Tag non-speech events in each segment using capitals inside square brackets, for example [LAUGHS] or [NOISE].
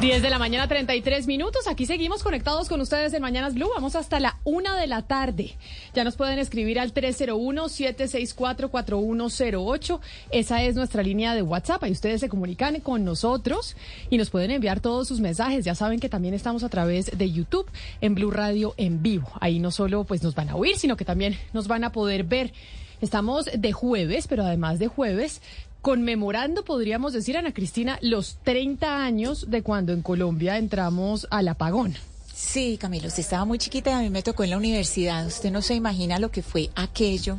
10 de la mañana, 33 minutos. Aquí seguimos conectados con ustedes en Mañanas Blue. Vamos hasta la una de la tarde. Ya nos pueden escribir al 301-764-4108. Esa es nuestra línea de WhatsApp. Ahí ustedes se comunican con nosotros y nos pueden enviar todos sus mensajes. Ya saben que también estamos a través de YouTube en Blue Radio en vivo. Ahí no solo pues nos van a oír, sino que también nos van a poder ver. Estamos de jueves, pero además de jueves, conmemorando, podríamos decir, Ana Cristina, los 30 años de cuando en Colombia entramos al apagón. Sí, Camilo, usted estaba muy chiquita y a mí me tocó en la universidad. Usted no se imagina lo que fue aquello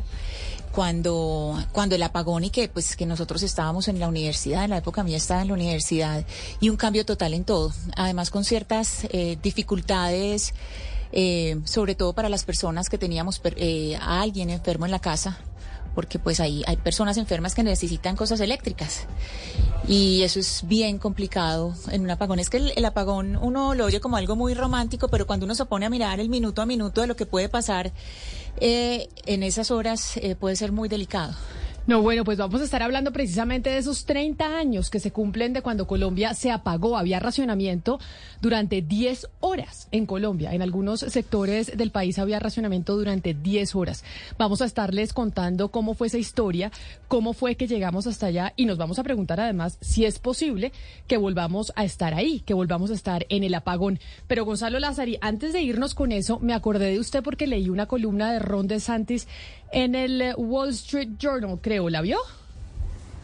cuando, cuando el apagón y que pues que nosotros estábamos en la universidad, en la época mía estaba en la universidad, y un cambio total en todo. Además con ciertas eh, dificultades, eh, sobre todo para las personas que teníamos eh, a alguien enfermo en la casa porque pues hay, hay personas enfermas que necesitan cosas eléctricas. Y eso es bien complicado en un apagón. Es que el, apagón uno lo oye como algo muy romántico, pero cuando uno se pone a mirar el minuto a minuto de lo que puede pasar eh, en esas horas, eh, puede ser muy delicado. No, bueno, pues vamos a estar hablando precisamente de esos 30 años que se cumplen de cuando Colombia se apagó. Había racionamiento durante 10 horas en Colombia. En algunos sectores del país había racionamiento durante 10 horas. Vamos a estarles contando cómo fue esa historia, cómo fue que llegamos hasta allá y nos vamos a preguntar además si es posible que volvamos a estar ahí, que volvamos a estar en el apagón. Pero Gonzalo Lazari, antes de irnos con eso, me acordé de usted porque leí una columna de Ron DeSantis en el Wall Street Journal, creo. ¿La vio?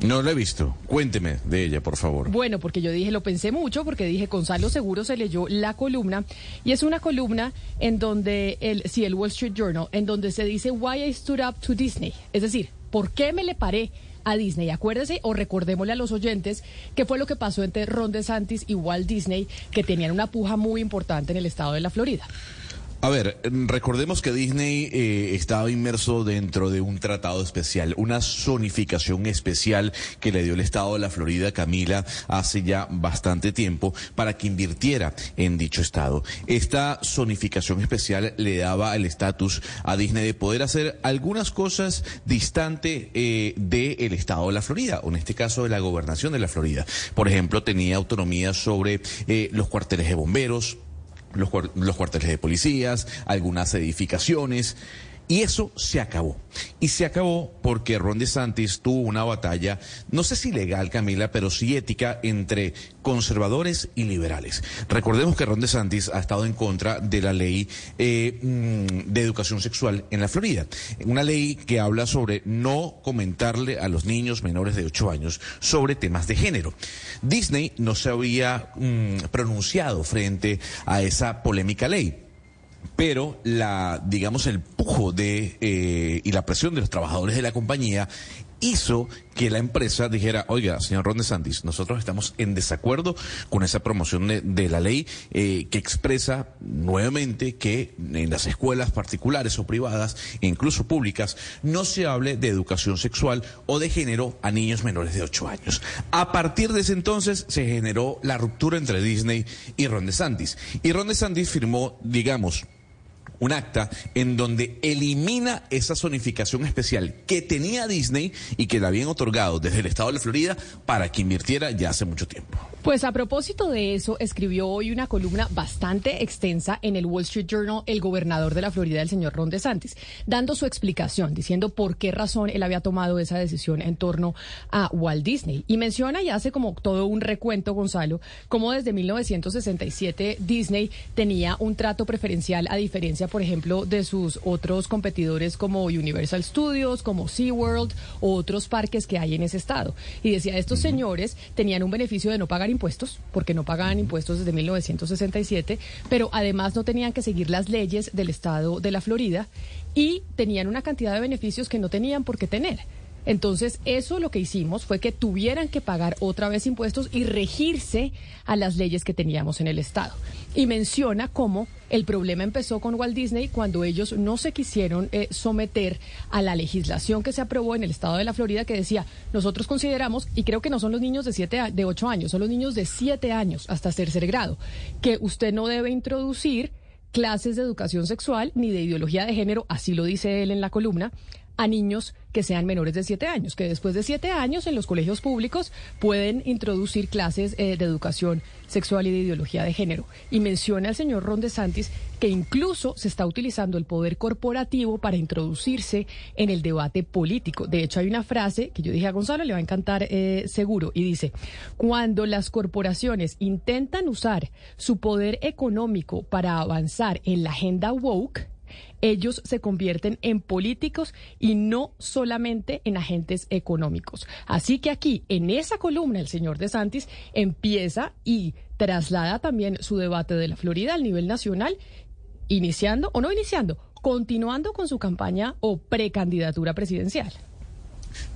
No la he visto. Cuénteme de ella, por favor. Bueno, porque yo dije, lo pensé mucho, porque dije, Gonzalo seguro se leyó la columna, y es una columna en donde, el, sí, el Wall Street Journal, en donde se dice, Why I Stood Up to Disney. Es decir, ¿por qué me le paré a Disney? Acuérdese, o recordémosle a los oyentes, qué fue lo que pasó entre Ron DeSantis y Walt Disney, que tenían una puja muy importante en el estado de la Florida. A ver, recordemos que Disney eh, estaba inmerso dentro de un tratado especial, una zonificación especial que le dio el Estado de la Florida, Camila, hace ya bastante tiempo para que invirtiera en dicho Estado. Esta zonificación especial le daba el estatus a Disney de poder hacer algunas cosas distante eh, del Estado de la Florida, o en este caso de la gobernación de la Florida. Por ejemplo, tenía autonomía sobre eh, los cuarteles de bomberos, los, los cuarteles de policías, algunas edificaciones. Y eso se acabó. Y se acabó porque Ron DeSantis tuvo una batalla, no sé si legal, Camila, pero sí ética entre conservadores y liberales. Recordemos que Ron DeSantis ha estado en contra de la ley eh, mm, de educación sexual en la Florida. Una ley que habla sobre no comentarle a los niños menores de 8 años sobre temas de género. Disney no se había mm, pronunciado frente a esa polémica ley pero la, digamos, el pujo de eh, y la presión de los trabajadores de la compañía hizo que la empresa dijera, oiga, señor Ron DeSantis, nosotros estamos en desacuerdo con esa promoción de, la ley eh, que expresa nuevamente que en las escuelas particulares o privadas, e incluso públicas, no se hable de educación sexual o de género a niños menores de 8 años. A partir de ese entonces se generó la ruptura entre Disney y Ron DeSantis. Y Ron DeSantis firmó, digamos, un acta en donde elimina esa zonificación especial que tenía Disney y que le habían otorgado desde el estado de la Florida para que invirtiera ya hace mucho tiempo. Pues a propósito de eso, escribió hoy una columna bastante extensa en el Wall Street Journal el gobernador de la Florida, el señor Ron DeSantis, dando su explicación, diciendo por qué razón él había tomado esa decisión en torno a Walt Disney. Y menciona y hace como todo un recuento, Gonzalo, como desde 1967 Disney tenía un trato preferencial a diferencia, por ejemplo, de sus otros competidores como Universal Studios, como SeaWorld o otros parques que hay en ese estado. Y decía, estos señores tenían un beneficio de no pagar impuestos, porque no pagaban impuestos desde 1967, pero además no tenían que seguir las leyes del estado de la Florida y tenían una cantidad de beneficios que no tenían por qué tener. Entonces, eso lo que hicimos fue que tuvieran que pagar otra vez impuestos y regirse a las leyes que teníamos en el Estado. Y menciona cómo el problema empezó con Walt Disney cuando ellos no se quisieron eh, someter a la legislación que se aprobó en el Estado de la Florida que decía, nosotros consideramos, y creo que no son los niños de, siete, de 8 años, son los niños de 7 años hasta tercer grado, que usted no debe introducir clases de educación sexual ni de ideología de género, así lo dice él en la columna, a niños que sean menores de siete años, que después de siete años en los colegios públicos pueden introducir clases eh, de educación sexual y de ideología de género. Y menciona el señor Ron DeSantis que incluso se está utilizando el poder corporativo para introducirse en el debate político. De hecho, hay una frase que yo dije a Gonzalo, le va a encantar eh, seguro, y dice, cuando las corporaciones intentan usar su poder económico para avanzar en la agenda woke, ellos se convierten en políticos y no solamente en agentes económicos. Así que aquí, en esa columna, el señor De Santis empieza y traslada también su debate de la Florida al nivel nacional, iniciando o no iniciando, continuando con su campaña o precandidatura presidencial.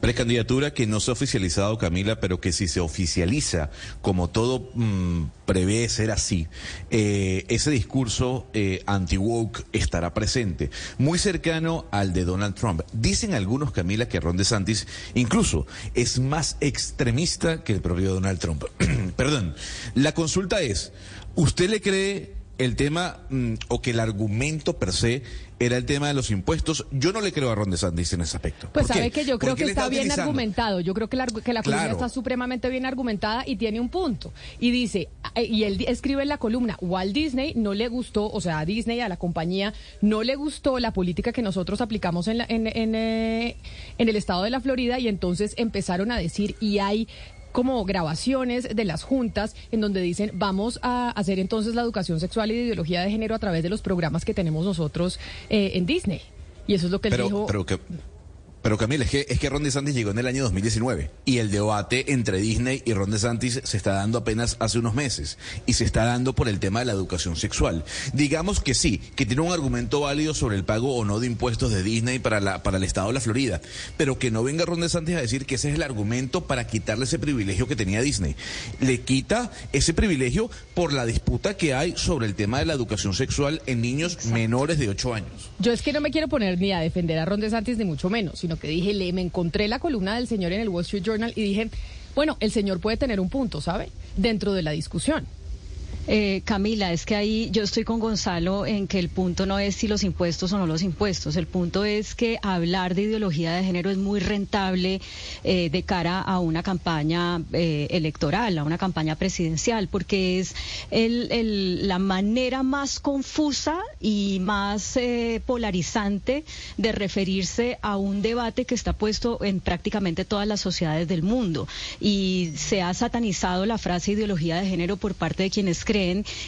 Precandidatura que no se ha oficializado, Camila, pero que si se oficializa, como todo mm, prevé ser así, eh, ese discurso eh, anti-woke estará presente, muy cercano al de Donald Trump. Dicen algunos, Camila, que Ron DeSantis incluso es más extremista que el propio Donald Trump. [CLEARS THROAT] Perdón, la consulta es, ¿usted le cree el tema mm, o que el argumento per se era el tema de los impuestos. Yo no le creo a Ron DeSantis en ese aspecto. Pues sabe que yo creo que está, bien argumentado. Yo creo que la, que la columna está supremamente bien argumentada y tiene un punto. Y dice, eh, y él escribe en la columna, Walt Disney no le gustó, o sea, a Disney, a la compañía, no le gustó la política que nosotros aplicamos en, en, en, eh, en el estado de la Florida y entonces empezaron a decir, y hay como grabaciones de las juntas en donde dicen vamos a hacer entonces la educación sexual y de ideología de género a través de los programas que tenemos nosotros eh, en Disney. Y eso es lo que él dijo. Pero que, pero Camila, es que, es que Ron DeSantis llegó en el año 2019 y el debate entre Disney y Ron DeSantis se está dando apenas hace unos meses y se está dando por el tema de la educación sexual. Digamos que sí, que tiene un argumento válido sobre el pago o no de impuestos de Disney para, la, para el Estado de la Florida, pero que no venga Ron DeSantis a decir que ese es el argumento para quitarle ese privilegio que tenía Disney. Le quita ese privilegio por la disputa que hay sobre el tema de la educación sexual en niños menores de 8 años. Yo es que no me quiero poner ni a defender a Ron DeSantis ni mucho menos sino que dije, le, me encontré la columna del señor en el Wall Street Journal y dije, bueno, el señor puede tener un punto, ¿sabe? Dentro de la discusión. Eh, Camila, es que ahí yo estoy con Gonzalo en que el punto no es si los impuestos o no los impuestos. El punto es que hablar de ideología de género es muy rentable eh, de cara a una campaña eh, electoral, a una campaña presidencial, porque es la manera más confusa y más polarizante de referirse a un debate que está puesto en prácticamente todas las sociedades del mundo. Y se ha satanizado la frase ideología de género por parte de quienes creen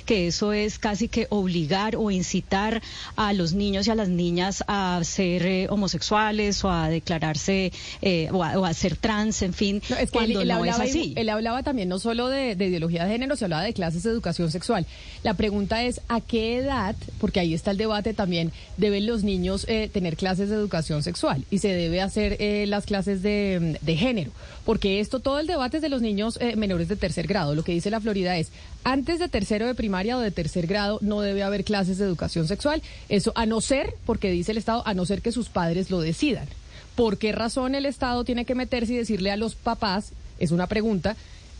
que eso es casi que obligar o incitar a los niños y a las niñas a ser eh, homosexuales o a declararse eh, o, a, ser trans, en fin, no, es cuando él, no hablaba, es así. Él hablaba también no solo de, ideología de género, se hablaba de clases de educación sexual. La pregunta es, ¿a qué edad, porque ahí está el debate también, deben los niños eh, tener clases de educación sexual y se debe hacer las clases de, de, género? Porque esto, todo el debate es de los niños menores de tercer grado. Lo que dice la Florida es, antes de tercero de primaria o de tercer grado no debe haber clases de educación sexual. Eso a no ser, porque dice el Estado, a no ser que sus padres lo decidan. ¿Por qué razón el Estado tiene que meterse y decirle a los papás, es una pregunta,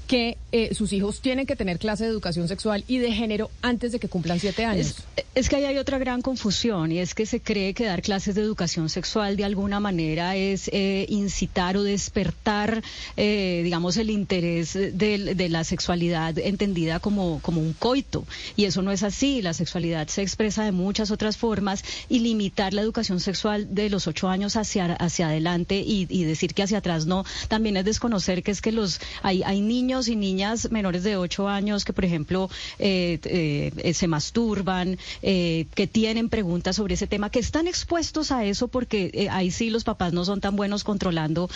que eh, sus hijos tienen que tener clase de educación sexual y de género antes de que cumplan siete años. Es, que ahí hay otra gran confusión y es que se cree que dar clases de educación sexual de alguna manera es eh, incitar o despertar, eh, digamos, el interés de, la sexualidad entendida como, un coito. Y eso no es así. La sexualidad se expresa de muchas otras formas y limitar la educación sexual de los ocho años hacia, adelante y, decir que hacia atrás no, también es desconocer que es que los hay, hay niños niños y niñas menores de 8 años que, por ejemplo, eh, eh, se masturban, que tienen preguntas sobre ese tema, que están expuestos a eso porque ahí sí los papás no son tan buenos controlando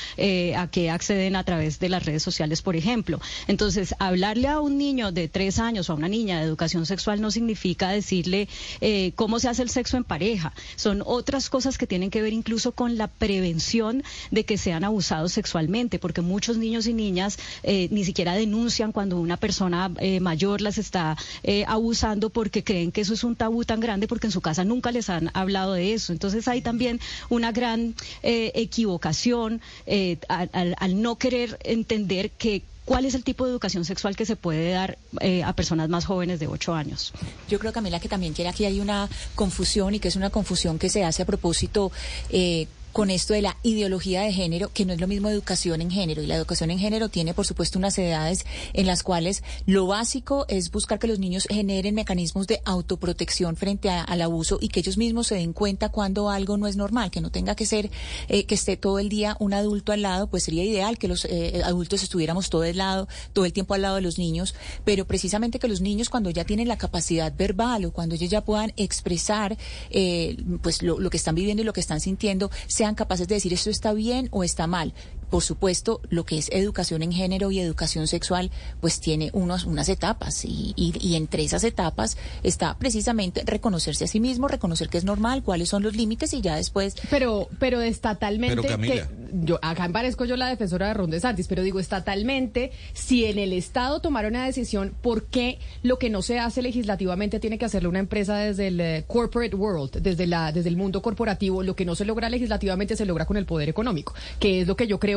a qué acceden a través de las redes sociales, por ejemplo. Entonces, hablarle a un niño de 3 años o a una niña de educación sexual no significa decirle cómo se hace el sexo en pareja. Son otras cosas que tienen que ver incluso con la prevención de que sean abusados sexualmente, porque muchos niños y niñas eh, ni siquiera denuncian cuando una persona eh, mayor las está eh, abusando porque creen que eso es un tabú tan grande porque en su casa nunca les han hablado de eso. Entonces hay también una gran equivocación al, no querer entender que ¿Cuál es el tipo de educación sexual que se puede dar a personas más jóvenes de 8 años? Yo creo, Camila, que también que aquí hay una confusión y que es una confusión que se hace a propósito eh, con esto de la ideología de género, que no es lo mismo educación en género. Y la educación en género tiene, por supuesto, unas edades en las cuales lo básico es buscar que los niños generen mecanismos de autoprotección frente al abuso y que ellos mismos se den cuenta cuando algo no es normal, que no tenga que ser eh, que esté todo el día un adulto al lado, pues sería ideal que los eh, adultos estuviéramos todo el lado, todo el tiempo al lado de los niños, pero precisamente que los niños cuando ya tienen la capacidad verbal o cuando ellos ya puedan expresar eh, pues lo, lo que están viviendo y lo que están sintiendo, se sean capaces de decir esto está bien o está mal. Por supuesto, lo que es educación en género y educación sexual, pues tiene unos, unas etapas y, y, entre esas etapas está precisamente reconocerse a sí mismo, reconocer que es normal, cuáles son los límites y ya después. Pero, pero estatalmente, que yo acá parezco yo la defensora de Ron Santis, pero digo estatalmente, si en el Estado tomara una decisión, ¿por qué lo que no se hace legislativamente tiene que hacerlo una empresa desde el eh, corporate world, desde la, desde el mundo corporativo? Lo que no se logra legislativamente se logra con el poder económico, que es lo que yo creo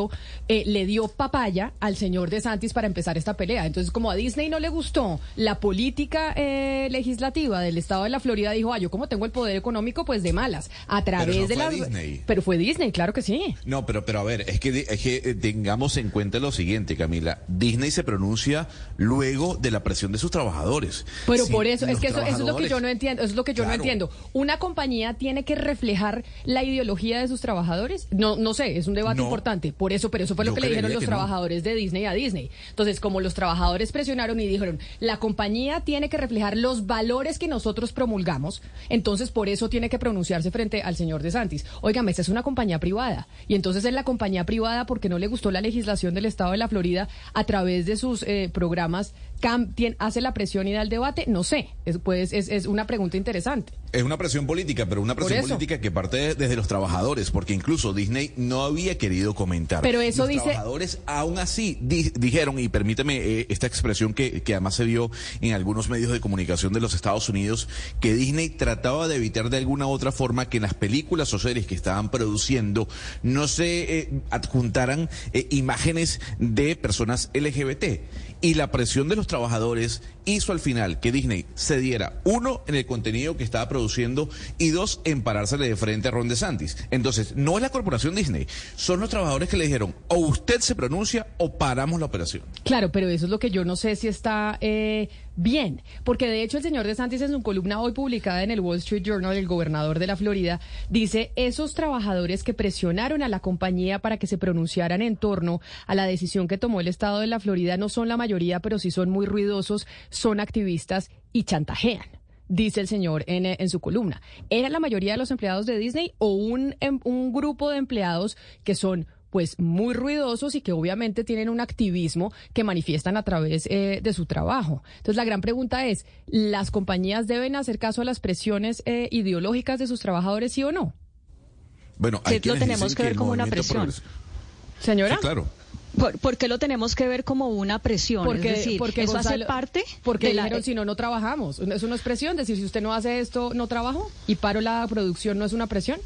eh, le dio papaya al señor de Santis para empezar esta pelea. Entonces, como a Disney no le gustó la política eh, legislativa del estado de la Florida, dijo, ah, yo como tengo el poder económico, pues de malas, a través de la... Disney. Pero fue Disney, claro que sí. No, pero, pero a ver, es que, es que eh, tengamos en cuenta lo siguiente, Camila. Disney se pronuncia luego de la presión de sus trabajadores. Pero por eso, es que eso, es lo que yo no entiendo, eso es lo que yo no entiendo. Una compañía tiene que reflejar la ideología de sus trabajadores. No, no sé, es un debate importante. Por eso, pero eso fue lo que le dijeron los trabajadores de Disney a Disney. Entonces, como los trabajadores presionaron y dijeron, la compañía tiene que reflejar los valores que nosotros promulgamos, entonces por eso tiene que pronunciarse frente al señor De Santis. Óigame, esta es una compañía privada. Y entonces es la compañía privada porque no le gustó la legislación del Estado de la Florida a través de sus eh, programas hace la presión y da el debate? No sé, es, pues, es, es una pregunta interesante. Es una presión política, pero una presión política que parte desde los trabajadores, porque incluso Disney no había querido comentar. Pero eso los dice. trabajadores aún así dijeron, y permíteme eh, esta expresión que, que además se vio en algunos medios de comunicación de los Estados Unidos, que Disney trataba de evitar de alguna u otra forma que en las películas o series que estaban produciendo no se eh, adjuntaran eh, imágenes de personas LGBT y la presión de los trabajadores hizo al final que Disney se diera, uno, en el contenido que estaba produciendo y dos, en parársele de frente a Ron DeSantis. Entonces, no es la corporación Disney, son los trabajadores que le dijeron, o usted se pronuncia o paramos la operación. Claro, pero eso es lo que yo no sé si está eh, bien, porque de hecho el señor DeSantis en su columna hoy publicada en el Wall Street Journal, el gobernador de la Florida, dice, esos trabajadores que presionaron a la compañía para que se pronunciaran en torno a la decisión que tomó el Estado de la Florida no son la mayoría, pero sí son muy ruidosos, son activistas y chantajean dice el señor en, en, su columna. ¿Era la mayoría de los empleados de Disney o un, em, un grupo de empleados que son pues muy ruidosos y que obviamente tienen un activismo que manifiestan a través eh, de su trabajo. Entonces la gran pregunta es, ¿las compañías deben hacer caso a las presiones eh, ideológicas de sus trabajadores, sí o no? Bueno, hay lo tenemos que ver como una presión. Señora. claro. ¿Por, qué lo tenemos que ver como una presión? Porque, es decir, porque eso hace parte porque dijeron si no no trabajamos. Eso no es presión, decir si usted no hace esto no trabajo y paro la producción no es una presión.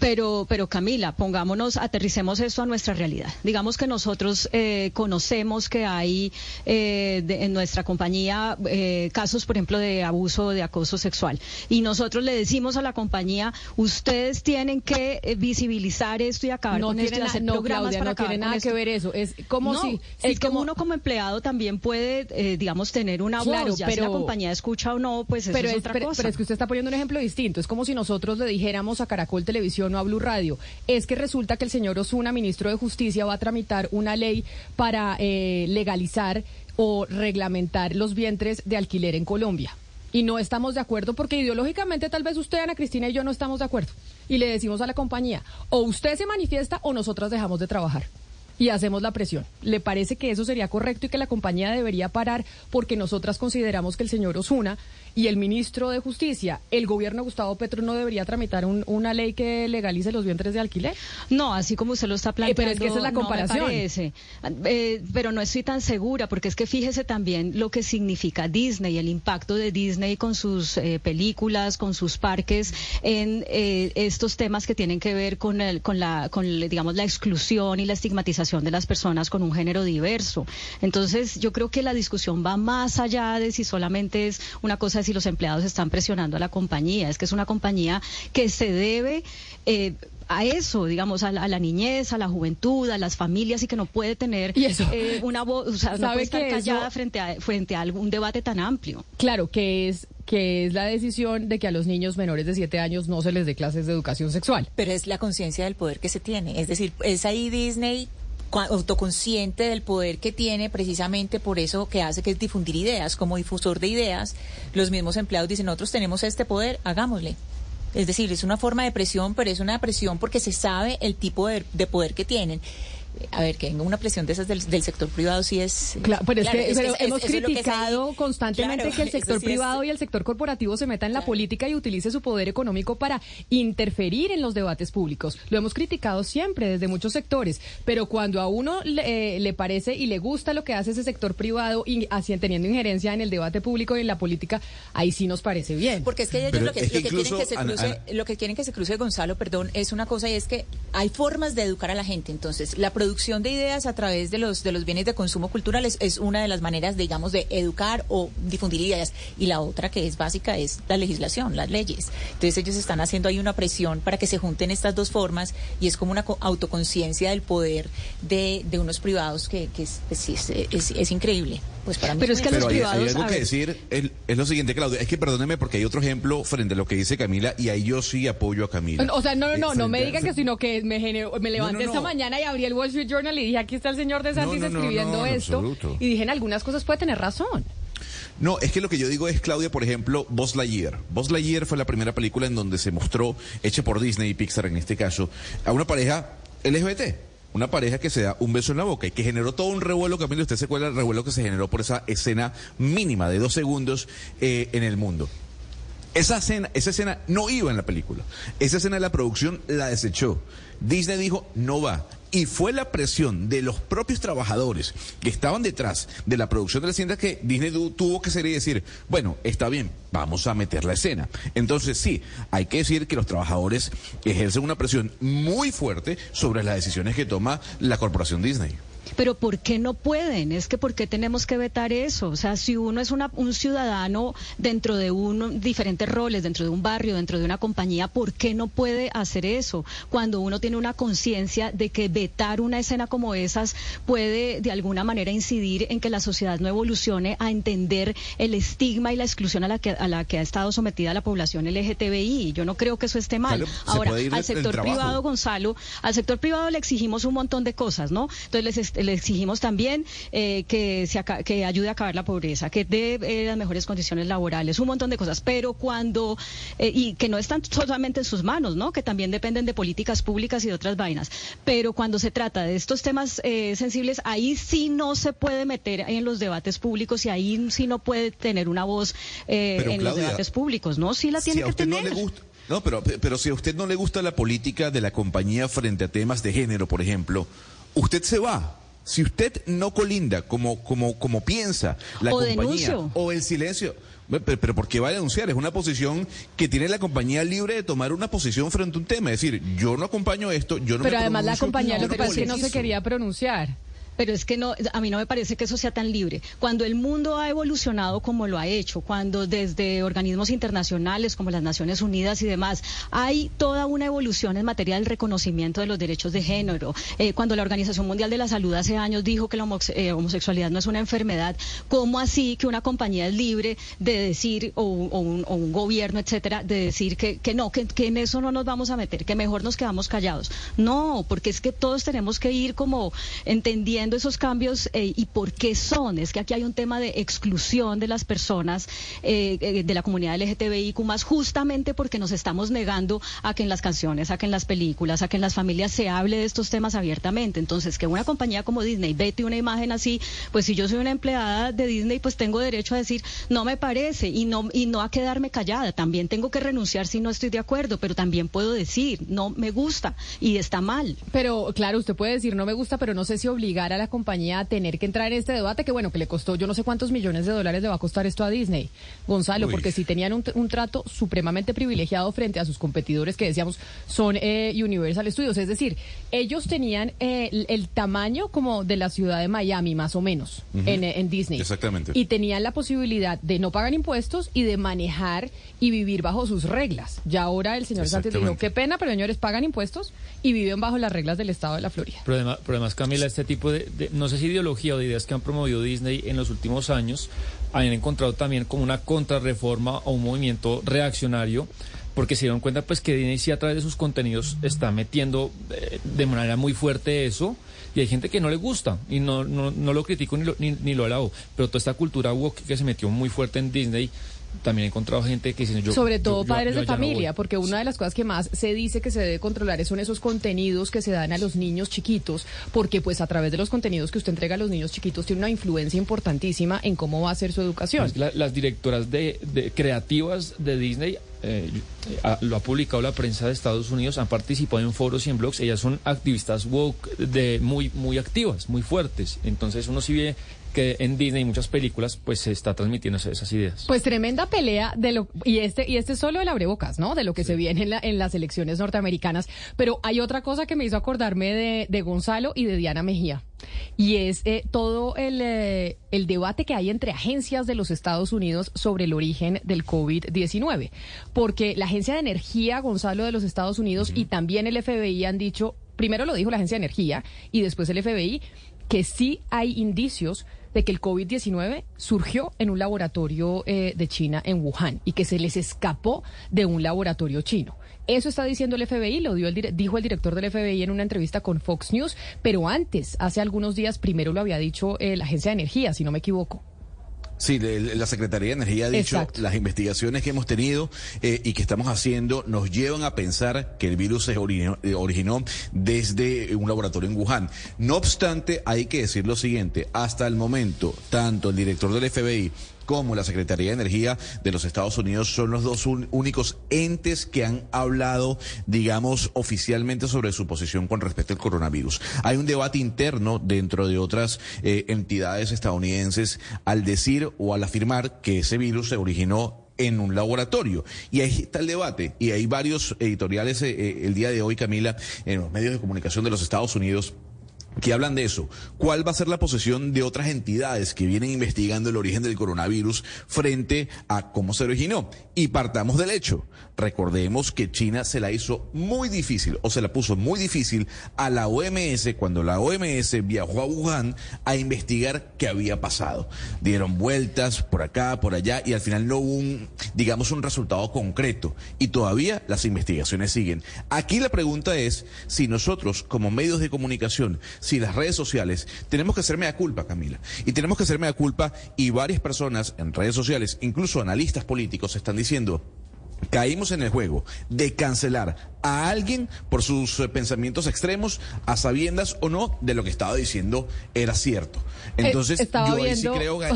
Pero, pero Camila, pongámonos, aterricemos esto a nuestra realidad. Digamos que nosotros eh, conocemos que hay eh, en nuestra compañía eh, casos, por ejemplo, de abuso o de acoso sexual. Y nosotros le decimos a la compañía, ustedes tienen que visibilizar esto y acabar con esto y hacer no, programas para no tiene nada que ver eso. Es como si... Es que uno como empleado también puede, digamos, tener una voz. Ya pero, si la compañía escucha o no, pues eso es, otra cosa. Pero es que usted está poniendo un ejemplo distinto. Es como si nosotros le dijéramos a Caracol Televisión micrófono a Blue Radio, es que resulta que el señor Osuna, ministro de Justicia, va a tramitar una ley para eh, legalizar o reglamentar los vientres de alquiler en Colombia. Y no estamos de acuerdo porque ideológicamente tal vez usted, Ana Cristina y yo no estamos de acuerdo. Y le decimos a la compañía, o usted se manifiesta o nosotras dejamos de trabajar y hacemos la presión. ¿Le parece que eso sería correcto y que la compañía debería parar porque nosotras consideramos que el señor Osuna y el ministro de Justicia, el gobierno de Gustavo Petro no debería tramitar una ley que legalice los vientres de alquiler? No, así como usted lo está planteando. pero es que esa es la comparación. No eh, pero no estoy tan segura porque es que fíjese también lo que significa Disney, el impacto de Disney con sus eh, películas, con sus parques en eh, estos temas que tienen que ver con el, con la, con digamos la exclusión y la estigmatización de las personas con un género diverso. Entonces, yo creo que la discusión va más allá de si solamente es una cosa de si los empleados están presionando a la compañía, es que es una compañía que se debe... Eh, a eso, digamos, a la, niñez, a la juventud, a las familias y que no puede tener eh, una voz, o sea, no puede estar callada frente a frente a algún debate tan amplio. Claro, que es que es la decisión de que a los niños menores de siete años no se les dé clases de educación sexual. Pero es la conciencia del poder que se tiene. Es decir, es ahí Disney autoconsciente del poder que tiene, precisamente por eso que hace que es difundir ideas. Como difusor de ideas, los mismos empleados dicen, nosotros tenemos este poder, hagámosle. Es decir, es una forma de presión, pero es una presión porque se sabe el tipo de, de poder que tienen a ver, que venga una presión de esas del, sector privado sí es... Claro, pero, es que, hemos criticado constantemente que el [LAUGHS] sector privado y el sector corporativo se metan en la política y utilice su poder económico para interferir en los debates públicos. Lo hemos criticado siempre desde muchos sectores, pero cuando a uno le, eh, le parece y le gusta lo que hace ese sector privado y así teniendo injerencia en el debate público y en la política, ahí sí nos parece bien. Porque es que ellos lo que, quieren que se cruce, lo que quieren que se cruce Gonzalo, perdón, es una cosa y es que hay formas de educar a la gente. Entonces, la producción de ideas a través de los, de los bienes de consumo culturales es una de las maneras, digamos, de educar o difundir ideas. Y la otra que es básica es la legislación, las leyes. Entonces ellos están haciendo ahí una presión para que se junten estas dos formas y es como una autoconciencia del poder de, de unos privados que, que es, pues es, es, increíble. Pues para mí pero es que los privados, hay, algo que decir, es lo siguiente, Claudia, es que perdóneme porque hay otro ejemplo frente a lo que dice Camila y ahí yo sí apoyo a Camila. O sea, no, no, no, no me digan que sino que me, me levanté esta mañana y abrí el Wall Street Journal y dije, aquí está el señor de Santis escribiendo esto. Y dije, en algunas cosas puede tener razón. No, es que lo que yo digo es, Claudia, por ejemplo, Buzz Lightyear. Buzz Lightyear fue la primera película en donde se mostró, hecha por Disney y Pixar en este caso, a una pareja LGBT. Una pareja que se da un beso en la boca y que generó todo un revuelo, Camilo, usted se acuerda el revuelo que se generó por esa escena mínima de dos segundos eh, en el mundo. Esa escena, esa escena no iba en la película. Esa escena de la producción la desechó. Disney dijo, no va. Y fue la presión de los propios trabajadores que estaban detrás de la producción de la cinta que Disney tuvo que ser y decir, bueno, está bien, vamos a meter la escena. Entonces sí, hay que decir que los trabajadores ejercen una presión muy fuerte sobre las decisiones que toma la corporación Disney. Pero ¿por qué no pueden? Es que ¿por qué tenemos que vetar eso? O sea, si uno es una, un ciudadano dentro de un, diferentes roles, dentro de un barrio, dentro de una compañía, ¿por qué no puede hacer eso? Cuando uno tiene una conciencia de que vetar una escena como esas puede de alguna manera incidir en que la sociedad no evolucione a entender el estigma y la exclusión a la que, a la que ha estado sometida la población LGTBI. Yo no creo que eso esté mal. Ahora, al sector privado, Gonzalo, al sector privado le exigimos un montón de cosas, ¿no? Entonces le exigimos también eh, que, se que ayude a acabar la pobreza, que dé eh, las mejores condiciones laborales, un montón de cosas, pero cuando, eh, y que no están solamente en sus manos, ¿no? Que también dependen de políticas públicas y de otras vainas, pero cuando se trata de estos temas sensibles, ahí sí no se puede meter en los debates públicos y ahí sí no puede tener una voz en los debates públicos, ¿no? Sí la tiene que tener. No, le gusta, no pero, pero si a usted no le gusta la política de la compañía frente a temas de género, por ejemplo, usted se va. Si usted no colinda como, como, como piensa la compañía o el silencio, pero, ¿por qué va a denunciar? Es una posición que tiene la compañía libre de tomar una posición frente a un tema. Es decir, yo no acompaño esto, yo no Pero además la compañía lo que pasa es que no se quería pronunciar. Pero es que no, a mí no me parece que eso sea tan libre. Cuando el mundo ha evolucionado como lo ha hecho, cuando desde organismos internacionales como las Naciones Unidas y demás, hay toda una evolución en materia del reconocimiento de los derechos de género. Eh, cuando la Organización Mundial de la Salud hace años dijo que la eh, homosexualidad no es una enfermedad, ¿cómo así que una compañía es libre de decir, o, un, gobierno, etcétera, de decir que, que no, que en eso no nos vamos a meter, que mejor nos quedamos callados? No, porque es que todos tenemos que ir como entendiendo esos cambios eh, y por qué son. Es que aquí hay un tema de exclusión de las personas eh, eh, de la comunidad LGTBIQ más justamente porque nos estamos negando a que en las canciones, a que en las películas, a que en las familias se hable de estos temas abiertamente. Entonces, que una compañía como Disney vete una imagen así, pues si yo soy una empleada de Disney, pues tengo derecho a decir, no me parece y no, y no a quedarme callada. También tengo que renunciar si no estoy de acuerdo, pero también puedo decir, no me gusta y está mal. Pero claro, usted puede decir, no me gusta, pero no sé si obligar a la compañía a tener que entrar en este debate, que bueno, que le costó, yo no sé cuántos millones de dólares le va a costar esto a Disney, Gonzalo, porque si tenían un, trato supremamente privilegiado frente a sus competidores que decíamos son eh, Universal Studios, es decir, ellos tenían eh, el, tamaño como de la ciudad de Miami, más o menos, en, en, Disney. Exactamente. Y tenían la posibilidad de no pagar impuestos y de manejar y vivir bajo sus reglas. Ya ahora el señor Sánchez dijo, qué pena, pero señores, pagan impuestos y viven bajo las reglas del Estado de la Florida. Pero además, Camila, este tipo de, no sé si ideología o de ideas que han promovido Disney en los últimos años, han encontrado también como una contrarreforma o un movimiento reaccionario porque se dieron cuenta pues que Disney sí a través de sus contenidos está metiendo eh, de manera muy fuerte eso y hay gente que no le gusta y no, no, no lo critico ni lo, ni, ni lo alabo, pero toda esta cultura woke que se metió muy fuerte en Disney también he encontrado gente que dice yo sobre todo padres de familia porque una de las cosas que más se dice que se debe controlar son esos contenidos que se dan a los niños chiquitos porque pues a través de los contenidos que usted entrega a los niños chiquitos tiene una influencia importantísima en cómo va a ser su educación. Las directoras de, creativas de Disney eh, lo ha publicado la prensa de Estados Unidos, han participado en foros y en blogs, ellas son activistas woke de muy muy activas, muy fuertes. Entonces uno sí ve que en Disney y muchas películas pues se está transmitiendo esas ideas. Pues tremenda pelea de lo y este y este es solo el abrebocas, ¿no? De lo que se viene en, la, en las elecciones norteamericanas, pero hay otra cosa que me hizo acordarme de, de Gonzalo y de Diana Mejía. Y es eh, todo el, eh, el debate que hay entre agencias de los Estados Unidos sobre el origen del COVID-19. Porque la Agencia de Energía, Gonzalo, de los Estados Unidos y también el FBI han dicho, primero lo dijo la Agencia de Energía y después el FBI, que sí hay indicios de que el COVID-19 surgió en un laboratorio eh, de China en Wuhan y que se les escapó de un laboratorio chino. Eso está diciendo el FBI, lo dio el, dijo el director del FBI en una entrevista con Fox News, pero antes, hace algunos días, primero lo había dicho eh, la Agencia de Energía, si no me equivoco. Sí, la Secretaría de Energía ha dicho las investigaciones que hemos tenido eh, y que estamos haciendo nos llevan a pensar que el virus se originó, eh, originó, desde un laboratorio en Wuhan. No obstante, hay que decir lo siguiente, hasta el momento, tanto el director del FBI como la Secretaría de Energía de los Estados Unidos son los dos únicos entes que han hablado, digamos, oficialmente sobre su posición con respecto al coronavirus. Hay un debate interno dentro de otras eh, entidades estadounidenses al decir o al afirmar que ese virus se originó en un laboratorio. Y ahí está el debate. Y hay varios editoriales eh, eh, el día de hoy, Camila, en los medios de comunicación de los Estados Unidos que hablan de eso. ¿Cuál va a ser la posición de otras entidades que vienen investigando el origen del coronavirus frente a cómo se originó? Y partamos del hecho. Recordemos que China se la hizo muy difícil, o se la puso muy difícil a la OMS cuando la OMS viajó a Wuhan a investigar qué había pasado. Dieron vueltas por acá, por allá, y al final no hubo un, digamos, un resultado concreto. Y todavía las investigaciones siguen. Aquí la pregunta es si nosotros, como medios de comunicación, si las redes sociales, tenemos que hacerme a culpa, Camila. Y tenemos que hacerme a culpa y varias personas en redes sociales, incluso analistas políticos, están diciendo, caímos en el juego de cancelar a alguien por sus eh, pensamientos extremos, a sabiendas o no de lo que estaba diciendo era cierto. Eh, Entonces, estaba yo viendo, [LAUGHS] sí creo que...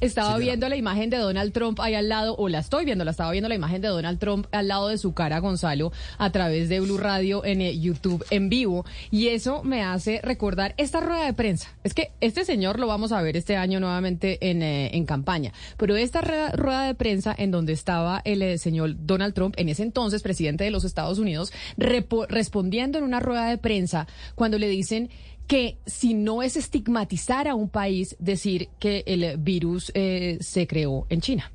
estaba viendo la imagen de Donald Trump ahí al lado, o la estoy viendo, la estaba viendo la imagen de Donald Trump al lado de su cara, Gonzalo, a través de Blue Radio en eh, YouTube en vivo. Y eso me hace recordar esta rueda de prensa. Es que este señor lo vamos a ver este año nuevamente en, en campaña, pero esta rueda de prensa en donde estaba el señor Donald Trump, en ese entonces presidente de los Estados Unidos, respondiendo en una rueda de prensa cuando le dicen que si no es estigmatizar a un país, decir que el virus eh, se creó en China.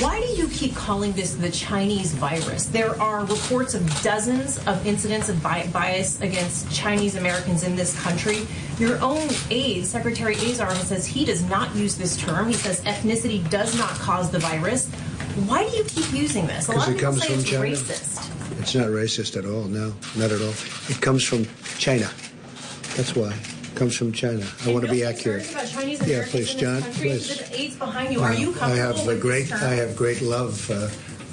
Why do you keep calling this the Chinese virus? There are reports of dozens of incidents of bias against Chinese Americans in this country. Your own aide, Secretary Azar, says he does not use this term. He says ethnicity does not cause the virus. Why do you keep using this? A lot of it people comes say from it's China. racist. It's not racist at all. No, not at all. It comes from China. That's why. It comes from China. I want to be accurate. Yeah, please, John, please. The aides behind you. Are you I have a with great, this term? I have great love uh,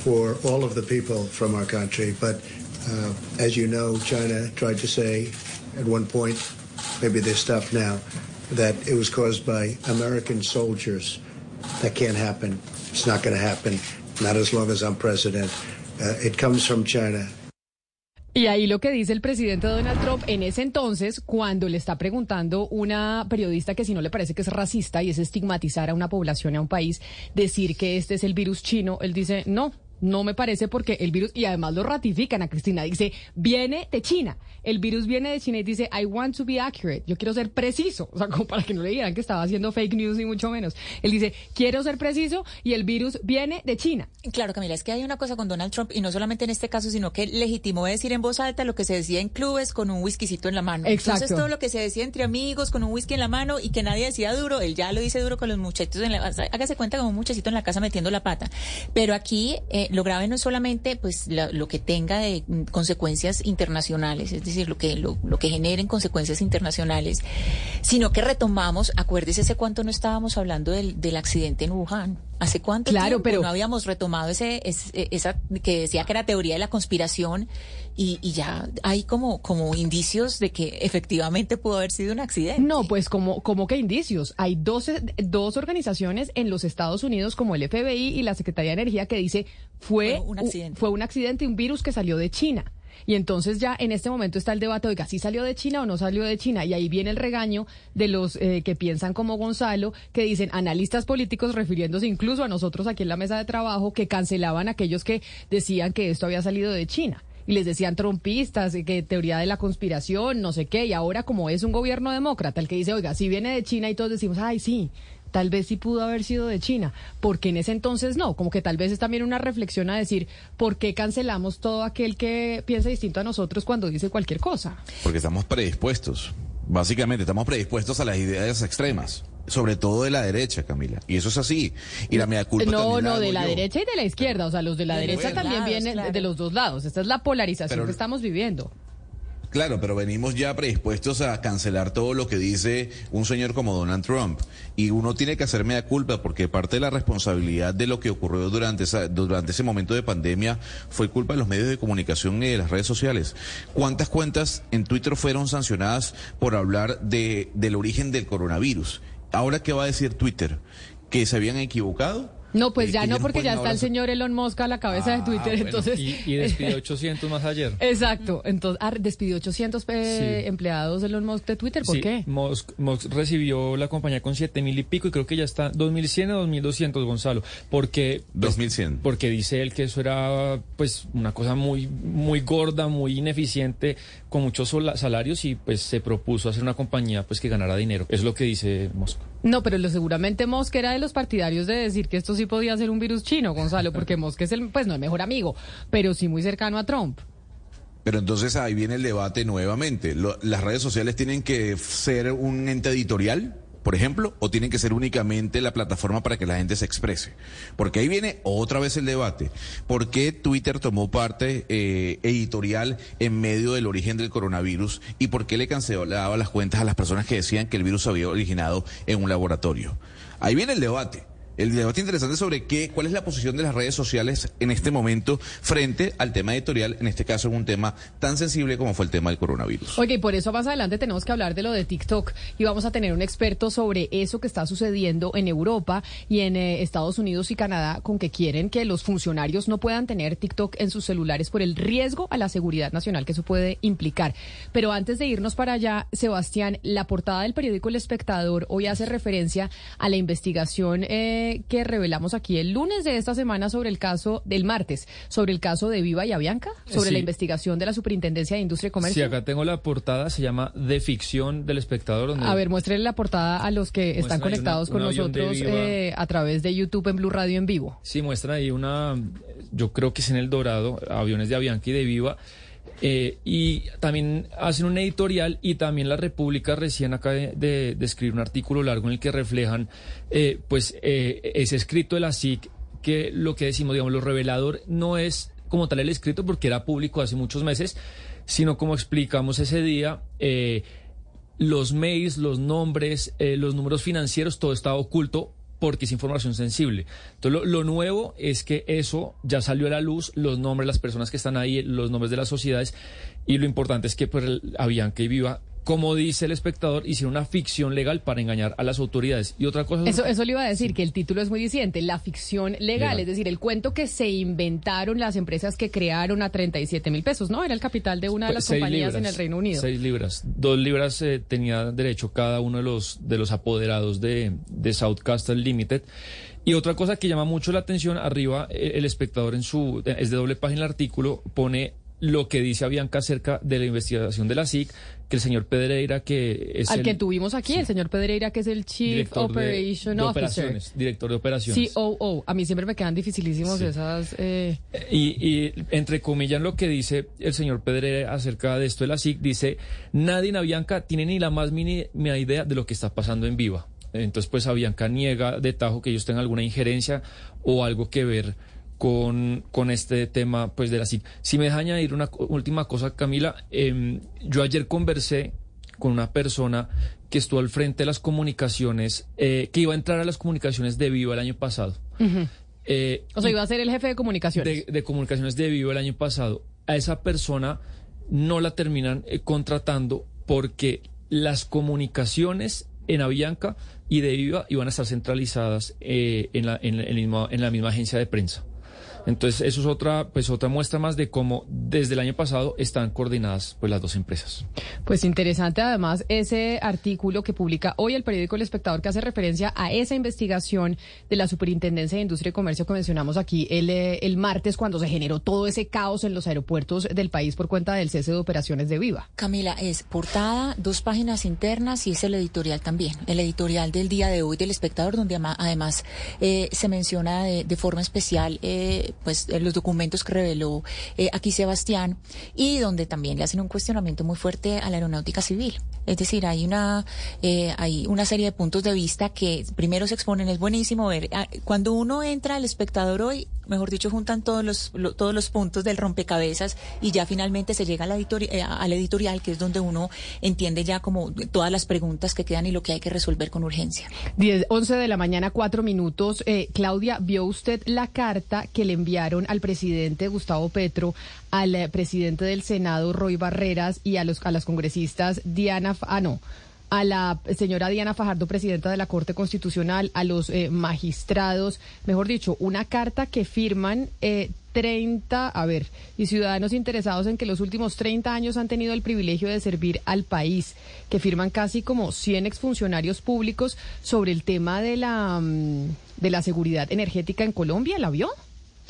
for all of the people from our country, but uh, as you know, China tried to say at one point, maybe they stopped now, that it was caused by American soldiers. That can't happen. It's not going to happen. Not as long as I'm president. Uh, it comes from China. Y ahí lo que dice el presidente Donald Trump en ese entonces, cuando le está preguntando una periodista que si no le parece que es racista y es estigmatizar a una población, a un país, decir que este es el virus chino, él dice, no, no me parece porque el virus, y además lo ratifican a Cristina, dice, viene de China. El virus viene de China y dice, I want to be accurate. Yo quiero ser preciso. O sea, como para que no le digan que estaba haciendo fake news ni mucho menos. Él dice, quiero ser preciso y el virus viene de China. Claro, Camila, es que hay una cosa con Donald Trump, y no solamente en este caso, sino que legitimó decir en voz alta lo que se decía en clubes con un whiskycito en la mano. Exacto. Entonces, todo lo que se decía entre amigos con un whisky en la mano y que nadie decía duro, él ya lo dice duro con los muchachitos en la Hágase cuenta como un muchachito en la casa metiendo la pata. Pero aquí eh, lo grave no es solamente pues la- lo que tenga de mm, consecuencias internacionales, es decir, lo que, lo, lo que generen consecuencias internacionales, sino que retomamos, acuérdese hace cuánto no estábamos hablando del, del accidente en Wuhan. ¿Hace cuánto Claro, tiempo pero- no habíamos retomado ese, ese- esa que decía que era teoría de la conspiración y, y ya hay como, como indicios de que efectivamente pudo haber sido un accidente? No, pues como, como que indicios. Hay dos, dos organizaciones en los Estados Unidos como el FBI y la Secretaría de Energía que dice fue, Fue un accidente. fue un accidente, un virus que salió de China. Y entonces ya en este momento está el debate, oiga, si salió de China o no salió de China. Y ahí viene el regaño de los eh, que piensan como Gonzalo, que dicen analistas políticos, refiriéndose incluso a nosotros aquí en la mesa de trabajo, que cancelaban a aquellos que decían que esto había salido de China. Y les decían trompistas, eh, que teoría de la conspiración, no sé qué. Y ahora como es un gobierno demócrata, el que dice, oiga, si viene de China y todos decimos, ay, sí, tal vez sí pudo haber sido de China, porque en ese entonces no, como que tal vez es también una reflexión a decir, ¿por qué cancelamos todo aquel que piensa distinto a nosotros cuando dice cualquier cosa? Porque estamos predispuestos. Básicamente, estamos predispuestos a las ideas extremas. Sobre todo de la derecha, Camila. Y eso es así. Y la mea culpa No, también no, de la yo. derecha y de la izquierda, o sea, los de la De derecha también lados, vienen claro. de los dos lados. Esta es la polarización Pero- que estamos viviendo. Claro, pero venimos ya predispuestos a cancelar todo lo que dice un señor como Donald Trump. Y uno tiene que hacerme la culpa porque parte de la responsabilidad de lo que ocurrió durante, esa, durante ese momento de pandemia fue culpa de los medios de comunicación y de las redes sociales. ¿Cuántas cuentas en Twitter fueron sancionadas por hablar de, del origen del coronavirus? Ahora, ¿qué va a decir Twitter? ¿Que se habían equivocado? No, pues Eh, ya no, porque ya está el señor Elon Musk a la cabeza de Ah, Twitter, bueno, entonces... Y, y [LAUGHS] despidió 800 más ayer. Exacto, entonces ah, despidió 800 eh, Sí. empleados de Elon Musk de Twitter, ¿por Sí, qué? Musk, Musk recibió la compañía con 7 mil y pico y creo que ya está 2100 o 2200, Gonzalo. Porque, pues, 2100. porque dice él que eso era pues una cosa muy, muy gorda, muy ineficiente, con muchos salarios y pues se propuso hacer una compañía pues que ganara dinero. Es lo que dice Musk. No, pero lo, seguramente Musk era de los partidarios de decir que esto sí podía ser un virus chino, Gonzalo, porque Musk es el, pues no el mejor amigo, pero sí muy cercano a Trump. Pero entonces ahí viene el debate nuevamente. Lo- ¿Las redes sociales tienen que ser un ente editorial, por ejemplo, o tienen que ser únicamente la plataforma para que la gente se exprese? Porque ahí viene otra vez el debate. ¿Por qué Twitter tomó parte eh, editorial en medio del origen del coronavirus y por qué le cancelaba las cuentas a las personas que decían que el virus había originado en un laboratorio? Ahí viene el debate. El debate interesante sobre qué, cuál es la posición de las redes sociales en este momento frente al tema editorial, en este caso en un tema tan sensible como fue el tema del coronavirus. Oye, y por eso más adelante tenemos que hablar de lo de TikTok y vamos a tener un experto sobre eso que está sucediendo en Europa y en eh, Estados Unidos y Canadá con que quieren que los funcionarios no puedan tener TikTok en sus celulares por el riesgo a la seguridad nacional que eso puede implicar. Pero antes de irnos para allá, Sebastián, la portada del periódico El Espectador hoy hace referencia a la investigación eh, eh, que revelamos aquí el lunes de esta semana sobre el caso del martes, sobre el caso de Viva y Avianca, sobre Sí. la investigación de la Superintendencia de Industria y Sí, Comercio. acá tengo la portada, se llama De Ficción del Espectador. Donde A ver, muéstrenle la portada a los que están Muestran conectados una- con nosotros eh, a través de YouTube en Blue Radio en vivo. Sí, muestra ahí una, yo creo que es en El Dorado, aviones de Avianca y de Viva. Eh, y también hacen un editorial y también la República recién acaba de, escribir un artículo largo en el que reflejan eh, pues eh, ese escrito de la SIC que lo que decimos, digamos, lo revelador no es como tal el escrito porque era público hace muchos meses, sino como explicamos ese día, eh, los mails, los nombres, los números financieros, todo estaba oculto porque es información sensible. Entonces, lo, nuevo es que eso ya salió a la luz, los nombres, las personas que están ahí, los nombres de las sociedades, y lo importante es que pues, Avianca y Viva, como dice el espectador, hicieron una ficción legal para engañar a las autoridades. Y otra cosa... Eso, eso le iba a decir, que el título es muy disidente, la ficción legal, Legal. es decir, el cuento que se inventaron las empresas que crearon a 37 mil pesos, ¿no? Era el capital de una de las Seis compañías en el Reino Unido. Seis libras. Dos libras eh, tenía derecho cada uno de los, de los apoderados de, de South Castle Limited. Y otra cosa que llama mucho la atención, arriba eh, el espectador en su, es de doble página el artículo, pone lo que dice Avianca acerca de la investigación de la SIC, que el señor Pedreira, que es Al el que tuvimos aquí, el señor Pedreira, que es el Chief director de- Operation de, Officer. operaciones, director de operaciones. COO. A mí siempre me quedan dificilísimos Sí. esas... eh, Y, y entre comillas lo que dice el señor Pedreira acerca de esto de la SIC, dice, nadie en Avianca tiene ni la más mínima idea de lo que está pasando en Viva. Entonces, pues Avianca niega de tajo que ellos tengan alguna injerencia o algo que ver con, con este tema pues de la SIC. Si me deja añadir una última cosa, Camila, em, yo ayer conversé con una persona que estuvo al frente de las comunicaciones, eh, que iba a entrar a las comunicaciones de Viva el año pasado. Eh, o sea, iba a ser el jefe de comunicaciones. de, de comunicaciones de Vivo el año pasado, a esa persona no la terminan eh, contratando porque las comunicaciones en Avianca y de Viva iban a estar centralizadas eh, en, la, en, el mismo- en la misma agencia de prensa. Entonces, eso es otra, pues, otra muestra más de cómo desde el año pasado están coordinadas pues, las dos empresas. Pues interesante además ese artículo que publica hoy el periódico El Espectador que hace referencia a esa investigación de la Superintendencia de Industria y Comercio que mencionamos aquí el, eh, el martes cuando se generó todo ese caos en los aeropuertos del país por cuenta del cese de operaciones de Viva. Camila, es portada, dos páginas internas y es el editorial también. El editorial del día de hoy del espectador, donde además eh, se menciona de, de forma especial eh, pues eh, los documentos que reveló eh, aquí Sebastián y donde también le hacen un cuestionamiento muy fuerte a la aeronáutica civil. Es decir, hay una, eh, hay una serie de puntos de vista que primero se exponen. Es buenísimo ver. ah, Cuando uno entra al espectador hoy, mejor dicho, juntan todos los, lo- todos los puntos del rompecabezas y ya finalmente se llega a la editori- al editorial, que es donde uno entiende ya como todas las preguntas que quedan y lo que hay que resolver con urgencia. 10, 11 de la mañana, cuatro minutos. Claudia, ¿vio usted la carta que le enviaron al presidente Gustavo Petro, al eh, presidente del Senado Roy Barreras y a, los, a las congresistas Diana, ah, no, a la señora Diana Fajardo, presidenta de la Corte Constitucional, a los eh, magistrados, mejor dicho, una carta que firman eh, 30, a ver, y ciudadanos interesados en que los últimos 30 años han tenido el privilegio de servir al país, que firman casi como 100 exfuncionarios públicos sobre el tema de la, mm, de la seguridad energética en Colombia. ¿La vio?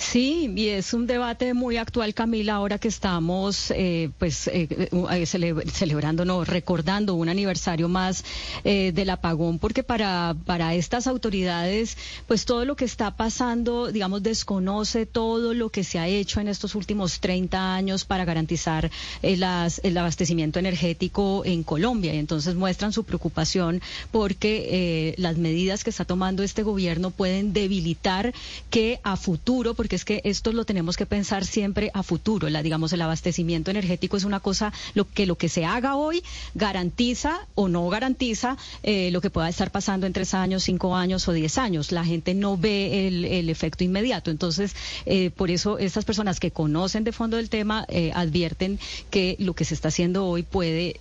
Sí, y es un debate muy actual, Camila, ahora que estamos eh, pues eh, eh, cele- celebrando, no, recordando un aniversario más eh, del apagón, porque para, para estas autoridades, pues todo lo que está pasando, digamos, desconoce todo lo que se ha hecho en estos últimos 30 años para garantizar eh, las- el abastecimiento energético en Colombia. Y entonces muestran su preocupación porque eh, las medidas que está tomando este gobierno pueden debilitar que a futuro, porque es que esto lo tenemos que pensar siempre a futuro. La, digamos, el abastecimiento energético es una cosa lo que lo que se haga hoy garantiza o no garantiza eh, lo que pueda estar pasando en tres años, cinco años o diez años. La gente no ve el, el efecto inmediato. Entonces, eh, por eso estas personas que conocen de fondo el tema eh, advierten que lo que se está haciendo hoy puede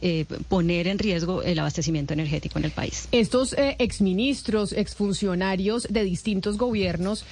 poner en riesgo el abastecimiento energético en el país. Estos exministros, exfuncionarios de distintos gobiernos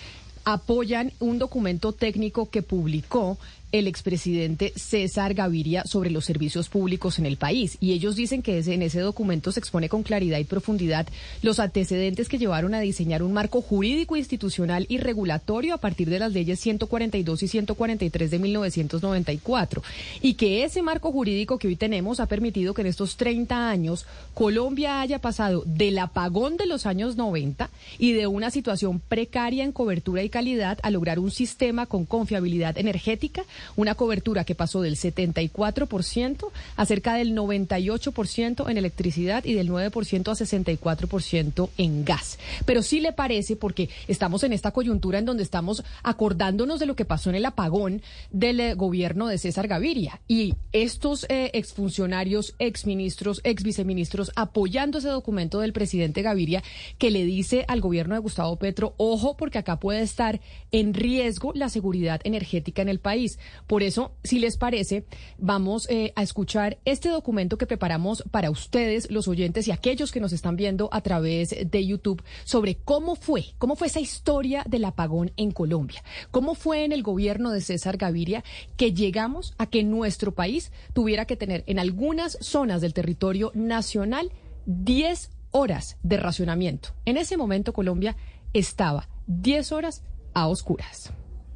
apoyan un documento técnico que publicó el expresidente César Gaviria sobre los servicios públicos en el país. Y ellos dicen que en ese documento se expone con claridad y profundidad los antecedentes que llevaron a diseñar un marco jurídico, institucional y regulatorio a partir de las leyes 142 y 143 de 1994. Y que ese marco jurídico que hoy tenemos ha permitido que en estos 30 años Colombia haya pasado del apagón de los años 90 y de una situación precaria en cobertura y calidad a lograr un sistema con confiabilidad energética, una cobertura que pasó del 74% a cerca del 98% en electricidad y del 9% a 64% en gas. Pero sí le parece, porque estamos en esta coyuntura en donde estamos acordándonos de lo que pasó en el apagón del eh, gobierno de César Gaviria y estos eh, exfuncionarios, exministros, exviceministros apoyando ese documento del presidente Gaviria que le dice al gobierno de Gustavo Petro, ojo, porque acá puede estar en riesgo la seguridad energética en el país. Por eso, si les parece, vamos eh, a escuchar este documento que preparamos para ustedes, los oyentes y aquellos que nos están viendo a través de YouTube, sobre cómo fue, cómo fue esa historia del apagón en Colombia, cómo fue en el gobierno de César Gaviria que llegamos a que nuestro país tuviera que tener en algunas zonas del territorio nacional 10 horas de racionamiento. En ese momento Colombia estaba 10 horas a oscuras.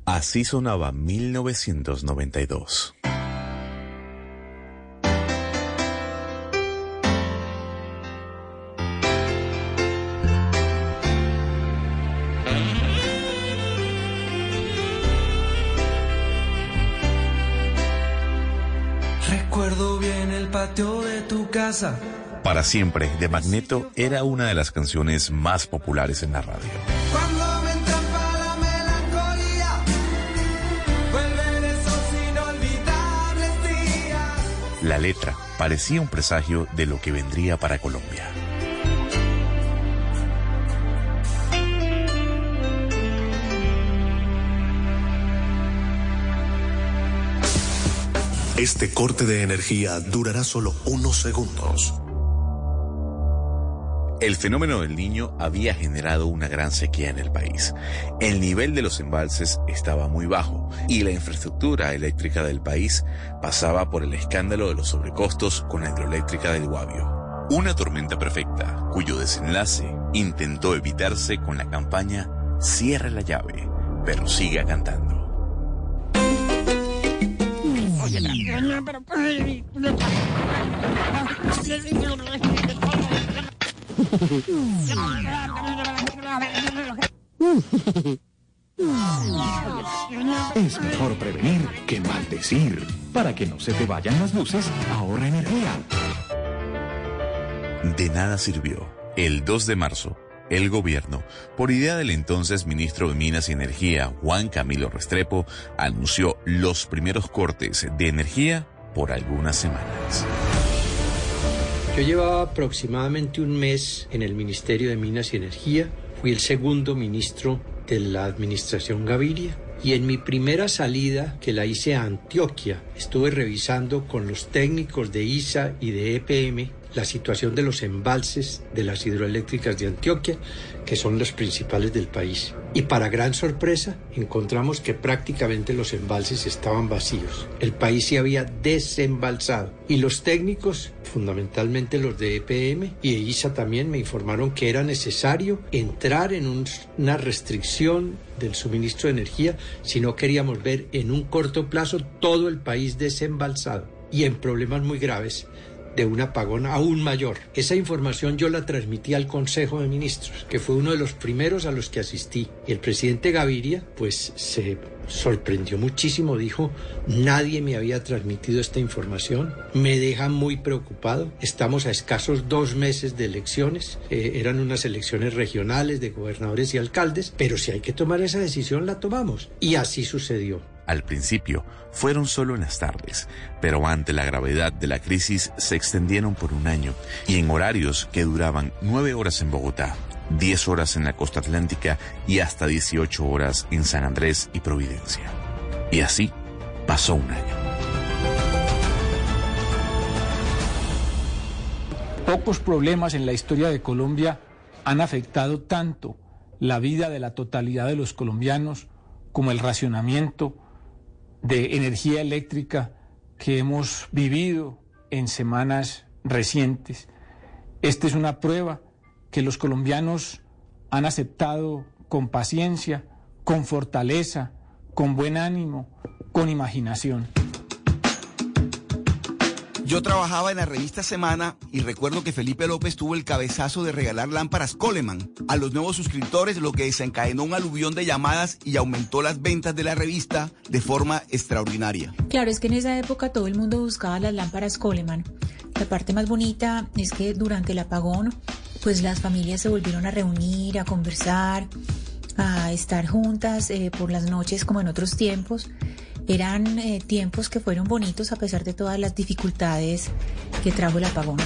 Así sonaba 1992. Recuerdo bien el patio de tu casa. Para siempre, de Magneto era una de las canciones más populares en la radio. La letra parecía un presagio de lo que vendría para Colombia. Este corte de energía durará solo unos segundos. El fenómeno del niño había generado una gran sequía en el país. El nivel de los embalses estaba muy bajo y la infraestructura eléctrica del país pasaba por el escándalo de los sobrecostos con la hidroeléctrica del Guavio. Una tormenta perfecta, cuyo desenlace intentó evitarse con la campaña Cierra la llave, pero siga cantando. Es mejor prevenir que maldecir. Para que no se te vayan las luces, ahorra energía. De nada sirvió. El 2 de marzo, el gobierno, por idea del entonces ministro de Minas y Energía, Juan Camilo Restrepo, anunció los primeros cortes de energía por algunas semanas. Yo llevaba aproximadamente un mes en el Ministerio de Minas y Energía. Fui el segundo ministro de la administración Gaviria. Y en mi primera salida, que la hice a Antioquia, estuve revisando con los técnicos de ISA y de EPM la situación de los embalses de las hidroeléctricas de Antioquia, que son los principales del país. Y para gran sorpresa, encontramos que prácticamente los embalses estaban vacíos. El país se había desembalsado. Y los técnicos, fundamentalmente los de EPM y de ISA también, me informaron que era necesario entrar en un- una restricción del suministro de energía si no queríamos ver en un corto plazo todo el país desembalsado y en problemas muy graves de un apagón aún mayor. Esa información yo la transmití al Consejo de Ministros, que fue uno de los primeros a los que asistí. Y el presidente Gaviria, pues se sorprendió muchísimo, dijo, nadie me había transmitido esta información, me deja muy preocupado, estamos a escasos dos meses de elecciones, eh, eran unas elecciones regionales de gobernadores y alcaldes, pero si hay que tomar esa decisión, la tomamos. Y así sucedió. Al principio fueron solo en las tardes, pero ante la gravedad de la crisis se extendieron por un año y en horarios que duraban nueve horas en Bogotá, 10 horas en la costa atlántica y hasta 18 horas en San Andrés y Providencia. Y así pasó un año. Pocos problemas en la historia de Colombia han afectado tanto la vida de la totalidad de los colombianos como el racionamiento de energía eléctrica que hemos vivido en semanas recientes. Esta es una prueba que los colombianos han aceptado con paciencia, con fortaleza, con buen ánimo, con imaginación. Yo trabajaba en la revista Semana y recuerdo que Felipe López tuvo el cabezazo de regalar lámparas Coleman a los nuevos suscriptores, lo que desencadenó un aluvión de llamadas y aumentó las ventas de la revista de forma extraordinaria. Claro, es que en esa época todo el mundo buscaba las lámparas Coleman. La parte más bonita es que durante el apagón, pues las familias se volvieron a reunir, a conversar, a estar juntas eh, por las noches como en otros tiempos. Eran eh, tiempos que fueron bonitos a pesar de todas las dificultades que trajo el apagón.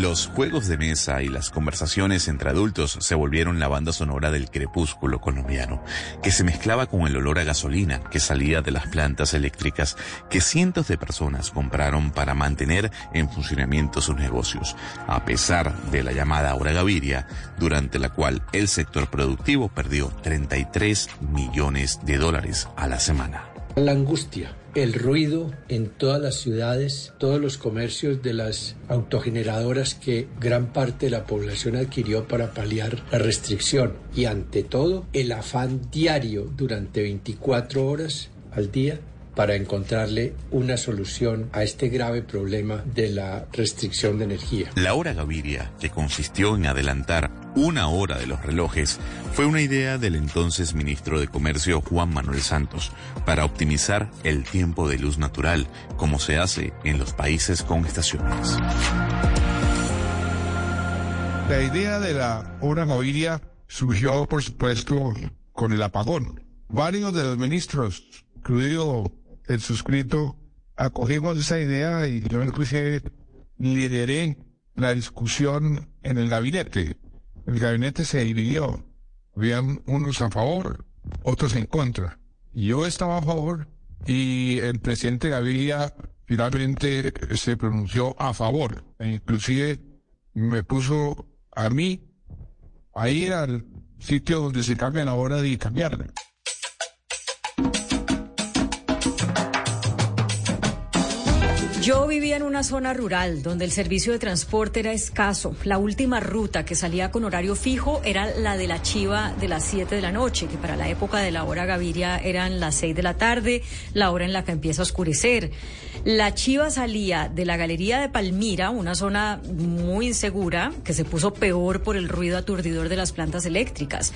Los juegos de mesa y las conversaciones entre adultos se volvieron la banda sonora del crepúsculo colombiano, que se mezclaba con el olor a gasolina que salía de las plantas eléctricas que cientos de personas compraron para mantener en funcionamiento sus negocios, a pesar de la llamada hora Gaviria, durante la cual el sector productivo perdió 33 millones de dólares a la semana. La angustia, el ruido en todas las ciudades, todos los comercios de las autogeneradoras que gran parte de la población adquirió para paliar la restricción. Y ante todo el afán diario durante 24 horas al día para encontrarle una solución a este grave problema de la restricción de energía. La hora Gaviria, que consistió en adelantar una hora de los relojes, fue una idea del entonces ministro de Comercio Juan Manuel Santos para optimizar el tiempo de luz natural, como se hace en los países con estaciones. La idea de la hora Gaviria surgió, por supuesto, con el apagón. Varios de los ministros, incluido el suscrito, acogimos esa idea y yo inclusive lideré la discusión en el gabinete. El gabinete se dividió. Habían unos a favor, otros en contra. Yo estaba a favor y el presidente Gaviria finalmente se pronunció a favor. E inclusive me puso a mí a ir al sitio donde se cambia la hora de cambiarla. Yo vivía en una zona rural donde el servicio de transporte era escaso. La última ruta que salía con horario fijo era la de la Chiva de las 7 de la noche, que para la época de la hora Gaviria eran las 6 de la tarde, la hora en la que empieza a oscurecer. La Chiva salía de la Galería de Palmira, una zona muy insegura, que se puso peor por el ruido aturdidor de las plantas eléctricas.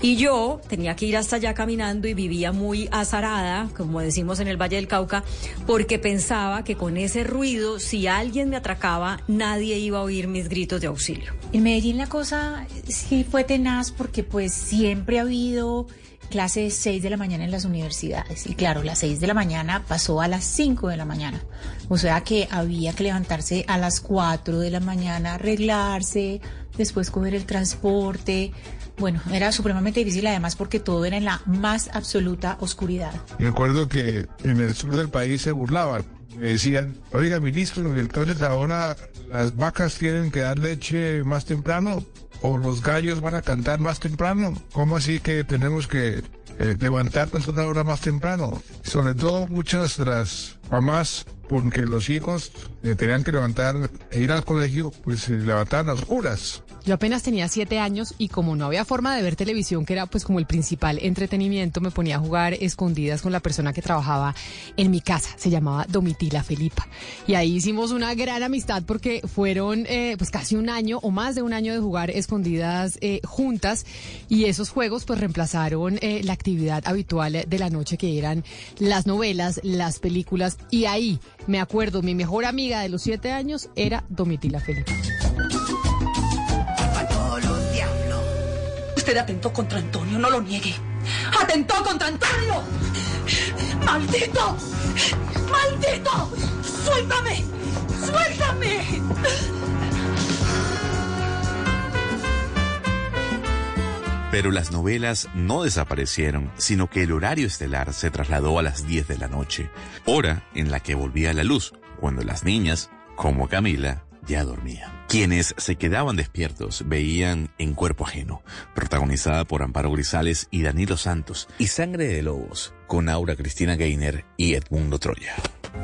Y yo tenía que ir hasta allá caminando y vivía muy azarada, como decimos en el Valle del Cauca, porque pensaba que con ese ruido, si alguien me atracaba, nadie iba a oír mis gritos de auxilio. En Medellín la cosa sí fue tenaz porque pues siempre ha habido clases 6 de la mañana en las universidades. Y claro, las 6 de la mañana pasó a las 5 de la mañana. O sea que había que levantarse a las 4 de la mañana, arreglarse, después coger el transporte. Bueno, era supremamente difícil además porque todo era en la más absoluta oscuridad. Recuerdo que en el sur del país se burlaban. Me decían, oiga ministro, entonces ahora las vacas tienen que dar leche más temprano o los gallos van a cantar más temprano. ¿Cómo así que tenemos que eh, levantarnos una hora más temprano? Sobre todo muchas de las mamás, porque los hijos eh, tenían que levantar e ir al colegio, pues se levantaban a oscuras. Yo apenas tenía siete años y como no había forma de ver televisión, que era pues como el principal entretenimiento, me ponía a jugar escondidas con la persona que trabajaba en mi casa. Se llamaba Domitila Felipa. Y ahí hicimos una gran amistad porque fueron eh, pues casi un año o más de un año de jugar escondidas eh, juntas y esos juegos pues reemplazaron la actividad habitual de la noche que eran las novelas, las películas y ahí me acuerdo, mi mejor amiga de los siete años era Domitila Felipa. Usted atentó contra Antonio, no lo niegue. ¡Atentó contra Antonio! ¡Maldito! ¡Maldito! ¡Suéltame! ¡Suéltame! Pero las novelas no desaparecieron, sino que el horario estelar se trasladó a las 10 de la noche, hora en la que volvía la luz, cuando las niñas, como Camila, ya dormía. Quienes se quedaban despiertos veían En Cuerpo Ajeno, protagonizada por Amparo Grisales y Danilo Santos, y Sangre de Lobos, con Aura Cristina Gainer y Edmundo Troya.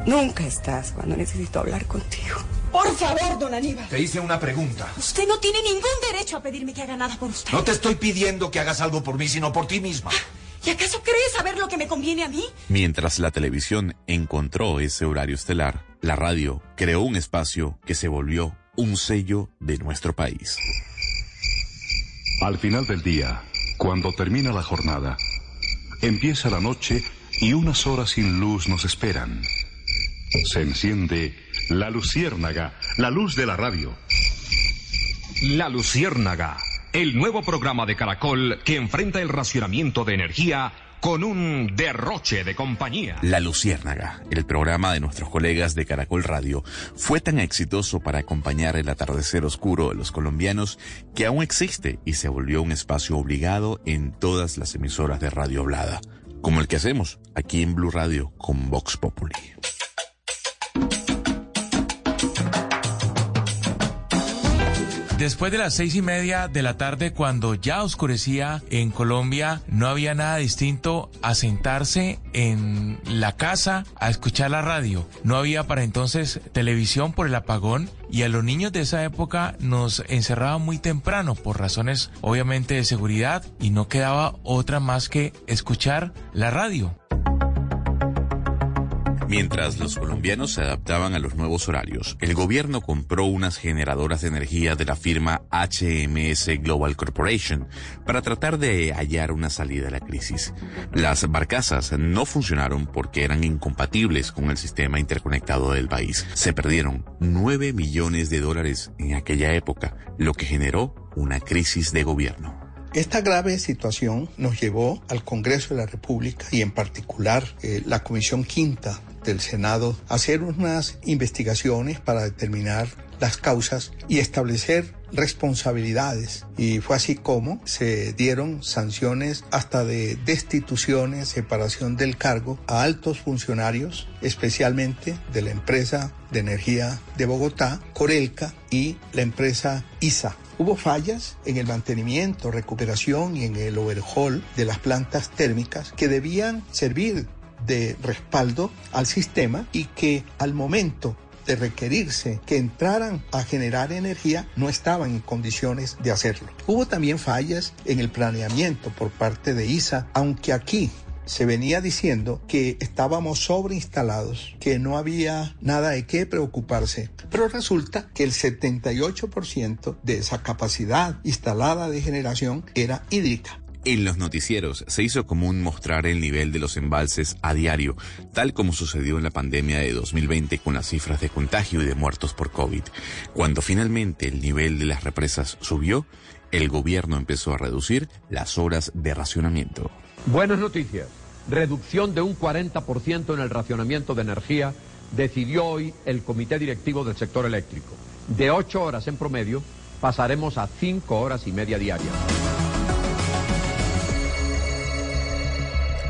Nunca estás cuando necesito hablar contigo. Por favor, don Aníbal. Te hice una pregunta. Usted no tiene ningún derecho a pedirme que haga nada por usted. No te estoy pidiendo que hagas algo por mí, sino por ti misma. ¿Y acaso crees saber lo que me conviene a mí? Mientras la televisión encontró ese horario estelar, la radio creó un espacio que se volvió un sello de nuestro país. Al final del día, cuando termina la jornada, empieza la noche y unas horas sin luz nos esperan. Se enciende la luciérnaga, la luz de la radio. La luciérnaga, el nuevo programa de Caracol que enfrenta el racionamiento de energía con un derroche de compañía. La Luciérnaga, el programa de nuestros colegas de Caracol Radio, fue tan exitoso para acompañar el atardecer oscuro de los colombianos que aún existe y se volvió un espacio obligado en todas las emisoras de radio hablada, como el que hacemos aquí en Blue Radio con Vox Populi. Después de las seis y media de la tarde, cuando ya oscurecía en Colombia, no había nada distinto a sentarse en la casa a escuchar la radio. No había para entonces televisión por el apagón y a los niños de esa época nos encerraban muy temprano por razones obviamente de seguridad y no quedaba otra más que escuchar la radio. Mientras los colombianos se adaptaban a los nuevos horarios, el gobierno compró unas generadoras de energía de la firma HMS Global Corporation para tratar de hallar una salida a la crisis. Las barcazas no funcionaron porque eran incompatibles con el sistema interconectado del país. Se perdieron 9 millones de dólares en aquella época, lo que generó una crisis de gobierno. Esta grave situación nos llevó al Congreso de la República y en particular eh, la Comisión Quinta del Senado hacer unas investigaciones para determinar las causas y establecer responsabilidades. Y fue así como se dieron sanciones hasta de destituciones, separación del cargo a altos funcionarios, especialmente de la empresa de energía de Bogotá, Corelca y la empresa ISA. Hubo fallas en el mantenimiento, recuperación y en el overhaul de las plantas térmicas que debían servir de respaldo al sistema y que al momento de requerirse que entraran a generar energía no estaban en condiciones de hacerlo. Hubo también fallas en el planeamiento por parte de ISA, aunque aquí se venía diciendo que estábamos sobreinstalados, que no había nada de qué preocuparse, pero resulta que el 78% de esa capacidad instalada de generación era hídrica. En los noticieros se hizo común mostrar el nivel de los embalses a diario, tal como sucedió en la pandemia de 2020 con las cifras de contagio y de muertos por COVID. Cuando finalmente el nivel de las represas subió, el gobierno empezó a reducir las horas de racionamiento. Buenas noticias. Reducción de un 40% en el racionamiento de energía decidió hoy el Comité Directivo del Sector Eléctrico. De ocho horas en promedio pasaremos a cinco horas y media diarias.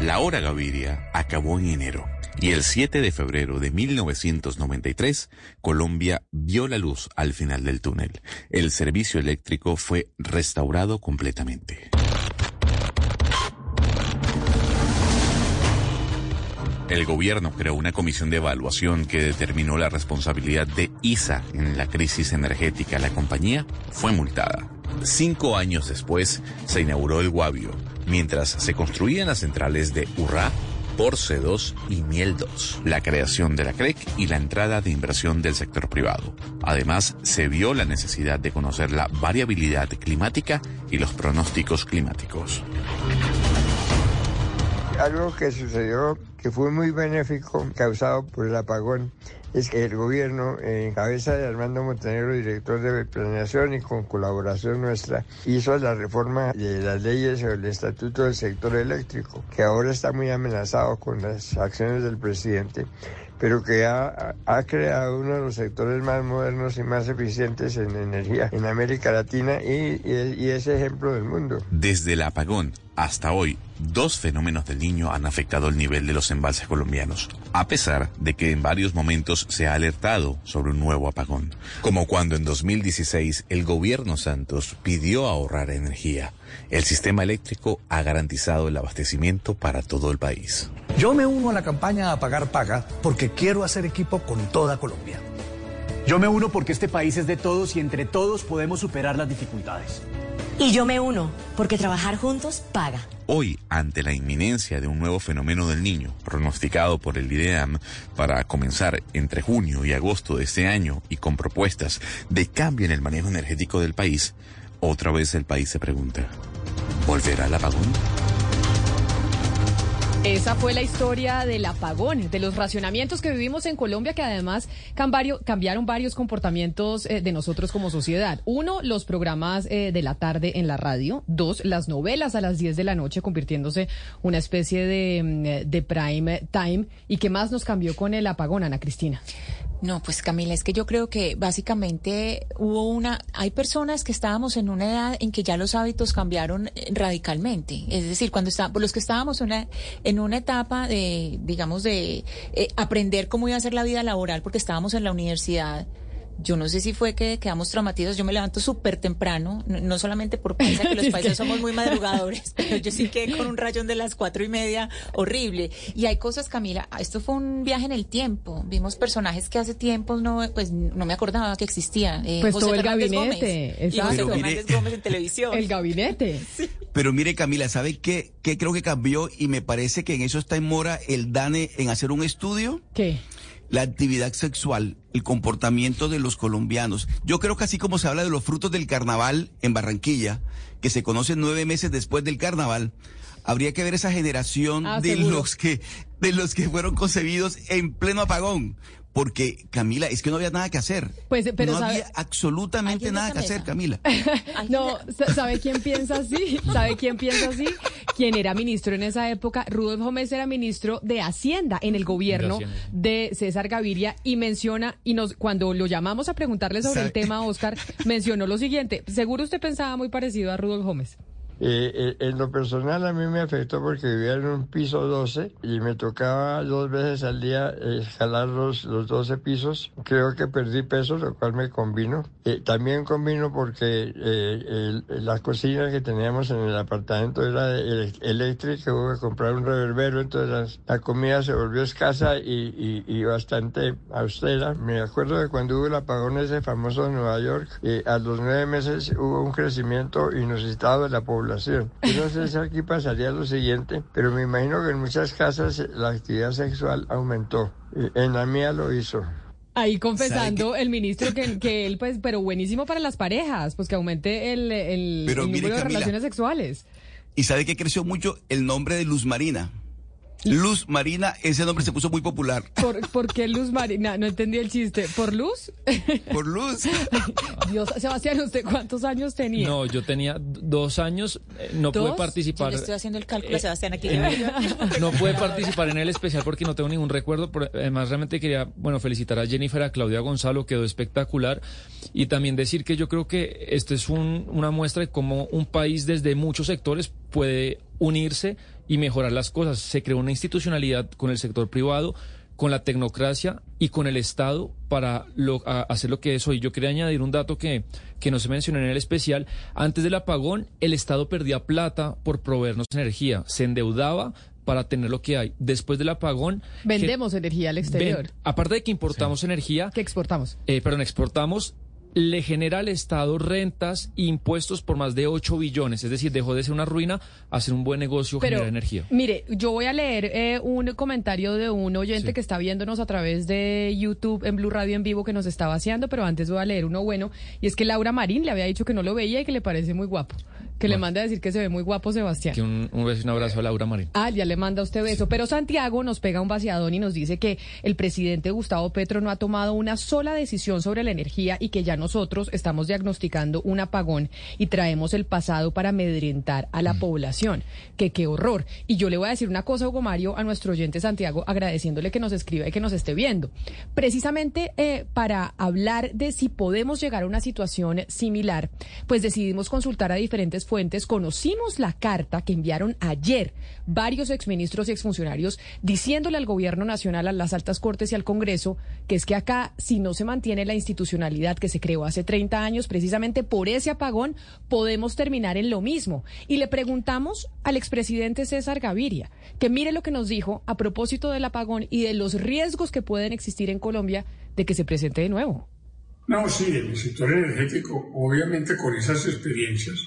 La hora Gaviria acabó en enero y el 7 de febrero de 1993 Colombia vio la luz al final del túnel. El servicio eléctrico fue restaurado completamente. El gobierno creó una comisión de evaluación que determinó la responsabilidad de ISA en la crisis energética. La compañía fue multada. Cinco años después se inauguró el Guavio, mientras se construían las centrales de Urrá, Porce 2 y Miel 2, la creación de la CREC y la entrada de inversión del sector privado. Además, se vio la necesidad de conocer la variabilidad climática y los pronósticos climáticos. Algo que sucedió que fue muy benéfico, causado por el apagón, es que el gobierno, en cabeza de Armando Montenegro, director de planeación y con colaboración nuestra, hizo la reforma de las leyes sobre el estatuto del sector eléctrico, que ahora está muy amenazado con las acciones del presidente pero que ha, ha, creado uno de los sectores más modernos y más eficientes en energía en América Latina y es ejemplo del mundo. Desde el apagón hasta hoy, dos fenómenos del niño han afectado el nivel de los embalses colombianos, a pesar de que en varios momentos se ha alertado sobre un nuevo apagón, como cuando en 2016 el gobierno Santos pidió ahorrar energía. El sistema eléctrico ha garantizado el abastecimiento para todo el país. Yo me uno a la campaña a pagar paga porque quiero hacer equipo con toda Colombia. Yo me uno porque este país es de todos y entre todos podemos superar las dificultades. Y yo me uno porque trabajar juntos paga. Hoy, ante la inminencia de un nuevo fenómeno del niño, pronosticado por el IDEAM para comenzar entre junio y agosto de este año y con propuestas de cambio en el manejo energético del país, otra vez el país se pregunta, ¿volverá el apagón? Esa fue la historia del apagón, de los racionamientos que vivimos en Colombia, que además cambiaron, varios comportamientos eh, de nosotros como sociedad. Uno, los programas eh, de la tarde en la radio. Dos, las novelas a las 10 de la noche, convirtiéndose una especie de, mm, de prime time. ¿Y qué más nos cambió con el apagón, Ana Cristina? No, pues Camila, es que yo creo que básicamente hubo una, hay personas que estábamos en una edad en que ya los hábitos cambiaron eh, radicalmente. Es decir, cuando está, los que estábamos una, en una etapa de, digamos, de eh, aprender cómo iba a ser la vida laboral, porque estábamos en la universidad yo no sé si fue que quedamos traumatizados. Yo me levanto súper temprano, no, solamente por paisa, que los [LAUGHS] países somos muy madrugadores, [LAUGHS] pero yo sí quedé con un rayón de las cuatro y media horrible. Y hay cosas, Camila, esto fue un viaje en el tiempo. Vimos personajes que hace tiempo no, pues, no me acordaba que existían. Eh, pues todo el gabinete. Y José Fernández Gómez en televisión. El gabinete. [LAUGHS] Pero mire, Camila, ¿sabe qué, qué creo que cambió? Y me parece que en eso está en mora el DANE en hacer un estudio. ¿Qué? La actividad sexual, el comportamiento de los colombianos. Yo creo que así como se habla de los frutos del carnaval en Barranquilla, que se conocen nueve meses después del carnaval, habría que ver esa generación Ah, de seguro. los que de los que fueron concebidos en pleno apagón. Porque, Camila, es que no había nada que hacer. Pues, pero no sabe- había absolutamente ¿Alguien de nada que hacer? Camila. [LAUGHS] No, sa- ¿sabe quién piensa así? ¿Sabe quién piensa así? Quien era ministro en esa época, Rudolf Gómez era ministro de Hacienda en el gobierno De César Gaviria y menciona, y nos cuando lo llamamos a preguntarle sobre el tema, Oscar, mencionó lo siguiente. Seguro usted pensaba muy parecido a Rudolf Gómez. Eh, eh, en lo personal a mí me afectó porque vivía en un piso 12 y me tocaba dos veces al día eh, escalar los, los 12 pisos. Creo que perdí peso, lo cual me convino. Eh, también convino porque eh, el- la cocina que teníamos en el apartamento era eléctrica, hubo que comprar un reverbero, entonces las- la, comida se volvió escasa y, y- y bastante austera. Me acuerdo de cuando hubo el apagón ese famoso en Nueva York, eh, a los nueve meses hubo un crecimiento inusitado de la población. Yo no sé si aquí pasaría lo siguiente, pero me imagino que en muchas casas eh, la actividad sexual aumentó. Eh, En la mía lo hizo. Ahí confesando el ministro que, que él, pues, pero buenísimo para las parejas, pues que aumente el, el- Pero el mire, número de Camila. relaciones sexuales. ¿Y sabe que creció mucho el nombre de Luz Marina? Luz Marina, ese nombre se puso muy popular. ¿Por, por qué Luz Marina? No entendí el chiste. ¿Por Luz? [LAUGHS] Por Luz. Dios, Sebastián, ¿usted cuántos años tenía? No, yo tenía dos años, eh, no ¿Dos? pude Yo participar. le estoy haciendo el cálculo, Eh, Sebastián, aquí. en- [LAUGHS] no pude participar en el especial porque no tengo ningún recuerdo. pero además, realmente quería, bueno, felicitar a Jennifer, a Claudia Gonzalo, quedó espectacular. Y también decir que yo creo que esto es un- una muestra de cómo un país desde muchos sectores puede unirse y mejorar las cosas. Se creó una institucionalidad con el sector privado, con la tecnocracia y con el Estado para lo- a- hacer lo que es hoy. Yo quería añadir un dato que, que no se mencionó en el especial. Antes del apagón, el Estado perdía plata por proveernos energía, se endeudaba para tener lo que hay. Después del apagón... Vendemos energía al exterior. Ven- aparte de que importamos energía... Que exportamos. Eh, perdón, exportamos, le genera al Estado rentas e impuestos por más de 8 billones. Es decir, dejó de ser una ruina a ser un buen negocio Pero, generar energía. Mire, yo voy a leer eh, un comentario de un oyente Sí. que está viéndonos a través de YouTube en Blue Radio en vivo que nos está vaciando, pero antes voy a leer uno bueno. Y es que Laura Marín le había dicho que no lo veía y que le parece muy guapo. Que le manda a decir que se ve muy guapo Sebastián. Que un, un beso y un abrazo a Laura Marín. Ah, ya le manda a usted beso. Pero Santiago nos pega un vaciadón y nos dice que el presidente Gustavo Petro no ha tomado una sola decisión sobre la energía y que ya nosotros estamos diagnosticando un apagón y traemos el pasado para amedrentar a la población. Que qué horror. Y yo le voy a decir una cosa, Hugo Mario, a nuestro oyente Santiago, agradeciéndole que nos escriba y que nos esté viendo. Precisamente eh, para hablar de si podemos llegar a una situación similar, pues decidimos consultar a diferentes fuentes, conocimos la carta que enviaron ayer varios exministros y exfuncionarios diciéndole al gobierno nacional, a las altas cortes y al Congreso que es que acá, si no se mantiene la institucionalidad que se creó hace 30 años, precisamente por ese apagón, podemos terminar en lo mismo. Y le preguntamos al expresidente César Gaviria que mire lo que nos dijo a propósito del apagón y de los riesgos que pueden existir en Colombia de que se presente de nuevo. No, sí, en el sector energético, obviamente con esas experiencias,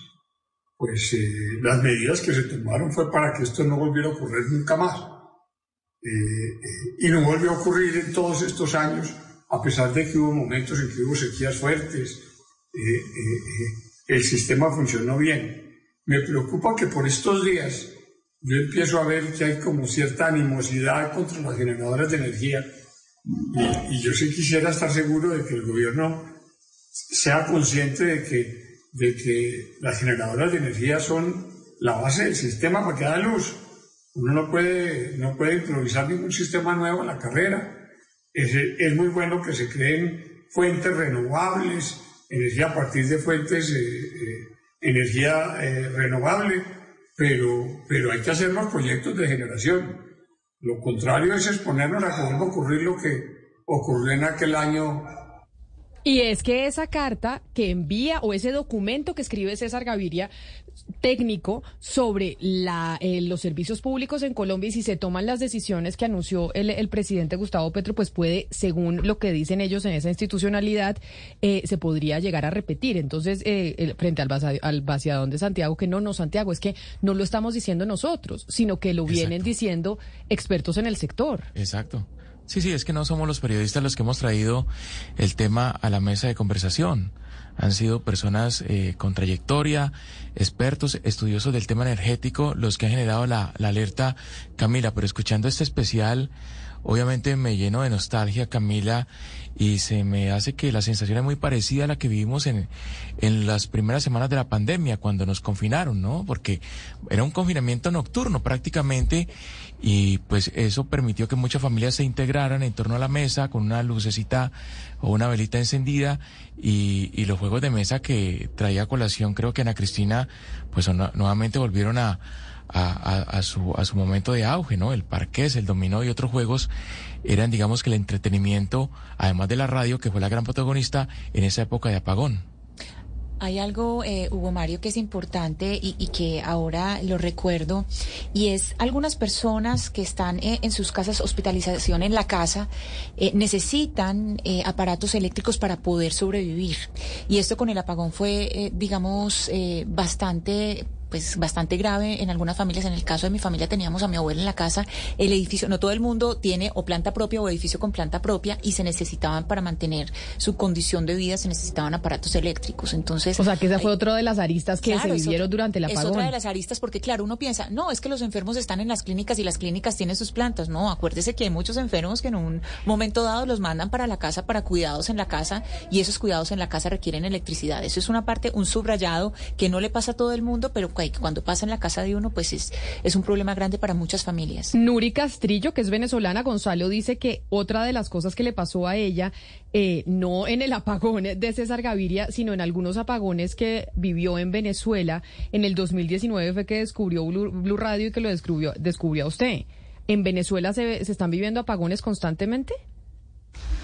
pues eh, las medidas que se tomaron fue para que esto no volviera a ocurrir nunca más. Eh, eh, y no volvió a ocurrir en todos estos años, a pesar de que hubo momentos en que hubo sequías fuertes, el sistema funcionó bien. Me preocupa que por estos días yo empiezo a ver que hay como cierta animosidad contra las generadoras de energía y, y yo sí quisiera estar seguro de que el gobierno sea consciente de que, de que las generadoras de energía son la base del sistema para que da luz. Uno no puede, no puede improvisar ningún sistema nuevo en la carrera. Es, es muy bueno que se creen fuentes renovables, energía a partir de fuentes, eh, eh, energía eh, renovable, pero, pero hay que hacer los proyectos de generación. Lo contrario es exponernos a que a ocurrir lo que ocurrió en aquel año y es que esa carta que envía o ese documento que escribe César Gaviria técnico sobre la, eh, los servicios públicos en Colombia y si se toman las decisiones que anunció el, el presidente Gustavo Petro, pues puede, según lo que dicen ellos en esa institucionalidad, eh, se podría llegar a repetir. Entonces, eh, frente al, al vaciadón de Santiago, que no, no, Santiago, es que no lo estamos diciendo nosotros, sino que lo vienen diciendo expertos en el sector. Exacto. Sí, sí, es que no somos los periodistas los que hemos traído el tema a la mesa de conversación. Han sido personas eh, con trayectoria, expertos, estudiosos del tema energético, los que han generado la, la alerta. Camila, pero escuchando este especial, obviamente me lleno de nostalgia, Camila, y se me hace que la sensación es muy parecida a la que vivimos en, en las primeras semanas de la pandemia, cuando nos confinaron, ¿no? Porque era un confinamiento nocturno prácticamente y pues eso permitió que muchas familias se integraran en torno a la mesa con una lucecita o una velita encendida y, y los juegos de mesa que traía colación creo que Ana Cristina pues nuevamente volvieron a, a, a, su, a su momento de auge, ¿no? El parqués, el dominó y otros juegos eran digamos que el entretenimiento, además de la radio que fue la gran protagonista en esa época de apagón. Hay algo, eh, Hugo Mario, que es importante y, y, que ahora lo recuerdo, y es algunas personas que están eh, en sus casas, hospitalización en la casa, eh, necesitan eh, aparatos eléctricos para poder sobrevivir. Y esto con el apagón fue, eh, digamos, bastante pues bastante grave en algunas familias. En el caso de mi familia teníamos a mi abuela en la casa, el edificio, no todo el mundo tiene o planta propia o edificio con planta propia y se necesitaban para mantener su condición de vida, se necesitaban aparatos eléctricos. Entonces, o sea, que esa fue otra de las aristas que se vivieron durante el apagón. Es otra de las aristas porque claro, uno piensa, no, es que los enfermos están en las clínicas y las clínicas tienen sus plantas. No, acuérdese que hay muchos enfermos que en un momento dado los mandan para la casa para cuidados en la casa y esos cuidados en la casa requieren electricidad. Eso es una parte, un subrayado que no le pasa a todo el mundo, pero que cuando pasa en la casa de uno, pues es, es un problema grande para muchas familias. Nuri Castrillo, que es venezolana, Gonzalo dice que otra de las cosas que le pasó a ella, eh, no en el apagón de César Gaviria, sino en algunos apagones que vivió en Venezuela, en el 2019 fue que descubrió Blue, Blue Radio y que lo descubrió, descubrió a usted. ¿En Venezuela se, se están viviendo apagones constantemente?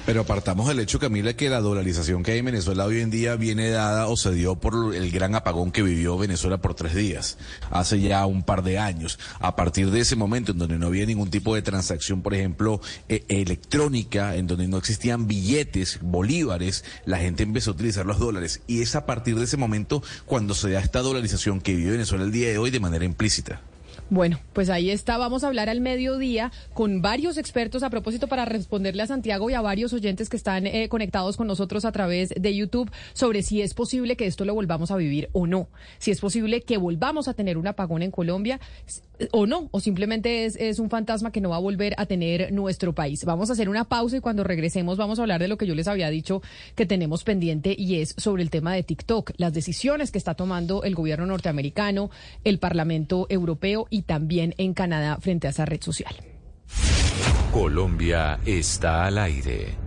Pero apartamos del hecho, Camila, que la dolarización que hay en Venezuela hoy en día viene dada o se dio por el gran apagón que vivió Venezuela por tres días, hace ya un par de años. A partir de ese momento, en donde no había ningún tipo de transacción, por ejemplo, eh, electrónica, en donde no existían billetes, bolívares, la gente empezó a utilizar los dólares. Y es a partir de ese momento cuando se da esta dolarización que vive Venezuela el día de hoy de manera implícita. Bueno, pues ahí está. Vamos a hablar al mediodía con varios expertos a propósito para responderle a Santiago y a varios oyentes que están eh, conectados con nosotros a través de YouTube sobre si es posible que esto lo volvamos a vivir o no. Si es posible que volvamos a tener un apagón en Colombia o no, o simplemente es, es un fantasma que no va a volver a tener nuestro país. Vamos a hacer una pausa y cuando regresemos vamos a hablar de lo que yo les había dicho que tenemos pendiente y es sobre el tema de TikTok, las decisiones que está tomando el gobierno norteamericano, el Parlamento Europeo y también en Canadá frente a esa red social. Colombia está al aire.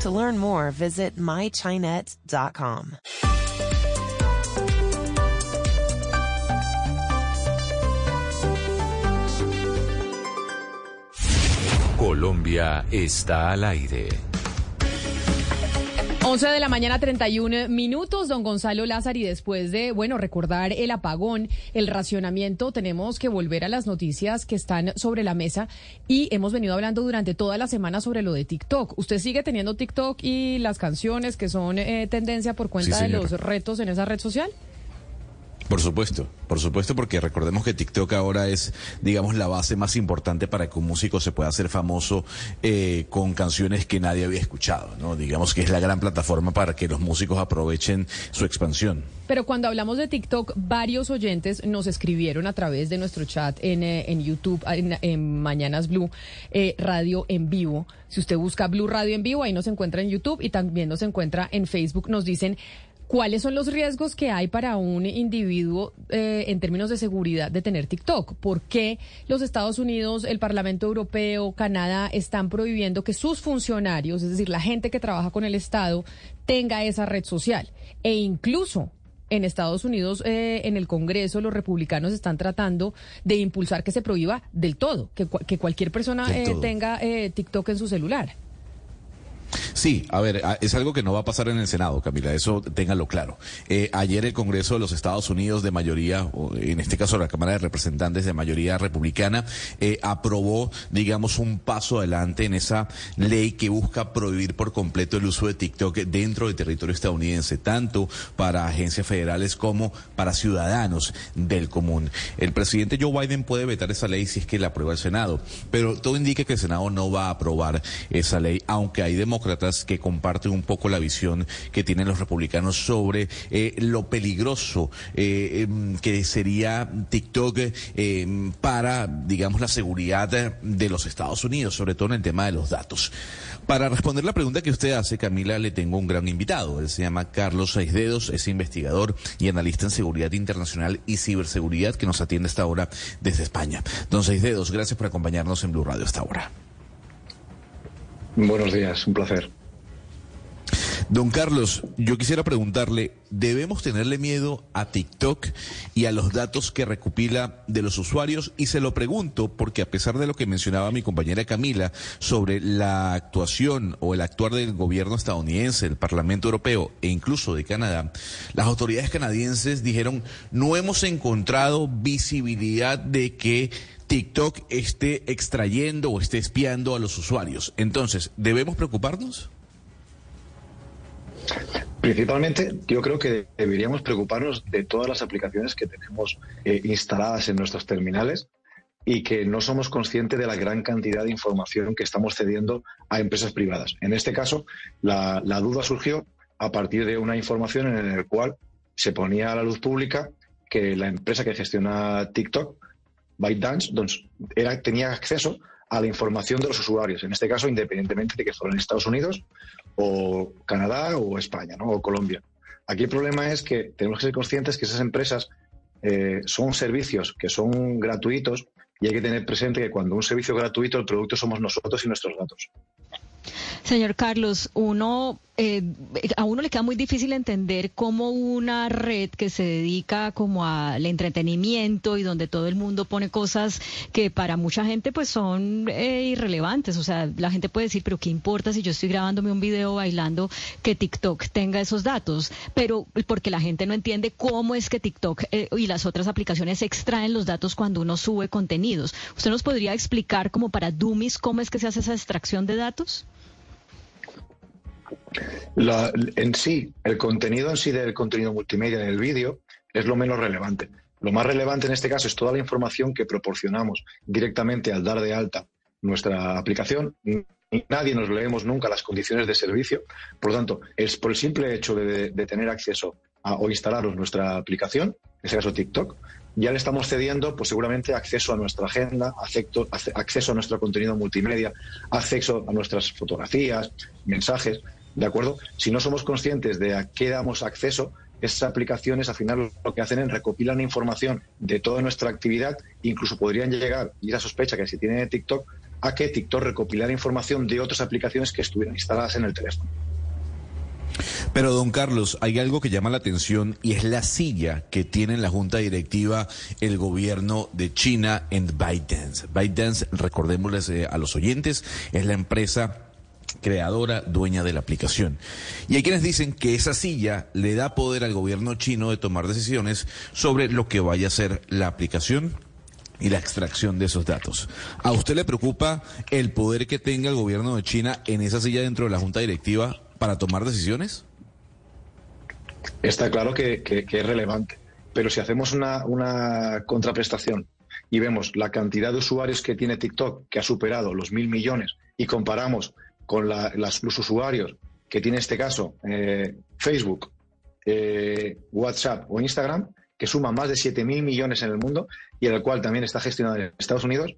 To learn more, visit mychinet.com. Colombia está al aire. 11 de la mañana, 31 minutos, don Gonzalo Lázaro, y después de, bueno, recordar el apagón, el racionamiento, tenemos que volver a las noticias que están sobre la mesa y hemos venido hablando durante toda la semana sobre lo de TikTok. ¿Usted sigue teniendo TikTok y las canciones que son eh, tendencia por cuenta Sí, de los retos en esa red social? Por supuesto, por supuesto, porque recordemos que TikTok ahora es, digamos, la base más importante para que un músico se pueda hacer famoso eh, con canciones que nadie había escuchado, ¿no? Digamos que es la gran plataforma para que los músicos aprovechen su expansión. Pero cuando hablamos de TikTok, varios oyentes nos escribieron a través de nuestro chat en, eh, YouTube, en, en Mañanas Blue, eh, Radio en Vivo. Si usted busca Blue Radio en Vivo, ahí nos encuentra en YouTube y también nos encuentra en Facebook. Nos dicen cuáles son los riesgos que hay para un individuo eh, en términos de seguridad de tener TikTok. ¿Por qué los Estados Unidos, el Parlamento Europeo, Canadá están prohibiendo que sus funcionarios, es decir, la gente que trabaja con el Estado, tenga esa red social? E incluso en Estados Unidos, eh, en el Congreso, los republicanos están tratando de impulsar que se prohíba del todo, que, que cualquier persona eh, tenga eh, TikTok en su celular. Sí, a ver, es algo que no va a pasar en el Senado, Camila, eso téngalo claro. Eh, ayer el Congreso de los Estados Unidos de mayoría, en este caso la Cámara de Representantes de mayoría republicana, eh, aprobó, digamos, un paso adelante en esa ley que busca prohibir por completo el uso de TikTok dentro del territorio estadounidense, tanto para agencias federales como para ciudadanos del común. El presidente Joe Biden puede vetar esa ley si es que la aprueba el Senado, pero todo indica que el Senado no va a aprobar esa ley, aunque hay demócratas que comparten un poco la visión que tienen los republicanos sobre eh, lo peligroso eh, em, que sería TikTok eh, para, digamos, la seguridad de los Estados Unidos, sobre todo en el tema de los datos. Para responder la pregunta que usted hace, Camila, le tengo un gran invitado. Él se llama Carlos Seisdedos, es investigador y analista en seguridad internacional y ciberseguridad que nos atiende esta hora desde España. Don Seisdedos, gracias por acompañarnos en Blue Radio esta hora. Buenos días, un placer. Don Carlos, yo quisiera preguntarle, ¿debemos tenerle miedo a TikTok y a los datos que recopila de los usuarios? Y se lo pregunto porque a pesar de lo que mencionaba mi compañera Camila sobre la actuación o el actuar del gobierno estadounidense, el Parlamento Europeo e incluso de Canadá, las autoridades canadienses dijeron, no hemos encontrado visibilidad de que TikTok esté extrayendo o esté espiando a los usuarios. Entonces, ¿debemos preocuparnos? Principalmente, yo creo que deberíamos preocuparnos de todas las aplicaciones que tenemos eh, instaladas en nuestros terminales y que no somos conscientes de la gran cantidad de información que estamos cediendo a empresas privadas. En este caso, la, la duda surgió a partir de una información en la cual se ponía a la luz pública que la empresa que gestiona TikTok, ByteDance, doncs, era, tenía acceso a la información de los usuarios, en este caso independientemente de que fueran Estados Unidos o Canadá o España o Colombia. Aquí el problema es que tenemos que ser conscientes que esas empresas eh, son servicios que son gratuitos y hay que tener presente que cuando un servicio es gratuito el producto somos nosotros y nuestros datos. Señor Carlos, uno eh, a uno le queda muy difícil entender cómo una red que se dedica como al entretenimiento y donde todo el mundo pone cosas que para mucha gente pues son eh, irrelevantes. O sea, la gente puede decir, pero ¿qué importa si yo estoy grabándome un video bailando que TikTok tenga esos datos? Pero porque la gente no entiende cómo es que TikTok eh, y las otras aplicaciones extraen los datos cuando uno sube contenidos. ¿Usted nos podría explicar como para Dummies cómo es que se hace esa extracción de datos? En sí, el contenido en sí del contenido multimedia en el vídeo es lo menos relevante. Lo más relevante en este caso es toda la información que proporcionamos directamente al dar de alta nuestra aplicación. Nadie nos leemos nunca las condiciones de servicio. Por lo tanto, es por el simple hecho de, tener acceso a, o instalaros nuestra aplicación, en este caso TikTok, ya le estamos cediendo, pues seguramente acceso a nuestra agenda, acceso a nuestro contenido multimedia, acceso a nuestras fotografías, mensajes. ¿De acuerdo? Si no somos conscientes de a qué damos acceso, esas aplicaciones al final lo que hacen es recopilan información de toda nuestra actividad, incluso podrían llegar, y la sospecha que si tiene TikTok, a que TikTok recopilara información de otras aplicaciones que estuvieran instaladas en el teléfono. Pero, don Carlos, hay algo que llama la atención y es la silla que tiene en la junta directiva el gobierno de China en ByteDance. ByteDance, recordémosles eh, a los oyentes, es la empresa creadora, dueña de la aplicación. Y hay quienes dicen que esa silla le da poder al gobierno chino de tomar decisiones sobre lo que vaya a ser la aplicación y la extracción de esos datos. ¿A usted le preocupa el poder que tenga el gobierno de China en esa silla dentro de la junta directiva para tomar decisiones? Está claro que, es relevante, pero si hacemos una, una contraprestación y vemos la cantidad de usuarios que tiene TikTok, que ha superado los mil millones, y comparamos con los usuarios que tiene este caso eh, Facebook, eh, WhatsApp o Instagram, que suma más de 7.000 millones en el mundo y el cual también está gestionado en Estados Unidos,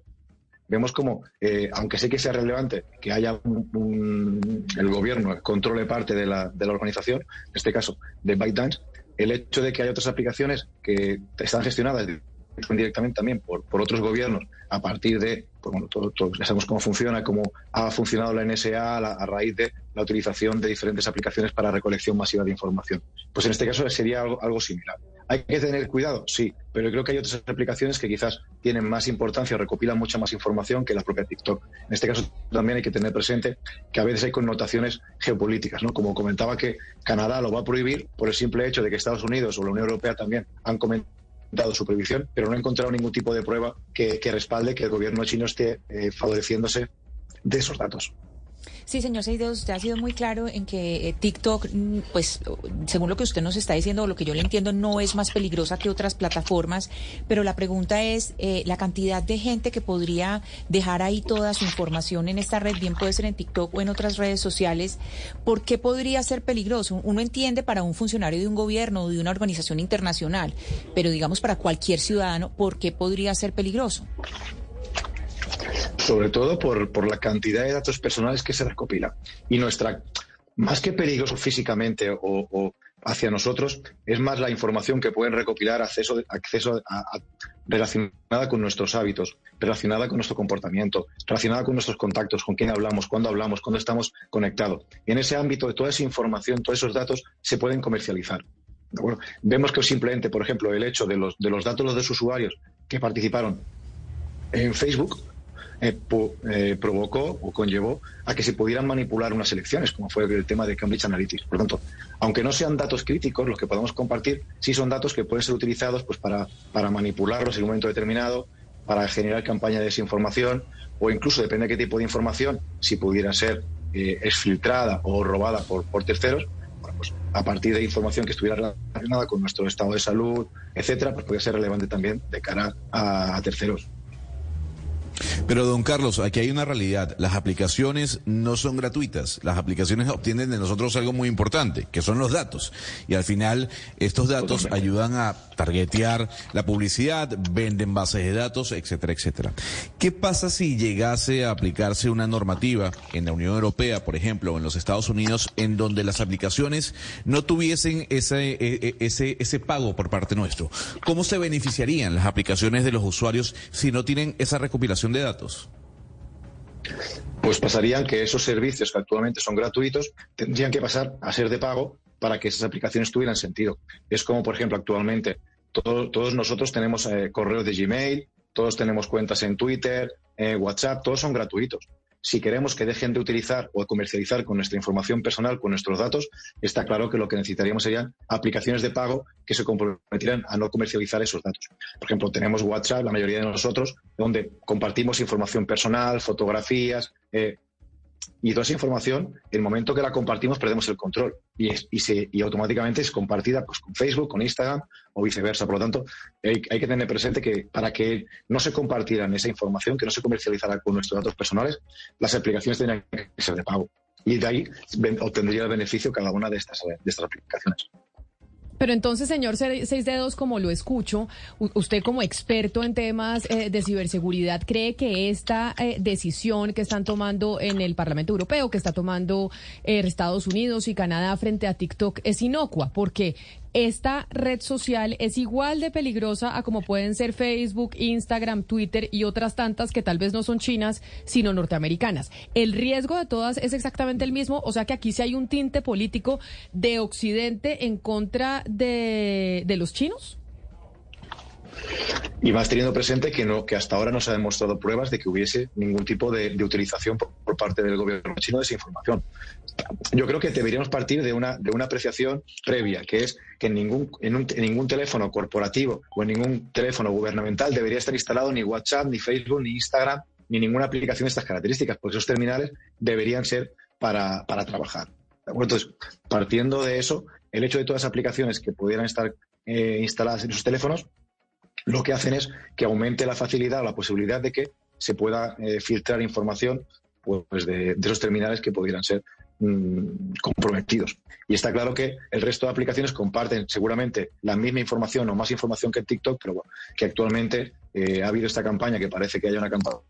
vemos como, eh, aunque sé que sea relevante que haya un, el gobierno controle parte de la, de la organización, en este caso de ByteDance, el hecho de que haya otras aplicaciones que están gestionadas directamente también por, por otros gobiernos a partir de, pues bueno, todos ya sabemos cómo funciona, cómo ha funcionado la NSA a, raíz de la utilización de diferentes aplicaciones para recolección masiva de información. Pues en este caso sería algo, similar. ¿Hay que tener cuidado? Sí, pero creo que hay otras aplicaciones que quizás tienen más importancia recopilan mucha más información que la propia TikTok. En este caso también hay que tener presente que a veces hay connotaciones geopolíticas, ¿no? Como comentaba que Canadá lo va a prohibir por el simple hecho de que Estados Unidos o la Unión Europea también han comentado dado su prohibición, pero no he encontrado ningún tipo de prueba que, respalde que el gobierno chino esté eh, favoreciéndose de esos datos. Sí, señor Seideos, usted ha sido muy claro en que eh, TikTok, mm, pues según lo que usted nos está diciendo, o lo que yo le entiendo, no es más peligrosa que otras plataformas, pero la pregunta es eh, la cantidad de gente que podría dejar ahí toda su información en esta red, bien puede ser en TikTok o en otras redes sociales, ¿por qué podría ser peligroso? Uno entiende para un funcionario de un gobierno o de una organización internacional, pero digamos para cualquier ciudadano, ¿por qué podría ser peligroso? Sobre todo por, por la cantidad de datos personales que se recopilan. Y nuestra, más que peligroso físicamente o, hacia nosotros, es más la información que pueden recopilar acceso, acceso relacionada con nuestros hábitos, relacionada con nuestro comportamiento, relacionada con nuestros contactos, con quién hablamos, cuándo hablamos, cuándo estamos conectados. En ese ámbito, toda esa información, todos esos datos se pueden comercializar. vemos que simplemente, por ejemplo, el hecho de los, de los datos de los usuarios que participaron en Facebook eh, eh, provocó o conllevó a que se pudieran manipular unas elecciones, como fue el tema de Cambridge Analytics. Por lo tanto, aunque no sean datos críticos los que podemos compartir, sí son datos que pueden ser utilizados pues, para, para manipularlos en un momento determinado, para generar campaña de desinformación o incluso, depende de qué tipo de información, si pudiera ser eh, exfiltrada o robada por, por terceros, pues a partir de información que estuviera relacionada con nuestro estado de salud, etcétera, pues podría ser relevante también de cara a terceros. Pero don Carlos, aquí hay una realidad. Las aplicaciones no son gratuitas. Las aplicaciones obtienen de nosotros algo muy importante, que son los datos. Y al final, estos datos ayudan a targetear la publicidad, venden bases de datos, etcétera, etcétera. ¿Qué pasa si llegase a aplicarse una normativa en la Unión Europea, por ejemplo, o en los Estados Unidos, en donde las aplicaciones no tuviesen ese, e, e, ese, ese pago por parte nuestro? ¿Cómo se beneficiarían las aplicaciones de los usuarios si no tienen esa recopilación de datos? Pues pasarían que esos servicios que actualmente son gratuitos tendrían que pasar a ser de pago para que esas aplicaciones tuvieran sentido. Es como, por ejemplo, actualmente todos nosotros tenemos eh, correos de Gmail, todos tenemos cuentas en Twitter, en WhatsApp, todos son gratuitos. Si queremos que dejen de utilizar o comercializar con nuestra información personal, con nuestros datos, está claro que lo que necesitaríamos serían aplicaciones de pago que se comprometieran a no comercializar esos datos. Por ejemplo, tenemos WhatsApp, la mayoría de nosotros, donde compartimos información personal, fotografías, eh, y toda esa información, el momento que la compartimos, perdemos el control y, automáticamente es compartida pues, con Facebook, con Instagram o viceversa. Por lo tanto, hay, que tener presente que para que no se compartieran esa información, que no se comercializara con nuestros datos personales, las aplicaciones tendrían que ser de pago. Y de ahí obtendría el beneficio cada una de estas, de estas aplicaciones. Pero entonces, señor Seis Dedos, como lo escucho, usted como experto en temas eh, de ciberseguridad, ¿cree que esta eh, decisión que están tomando en el Parlamento Europeo, que está tomando eh, Estados Unidos y Canadá frente a TikTok es inocua? Porque esta red social es igual de peligrosa a como pueden ser Facebook, Instagram, Twitter y otras tantas que tal vez no son chinas, sino norteamericanas. El riesgo de todas es exactamente el mismo, o sea que aquí sí hay un tinte político de Occidente en contra de, de los chinos. Y más teniendo presente que, no, que hasta ahora no se ha demostrado pruebas de que hubiese ningún tipo de, utilización por, parte del gobierno chino de esa información. Yo creo que deberíamos partir de una, de una apreciación previa, que es que en ningún, en, ningún teléfono corporativo o en ningún teléfono gubernamental debería estar instalado ni WhatsApp, ni Facebook, ni Instagram, ni ninguna aplicación de estas características, porque esos terminales deberían ser para, para trabajar. Entonces, partiendo de eso, el hecho de todas las aplicaciones que pudieran estar eh, instaladas en esos teléfonos lo que hacen es que aumente la facilidad o la posibilidad de que se pueda eh, filtrar información pues, de, esos terminales que pudieran ser mm, comprometidos. Y está claro que el resto de aplicaciones comparten seguramente la misma información o más información que TikTok, pero bueno, que actualmente eh, ha habido esta campaña que parece que haya una campaña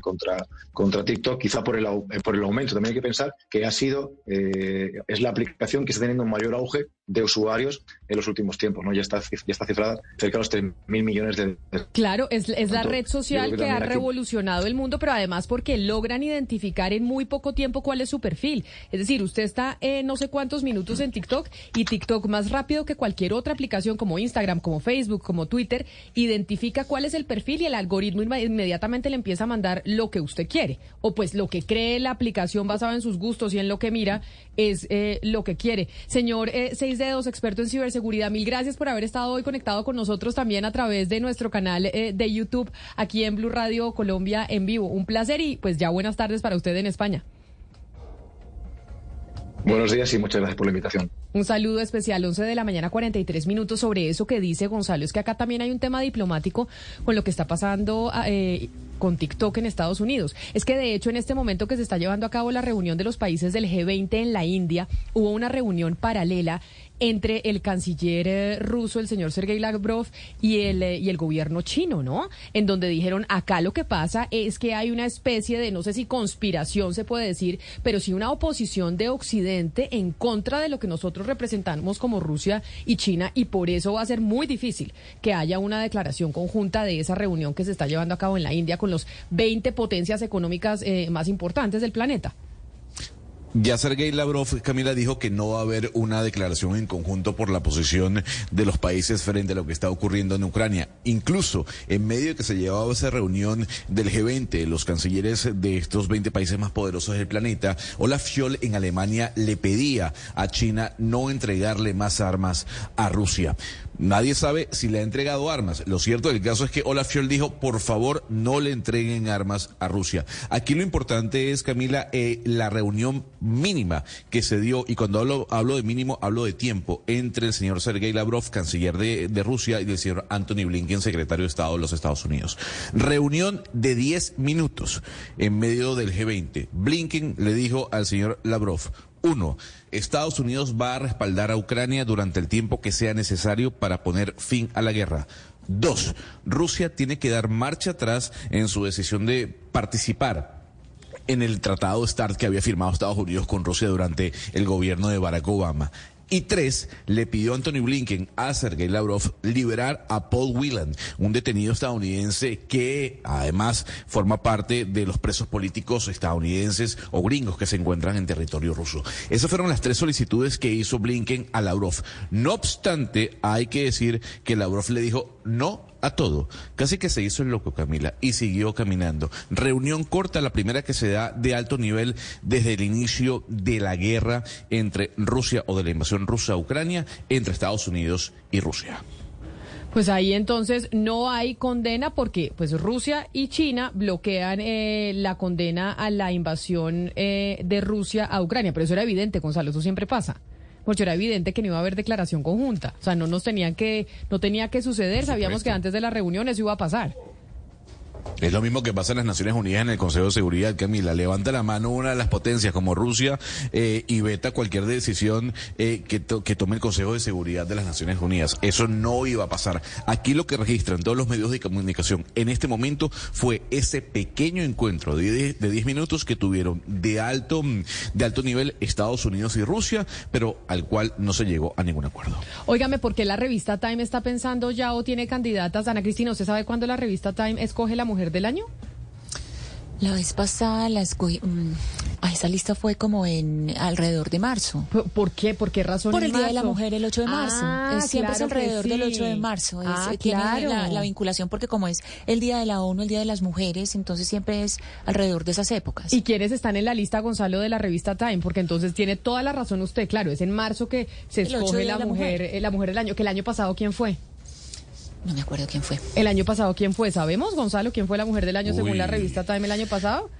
contra, contra TikTok, quizá por el, eh, por el aumento. También hay que pensar que ha sido, eh, es la aplicación que está teniendo un mayor auge de usuarios en los últimos tiempos, ¿no? Ya está, ya está cifrada cerca de los 3.000 millones de... Claro, es, es la red social que, ha revolucionado el mundo, pero además porque logran identificar en muy poco tiempo cuál es su perfil. Es decir, usted está en no sé cuántos minutos en TikTok y TikTok más rápido que cualquier otra aplicación como Instagram, como Facebook, como Twitter, identifica cuál es el perfil y el algoritmo inmediatamente le empieza a mandar lo que usted quiere. O pues lo que cree la aplicación basada en sus gustos y en lo que mira es eh, lo que quiere. Señor eh, Dedos, experto en ciberseguridad, mil gracias por haber estado hoy conectado con nosotros también a través de nuestro canal eh, de YouTube aquí en Blue Radio Colombia en vivo. Un placer y pues ya buenas tardes para usted en España. Buenos días y muchas gracias por la invitación. Un saludo especial, 11 de la mañana, 43 minutos sobre eso que dice Gonzalo. Es que acá también hay un tema diplomático con lo que está pasando eh, con TikTok en Estados Unidos. Es que de hecho en este momento que se está llevando a cabo la reunión de los países del G20 en la India, hubo una reunión paralela entre el canciller eh, ruso, el señor Sergei Lavrov, y el, eh, y el gobierno chino, ¿no? En donde dijeron, acá lo que pasa es que hay una especie de, no sé si conspiración se puede decir, pero sí una oposición de Occidente en contra de lo que nosotros representamos como Rusia y China, y por eso va a ser muy difícil que haya una declaración conjunta de esa reunión que se está llevando a cabo en la India con los 20 potencias económicas eh, más importantes del planeta. Ya Sergei Lavrov, Camila, dijo que no va a haber una declaración en conjunto por la posición de los países frente a lo que está ocurriendo en Ucrania. Incluso en medio de que se llevaba esa reunión del G20, los cancilleres de estos 20 países más poderosos del planeta, Olaf Scholz en Alemania le pedía a China no entregarle más armas a Rusia. Nadie sabe si le ha entregado armas. Lo cierto del caso es que Olaf Scholz dijo, por favor, no le entreguen armas a Rusia. Aquí lo importante es, Camila, eh, la reunión mínima que se dio, y cuando hablo, de mínimo, hablo de tiempo, entre el señor Sergei Lavrov, canciller de, de Rusia, y el señor Anthony Blinken, secretario de Estado de los Estados Unidos. Reunión de 10 minutos en medio del G20. Blinken le dijo al señor Lavrov, uno, Estados Unidos va a respaldar a Ucrania durante el tiempo que sea necesario para poner fin a la guerra. Dos, Rusia tiene que dar marcha atrás en su decisión de participar en el tratado START que había firmado Estados Unidos con Rusia durante el gobierno de Barack Obama. Y tres, le pidió a Anthony Blinken a Sergei Lavrov liberar a Paul Whelan, un detenido estadounidense que además forma parte de los presos políticos estadounidenses o gringos que se encuentran en territorio ruso. Esas fueron las tres solicitudes que hizo Blinken a Lavrov. No obstante, hay que decir que Lavrov le dijo no a todo. Casi que se hizo el loco, Camila, y siguió caminando. Reunión corta, la primera que se da de alto nivel desde el inicio de la guerra entre Rusia o de la invasión rusa a Ucrania, entre Estados Unidos y Rusia. Pues ahí entonces no hay condena porque pues Rusia y China bloquean eh, la condena a la invasión eh, de Rusia a Ucrania, pero eso era evidente, Gonzalo, eso siempre pasa porque era evidente que no iba a haber declaración conjunta. O sea, no nos tenían que, no tenía que suceder, sabíamos que antes de la reunión eso iba a pasar. Es lo mismo que pasa en las Naciones Unidas en el Consejo de Seguridad, Camila. Levanta la mano una de las potencias como Rusia eh, y veta cualquier decisión eh, que, tome el Consejo de Seguridad de las Naciones Unidas. Eso no iba a pasar. Aquí lo que registran todos los medios de comunicación en este momento fue ese pequeño encuentro de 10 minutos que tuvieron de alto, de alto nivel Estados Unidos y Rusia, pero al cual no se llegó a ningún acuerdo. Óigame, ¿por qué la revista Time está pensando ya o tiene candidatas? Ana Cristina, ¿usted sabe cuándo la revista Time escoge la mujer del año? La vez pasada la escogí. Mm, esa lista fue como en alrededor de marzo. ¿Por qué? ¿Por qué razón? Por el Día de la Mujer, el 8 de marzo. Ah, siempre es alrededor del 8 de marzo. Ah, tiene la, vinculación porque como es el Día de la ONU, el Día de las Mujeres, entonces siempre es alrededor de esas épocas. ¿Y quiénes están en la lista, Gonzalo, de la revista Time? Porque entonces tiene toda la razón usted. Claro, es en marzo que se escoge la, mujer, eh, la mujer del año. ¿Que el año pasado quién fue? No me acuerdo quién fue. El año pasado, ¿quién fue? ¿Sabemos, Gonzalo, quién fue la mujer del año según la revista Time el año pasado?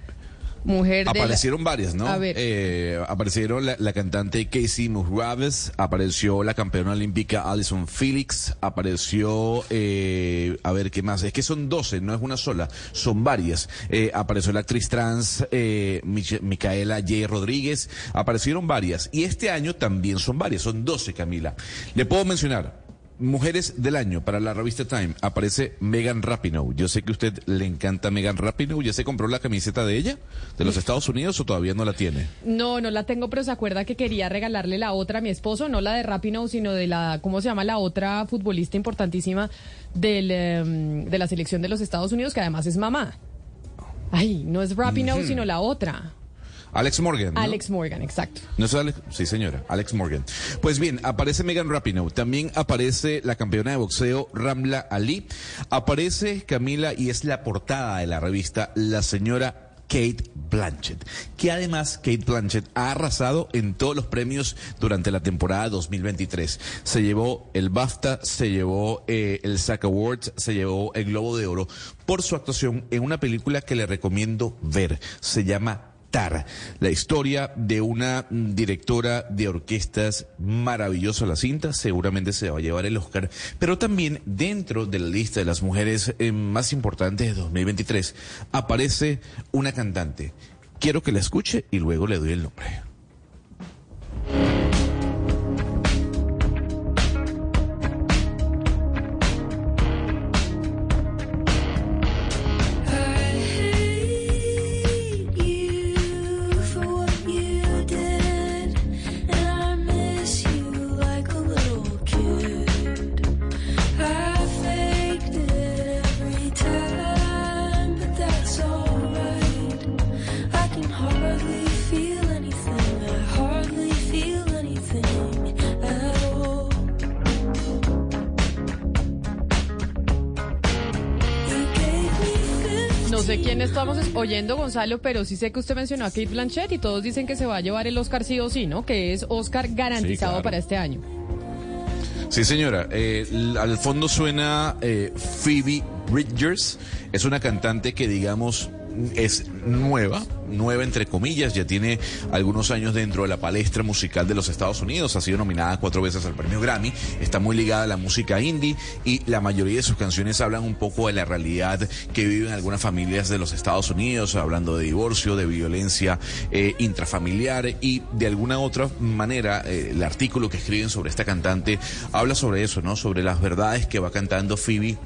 Mujer Aparecieron varias, ¿no? A ver. Eh, aparecieron la, cantante Casey Musgraves, apareció la campeona olímpica Alison Felix, apareció, eh, a ver, ¿qué más? Es que son 12, no es una sola, son varias. Eh, apareció la actriz trans eh, Micaela J. Rodríguez, aparecieron varias. Y este año también son varias, son 12, Camila. Le puedo mencionar Mujeres del año para la revista Time aparece Megan Rapinoe. Yo sé que a usted le encanta Megan Rapinoe. ¿Ya se compró la camiseta de ella, de los Estados Unidos, o todavía no la tiene? No, no la tengo, pero se acuerda que quería regalarle la otra a mi esposo, no la de Rapinoe, sino de la, ¿cómo se llama? La otra futbolista importantísima del, em, de la selección de los Estados Unidos, que además es mamá. Ay, no es Rapinoe, sino la otra. Alex Morgan. Alex Morgan, exacto. ¿No es Alex? Sí, señora, Alex Morgan. Pues bien, aparece Megan Rapinoe, también aparece la campeona de boxeo Ramla Ali, aparece Camila y es la portada de la revista La señora Kate Blanchett, que además Kate Blanchett ha arrasado en todos los premios durante la temporada 2023. Se llevó el BAFTA, se llevó eh, el SAC Awards, se llevó el Globo de Oro por su actuación en una película que le recomiendo ver. Se llama la historia de una directora de orquestas maravillosa la cinta, seguramente se va a llevar el Oscar, pero también dentro de la lista de las mujeres eh, más importantes de 2023 aparece una cantante. Quiero que la escuche y luego le doy el nombre. Gonzalo, pero sí sé que usted mencionó a Kate Blanchett y todos dicen que se va a llevar el Oscar sí o sí, ¿no? Que es Oscar garantizado para este año. Sí, señora. Eh, al fondo suena eh, Phoebe Bridgers. Es una cantante que, digamos, es nueva, nueva entre comillas, ya tiene algunos años dentro de la palestra musical de los Estados Unidos, ha sido nominada cuatro veces al premio Grammy, está muy ligada a la música indie y la mayoría de sus canciones hablan un poco de la realidad que viven algunas familias de los Estados Unidos, hablando de divorcio, de violencia eh, intrafamiliar y de alguna otra manera eh, el artículo que escriben sobre esta cantante habla sobre eso, ¿no? Sobre las verdades que va cantando Phoebe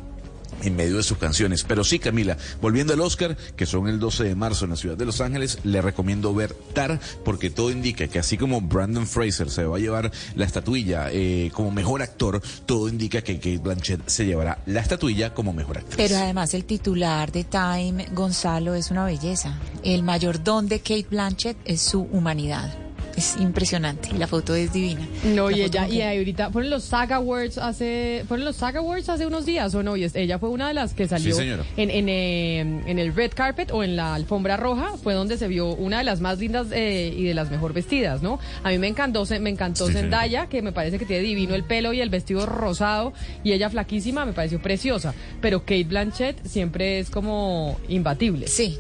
en medio de sus canciones. Pero sí, Camila, volviendo al Oscar, que son el 12 de marzo en la ciudad de Los Ángeles, le recomiendo ver Tar, porque todo indica que así como Brandon Fraser se va a llevar la estatuilla eh, como mejor actor, todo indica que Kate Blanchett se llevará la estatuilla como mejor actriz. Pero además el titular de Time, Gonzalo, es una belleza. El mayor don de Kate Blanchett es su humanidad es impresionante y la foto es divina. No, y ella, y ahorita fueron los Saga Awards hace, fueron los Saga Awards hace unos días, ¿o no? Y ella fue una de las que salió en, en, eh, en, el red carpet o en la alfombra roja, fue donde se vio una de las más lindas eh, y de las mejor vestidas, ¿no? A mí me encantó, me encantó Zendaya, que me parece que tiene divino el pelo y el vestido rosado, y ella flaquísima, me pareció preciosa, pero Kate Blanchett siempre es como imbatible. Sí,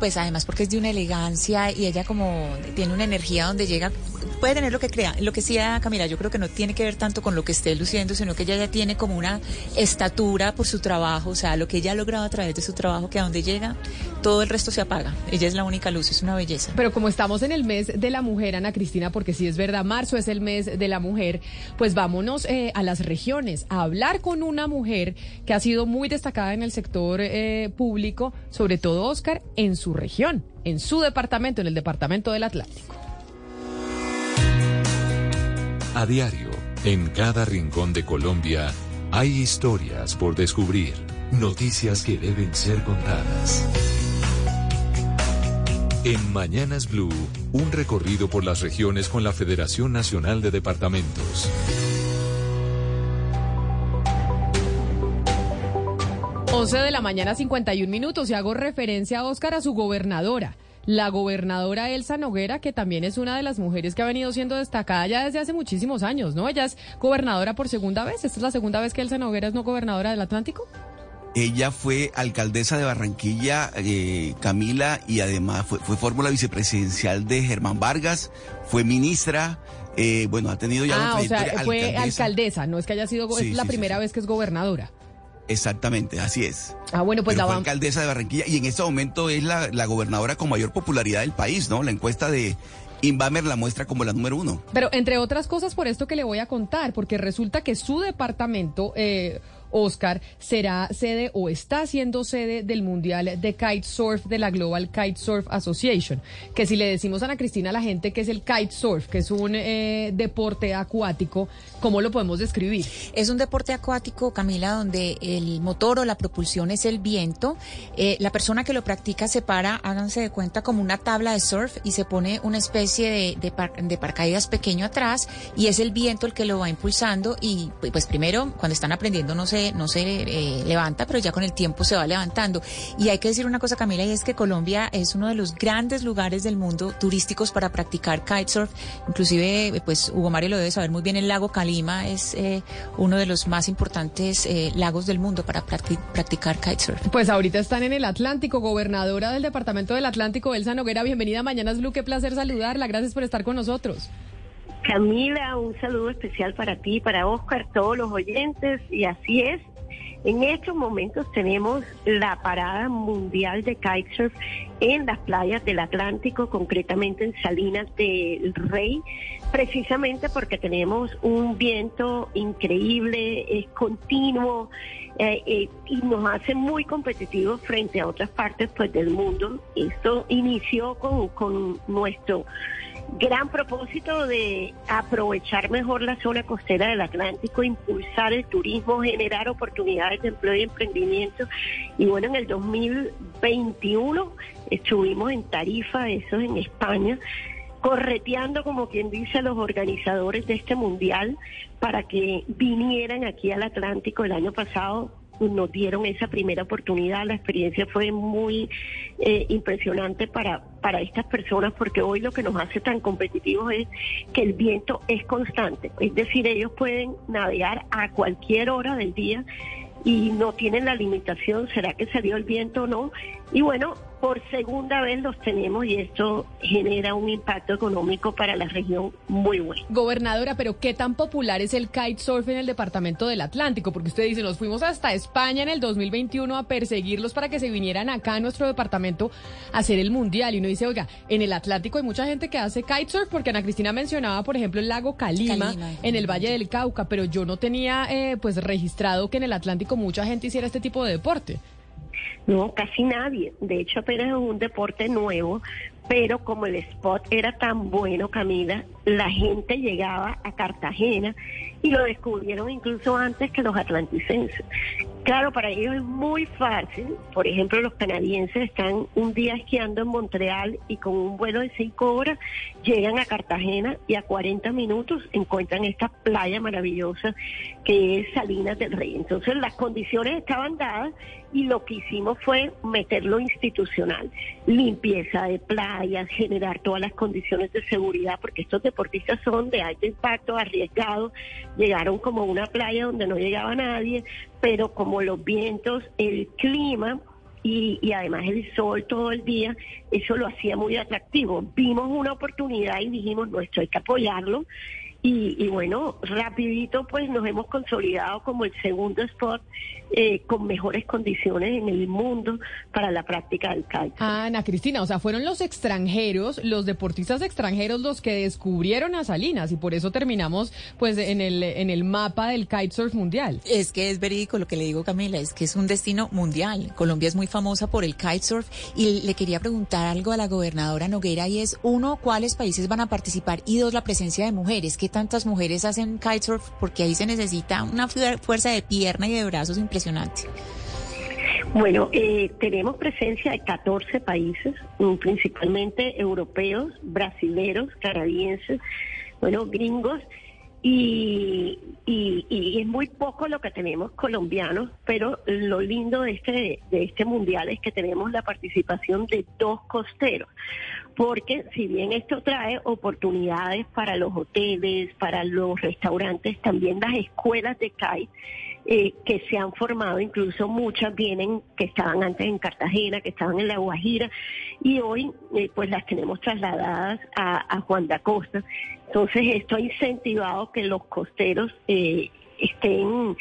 pues además porque es de una elegancia y ella como tiene una energía donde llega, puede tener lo que crea. Lo que sí, Camila, yo creo que no tiene que ver tanto con lo que esté luciendo, sino que ella ya tiene como una estatura por su trabajo, o sea, lo que ella ha logrado a través de su trabajo, que a donde llega, todo el resto se apaga. Ella es la única luz, es una belleza. Pero como estamos en el mes de la mujer, Ana Cristina, porque sí es verdad, marzo es el mes de la mujer, pues vámonos eh, a las regiones, a hablar con una mujer que ha sido muy destacada en el sector eh, público, sobre todo Oscar, en su región, en su departamento, en el departamento del Atlántico. A diario, en cada rincón de Colombia, hay historias por descubrir, noticias que deben ser contadas. En Mañanas Blue, un recorrido por las regiones con la Federación Nacional de Departamentos. 11 de la mañana, 51 minutos, y hago referencia a Oscar, a su gobernadora la gobernadora Elsa Noguera, que también es una de las mujeres que ha venido siendo destacada ya desde hace muchísimos años, ¿no? Ella es gobernadora por segunda vez. ¿Esta es la segunda vez que Elsa Noguera es no gobernadora del Atlántico? Ella fue alcaldesa de Barranquilla, eh, Camila, y además fue, fórmula vicepresidencial de Germán Vargas, fue ministra, eh, bueno, ha tenido ya ah, o sea, fue alcaldesa, no es que haya sido, es la primera vez que es gobernadora. Exactamente, así es. Ah, bueno, pues la fue alcaldesa de Barranquilla y en este momento es la, la gobernadora con mayor popularidad del país, ¿no? La encuesta de Inbamer la muestra como la número uno. Pero entre otras cosas por esto que le voy a contar, porque resulta que su departamento eh, Oscar, será sede o está siendo sede del Mundial de Kitesurf de la Global Kitesurf Association. Que si le decimos a Ana Cristina a la gente que es el kitesurf, que es un eh, deporte acuático, ¿cómo lo podemos describir? Es un deporte acuático, Camila, donde el motor o la propulsión es el viento. Eh, la persona que lo practica se para, háganse de cuenta, como una tabla de surf y se pone una especie de, de, pequeño atrás y es el viento el que lo va impulsando y pues primero cuando están aprendiendo no se no se eh, levanta, pero ya con el tiempo se va levantando. Y hay que decir una cosa, Camila, y es que Colombia es uno de los grandes lugares del mundo turísticos para practicar kitesurf. Inclusive, pues Hugo Mario lo debe saber muy bien, el lago Calima es eh, uno de los más importantes eh, lagos del mundo para practicar kitesurf. Pues ahorita están en el Atlántico, gobernadora del Departamento del Atlántico, Elsa Noguera, bienvenida a Mañanas Blue, qué placer saludarla, gracias por estar con nosotros. Camila, un saludo especial para ti, para Oscar, todos los oyentes, y así es. En estos momentos tenemos la parada mundial de kitesurf en las playas del Atlántico, concretamente en Salinas del Rey, precisamente porque tenemos un viento increíble, es continuo eh, eh, y nos hace muy competitivos frente a otras partes pues del mundo. Esto inició con, con nuestro gran propósito de aprovechar mejor la zona costera del Atlántico, impulsar el turismo, generar oportunidades de empleo y emprendimiento. Y bueno, en el 2021 estuvimos en Tarifa, eso en España, correteando, como quien dice, a los organizadores de este mundial para que vinieran aquí al Atlántico el año pasado nos dieron esa primera oportunidad. La experiencia fue muy eh, impresionante para, para estas personas porque hoy lo que nos hace tan competitivos es que el viento es constante. Es decir, ellos pueden navegar a cualquier hora del día y no tienen la limitación, será que salió el viento o no. Y bueno, por segunda vez los tenemos y esto genera un impacto económico para la región muy bueno. Gobernadora, pero ¿qué tan popular es el kitesurf en el departamento del Atlántico? Porque usted dice, nos fuimos hasta España en el 2021 a perseguirlos para que se vinieran acá a nuestro departamento a hacer el mundial. Y uno dice, oiga, en el Atlántico hay mucha gente que hace kitesurf, porque Ana Cristina mencionaba, por ejemplo, el lago Calima, en el Valle del Cauca, pero yo no tenía eh, pues registrado que en el Atlántico mucha gente hiciera este tipo de deporte. No, casi nadie. De hecho, apenas es un deporte nuevo, pero como el spot era tan bueno, Camila, la gente llegaba a Cartagena y lo descubrieron incluso antes que los atlanticenses. Claro, para ellos es muy fácil. Por ejemplo, los canadienses están un día esquiando en Montreal y con un vuelo de cinco horas llegan a Cartagena y a 40 minutos encuentran esta playa maravillosa que es Salinas del Rey. Entonces las condiciones estaban dadas y lo que hicimos fue meterlo institucional, limpieza de playas, generar todas las condiciones de seguridad, porque estos deportistas son de alto impacto, arriesgados, llegaron como una playa donde no llegaba nadie, pero como los vientos, el clima y, y, además el sol todo el día, eso lo hacía muy atractivo. Vimos una oportunidad y dijimos, no, esto hay que apoyarlo. Y, y, bueno, rapidito pues nos hemos consolidado como el segundo spot eh, con mejores condiciones en el mundo para la práctica del kite. Ana Cristina, o sea, fueron los extranjeros, los deportistas extranjeros los que descubrieron a Salinas y por eso terminamos pues en el en el mapa del kitesurf mundial. Es que es verídico lo que le digo Camila, es que es un destino mundial. Colombia es muy famosa por el kitesurf y le quería preguntar algo a la gobernadora Noguera y es uno, ¿cuáles países van a participar? Y dos, la presencia de mujeres. ¿Qué tantas mujeres hacen kitesurf? Porque ahí se necesita una fuerza de pierna y de brazos impresionante Bueno, eh, tenemos presencia de 14 países, mm, principalmente europeos, brasileros, canadienses, bueno, gringos, y, y, es muy poco lo que tenemos colombianos, pero lo lindo de este, de este mundial es que tenemos la participación de dos costeros, porque si bien esto trae oportunidades para los hoteles, para los restaurantes, también las escuelas de kite, eh, que se han formado, incluso muchas vienen que estaban antes en Cartagena, que estaban en La Guajira, y hoy eh, pues las tenemos trasladadas a, Juan de Acosta. Entonces esto ha incentivado que los costeros eh, estén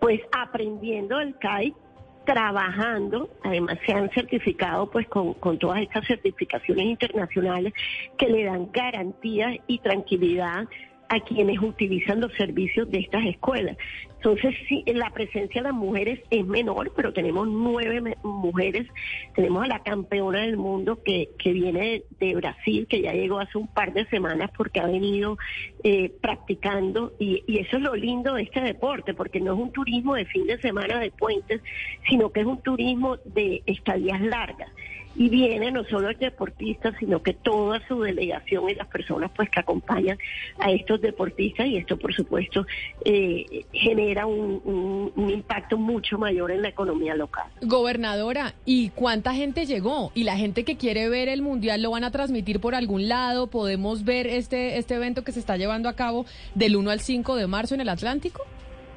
pues aprendiendo el CAI, trabajando, además se han certificado pues con, con todas estas certificaciones internacionales que le dan garantías y tranquilidad a quienes utilizan los servicios de estas escuelas. Entonces, sí, la presencia de las mujeres es menor, pero tenemos nueve mujeres. Tenemos a la campeona del mundo que, que viene de, Brasil, que ya llegó hace un par de semanas porque ha venido eh, practicando. Y, y eso es lo lindo de este deporte, porque no es un turismo de fin de semana de puentes, sino que es un turismo de estadías largas y viene no solo el deportista, sino que toda su delegación y las personas pues que acompañan a estos deportistas y esto por supuesto eh, genera un, un, impacto mucho mayor en la economía local. Gobernadora, ¿y cuánta gente llegó? ¿Y la gente que quiere ver el Mundial lo van a transmitir por algún lado? ¿Podemos ver este, este evento que se está llevando a cabo del 1 al 5 de marzo en el Atlántico?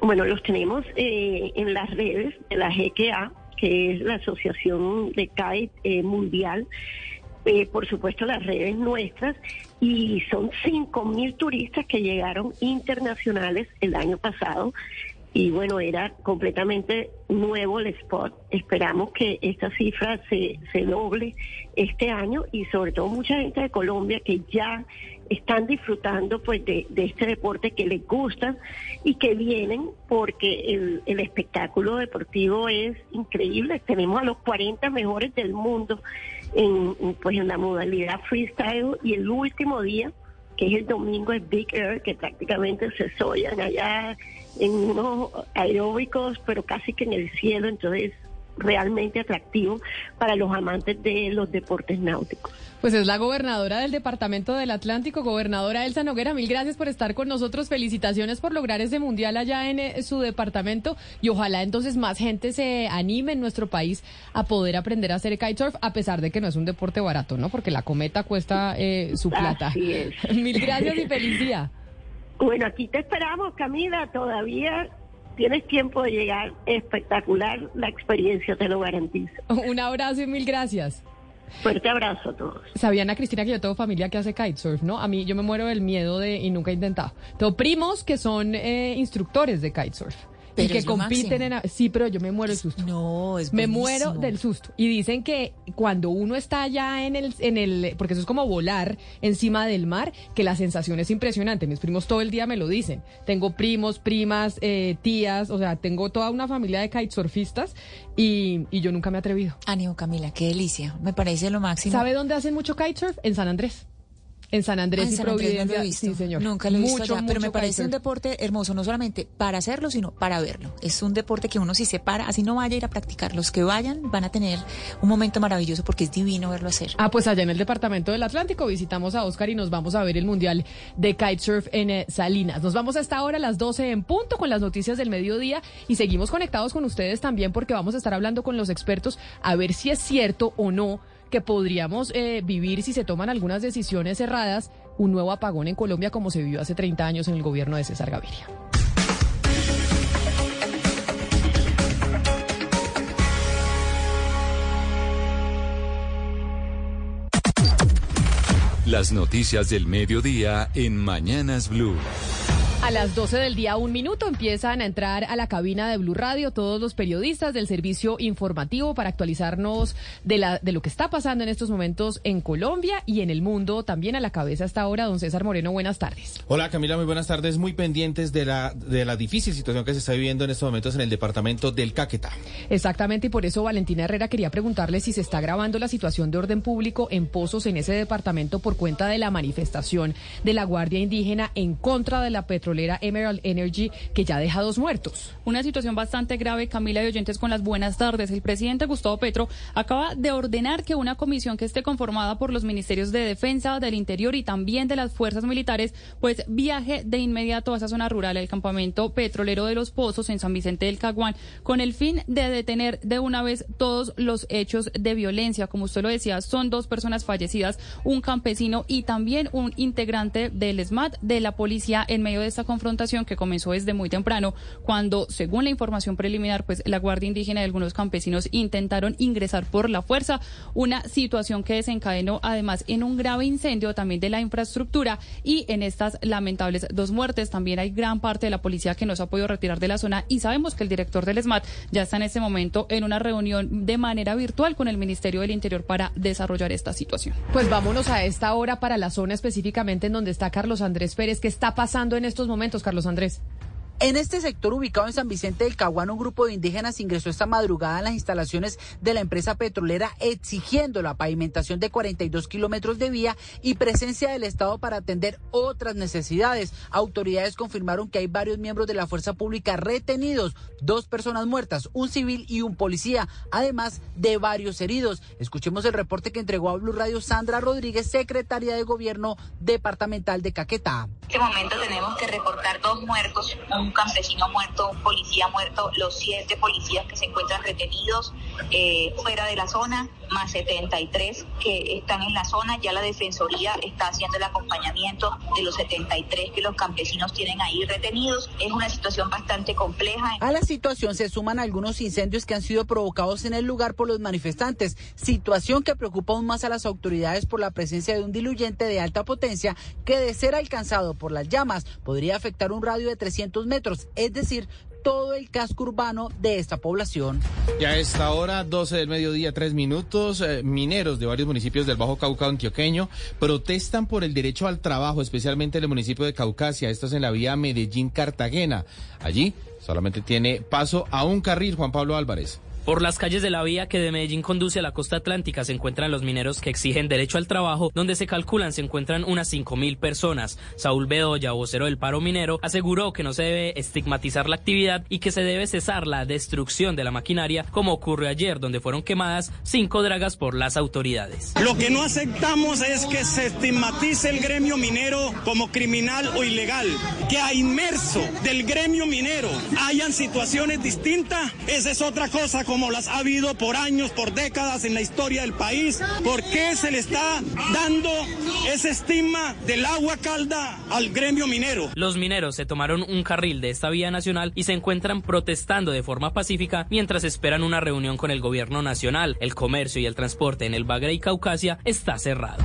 Bueno, los tenemos eh, en las redes de la GQA que es la Asociación de CAE eh, Mundial, eh, por supuesto las redes nuestras, y son 5.000 turistas que llegaron internacionales el año pasado. Y bueno, era completamente nuevo el spot. Esperamos que esta cifra se, se doble este año y sobre todo mucha gente de Colombia que ya están disfrutando pues de, este deporte que les gusta y que vienen porque el, el, espectáculo deportivo es increíble. Tenemos a los 40 mejores del mundo en, pues en la modalidad freestyle y el último día, que es el domingo, es Big Air, que prácticamente se soyan allá en unos aeróbicos, pero casi que en el cielo, entonces realmente atractivo para los amantes de los deportes náuticos. Pues es la gobernadora del Departamento del Atlántico, gobernadora Elsa Noguera. Mil gracias por estar con nosotros. Felicitaciones por lograr ese mundial allá en eh, su departamento y ojalá entonces más gente se anime en nuestro país a poder aprender a hacer kitesurf, a pesar de que no es un deporte barato, ¿no? Porque la cometa cuesta eh, su plata. [LAUGHS] Mil gracias y feliz día. Bueno, aquí te esperamos, Camila. Todavía tienes tiempo de llegar. Espectacular la experiencia, te lo garantizo. [LAUGHS] Un abrazo y mil gracias. Fuerte abrazo a todos. Sabían a Cristina que yo tengo familia que hace kitesurf, ¿no? A mí yo me muero del miedo de y nunca he intentado. Tengo primos que son eh, instructores de kitesurf. Y que compiten en... Sí, pero yo me muero del susto. No, es Me muero del susto. Y dicen que cuando uno está allá en el, en el... Porque eso es como volar encima del mar, que la sensación es impresionante. Mis primos todo el día me lo dicen. Tengo primos, primas, eh, tías, o sea, tengo toda una familia de kitesurfistas y, y yo nunca me he atrevido. Ánimo, Camila, qué delicia. Me parece lo máximo. ¿Sabe dónde hacen mucho kitesurf? En San Andrés. En San Andrés Ah, en y San Andrés no Providencia. lo he visto. Sí, señor. Nunca lo he visto Mucho, allá, pero me parece un deporte hermoso, no solamente para hacerlo, sino para verlo. Es un deporte que uno si se para, así no vaya a ir a practicar. Los que vayan van a tener un momento maravilloso porque es divino verlo hacer. Ah, pues allá en el departamento del Atlántico visitamos a Oscar y nos vamos a ver el Mundial de Kitesurf en eh, Salinas. Nos vamos a esta hora a las 12 en punto con las noticias del mediodía y seguimos conectados con ustedes también porque vamos a estar hablando con los expertos a ver si es cierto o no que podríamos eh, vivir si se toman algunas decisiones erradas un nuevo apagón en Colombia como se vivió hace 30 años en el gobierno de César Gaviria. Las noticias del mediodía en Mañanas Blue. A las 12 del día, un minuto, empiezan a entrar a la cabina de Blue Radio todos los periodistas del servicio informativo para actualizarnos de, la, de lo que está pasando en estos momentos en Colombia y en el mundo. También a la cabeza hasta ahora, don César Moreno, buenas tardes. Hola Camila, muy buenas tardes. Muy pendientes de la, de la difícil situación que se está viviendo en estos momentos en el departamento del Caquetá. Exactamente, y por eso Valentina Herrera quería preguntarle si se está grabando la situación de orden público en Pozos en ese departamento por cuenta de la manifestación de la Guardia Indígena en contra de la petrolera Emerald Energy que ya deja dos muertos. Una situación bastante grave, Camila y oyentes, con las buenas tardes. El presidente Gustavo Petro acaba de ordenar que una comisión que esté conformada por los ministerios de Defensa, del Interior y también de las fuerzas militares, pues viaje de inmediato a esa zona rural, el campamento petrolero de los Pozos en San Vicente del Caguán, con el fin de detener de una vez todos los hechos de violencia. Como usted lo decía, son dos personas fallecidas, un campesino y también un integrante del SMAT de la policía en medio de esta confrontación que comenzó desde muy temprano, cuando, según la información preliminar, pues la Guardia Indígena y algunos campesinos intentaron ingresar por la fuerza, una situación que desencadenó además en un grave incendio también de la infraestructura y en estas lamentables dos muertes. También hay gran parte de la policía que no se ha podido retirar de la zona y sabemos que el director del SMAT ya está en este momento en una reunión de manera virtual con el Ministerio del Interior para desarrollar esta situación. Pues vámonos a esta hora para la zona específicamente en donde está Carlos Andrés Pérez. ¿Qué está pasando en estos momentos, Carlos Andrés? En este sector ubicado en San Vicente del Caguán, un grupo de indígenas ingresó esta madrugada en las instalaciones de la empresa petrolera exigiendo la pavimentación de 42 kilómetros de vía y presencia del Estado para atender otras necesidades. Autoridades confirmaron que hay varios miembros de la fuerza pública retenidos, dos personas muertas, un civil y un policía, además de varios heridos. Escuchemos el reporte que entregó a Blue Radio Sandra Rodríguez, secretaria de Gobierno departamental de Caquetá. En este momento tenemos que reportar dos muertos, un campesino muerto, un policía muerto, los siete policías que se encuentran retenidos eh, fuera de la zona, más 73 que están en la zona. Ya la Defensoría está haciendo el acompañamiento de los 73 que los campesinos tienen ahí retenidos. Es una situación bastante compleja. A la situación se suman algunos incendios que han sido provocados en el lugar por los manifestantes, situación que preocupa aún más a las autoridades por la presencia de un diluyente de alta potencia que de ser alcanzado por las llamas podría afectar un radio de 300 metros, es decir, todo el casco urbano de esta población. Ya a esta hora, 12 del mediodía, tres minutos, eh, mineros de varios municipios del Bajo Cauca antioqueño protestan por el derecho al trabajo, especialmente en el municipio de Caucasia. Esto es en la vía Medellín-Cartagena. Allí solamente tiene paso a un carril, Juan Pablo Álvarez. Por las calles de la vía que de Medellín conduce a la costa atlántica se encuentran los mineros que exigen derecho al trabajo, donde se calculan se encuentran unas 5.000 personas. Saúl Bedoya, vocero del paro minero, aseguró que no se debe estigmatizar la actividad y que se debe cesar la destrucción de la maquinaria, como ocurrió ayer, donde fueron quemadas cinco dragas por las autoridades. Lo que no aceptamos es que se estigmatice el gremio minero como criminal o ilegal, que a inmerso del gremio minero hayan situaciones distintas, esa es otra cosa como las ha habido por años, por décadas en la historia del país? ¿Por qué se le está dando ese estigma del agua calda al gremio minero? Los mineros se tomaron un carril de esta vía nacional y se encuentran protestando de forma pacífica mientras esperan una reunión con el gobierno nacional. El comercio y el transporte en el Bagre y Caucasia está cerrado.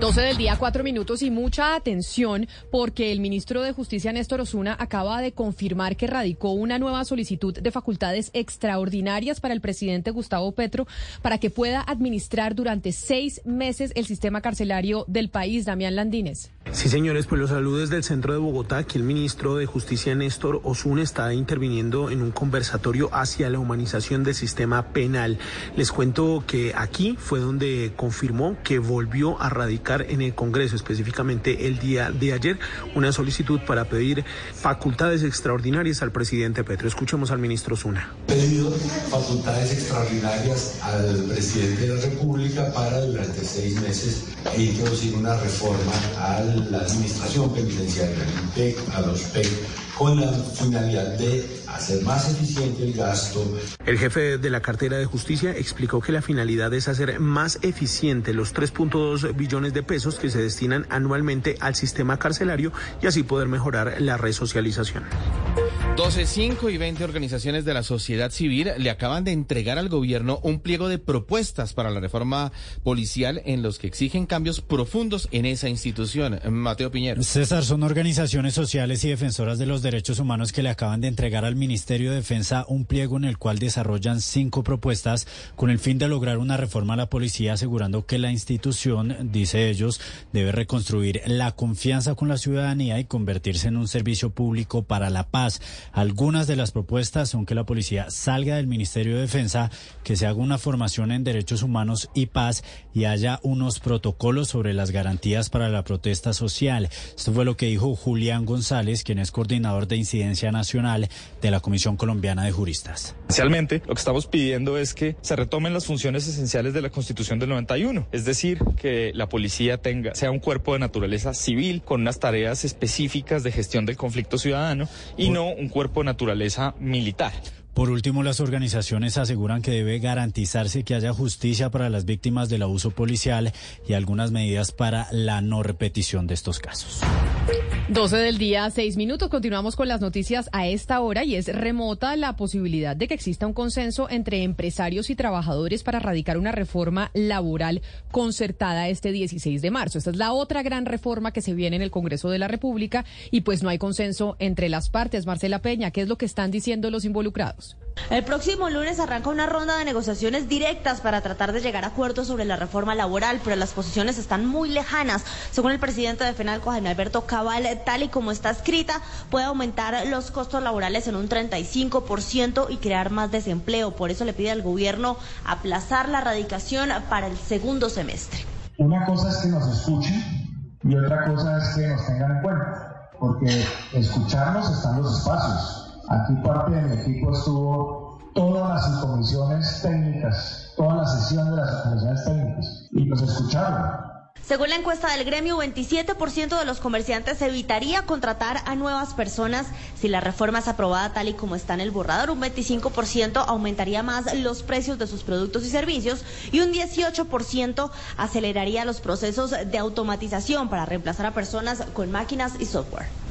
12 del día, cuatro minutos y mucha atención porque el ministro de Justicia, Néstor Osuna, acaba de confirmar que radicó una nueva solicitud de facultades extraordinarias para el presidente Gustavo Petro para que pueda administrar durante seis meses el sistema carcelario del país. Damián Landines. Sí, señores, pues los saludos del centro de Bogotá. Aquí el ministro de Justicia, Néstor Osuna, está interviniendo en un conversatorio hacia la humanización del sistema penal. Les cuento que aquí fue donde confirmó que volvió a radicar en el Congreso, específicamente el día de ayer, una solicitud para pedir facultades extraordinarias al presidente Petro. Escuchemos al ministro Osuna. Pedido facultades extraordinarias al presidente de la República para durante seis meses introducir una reforma al la administración penitenciaria, al INPEC, a los PEC, con la finalidad de hacer más eficiente el gasto. El jefe de la cartera de justicia explicó que la finalidad es hacer más eficiente los 3.2 billones de pesos que se destinan anualmente al sistema carcelario y así poder mejorar la resocialización. 12, 5 y 20 organizaciones de la sociedad civil le acaban de entregar al gobierno un pliego de propuestas para la reforma policial en los que exigen cambios profundos en esa institución. Mateo Piñero. César, son organizaciones sociales y defensoras de los derechos humanos que le acaban de entregar al Ministerio de Defensa un pliego en el cual desarrollan cinco propuestas con el fin de lograr una reforma a la policía, asegurando que la institución, dice ellos, debe reconstruir la confianza con la ciudadanía y convertirse en un servicio público para la paz. Algunas de las propuestas son que la policía salga del Ministerio de Defensa, que se haga una formación en derechos humanos y paz y haya unos protocolos sobre las garantías para la protesta social. Esto fue lo que dijo Julián González, quien es coordinador de incidencia nacional de la Comisión Colombiana de Juristas. Esencialmente, lo que estamos pidiendo es que se retomen las funciones esenciales de la Constitución del 91, es decir, que la policía tenga sea un cuerpo de naturaleza civil con unas tareas específicas de gestión del conflicto ciudadano y no un cuerpo de naturaleza militar. Por último, las organizaciones aseguran que debe garantizarse que haya justicia para las víctimas del abuso policial y algunas medidas para la no repetición de estos casos. 12 del día, 6 minutos. Continuamos con las noticias a esta hora y es remota la posibilidad de que exista un consenso entre empresarios y trabajadores para radicar una reforma laboral concertada este 16 de marzo. Esta es la otra gran reforma que se viene en el Congreso de la República y pues no hay consenso entre las partes. Marcela Peña, ¿qué es lo que están diciendo los involucrados? El próximo lunes arranca una ronda de negociaciones directas para tratar de llegar a acuerdos sobre la reforma laboral, pero las posiciones están muy lejanas. Según el presidente de FENALCO, Jaime Alberto Cabal, tal y como está escrita, puede aumentar los costos laborales en un 35% y crear más desempleo. Por eso le pide al gobierno aplazar la radicación para el segundo semestre. Una cosa es que nos escuchen y otra cosa es que nos tengan en cuenta, porque escucharnos están los espacios. Aquí parte de mi equipo estuvo todas las comisiones técnicas, toda la sesión de las comisiones técnicas y pues escucharon. Según la encuesta del gremio, 27% de los comerciantes evitaría contratar a nuevas personas si la reforma es aprobada tal y como está en el borrador. Un 25% aumentaría más los precios de sus productos y servicios y un 18% aceleraría los procesos de automatización para reemplazar a personas con máquinas y software.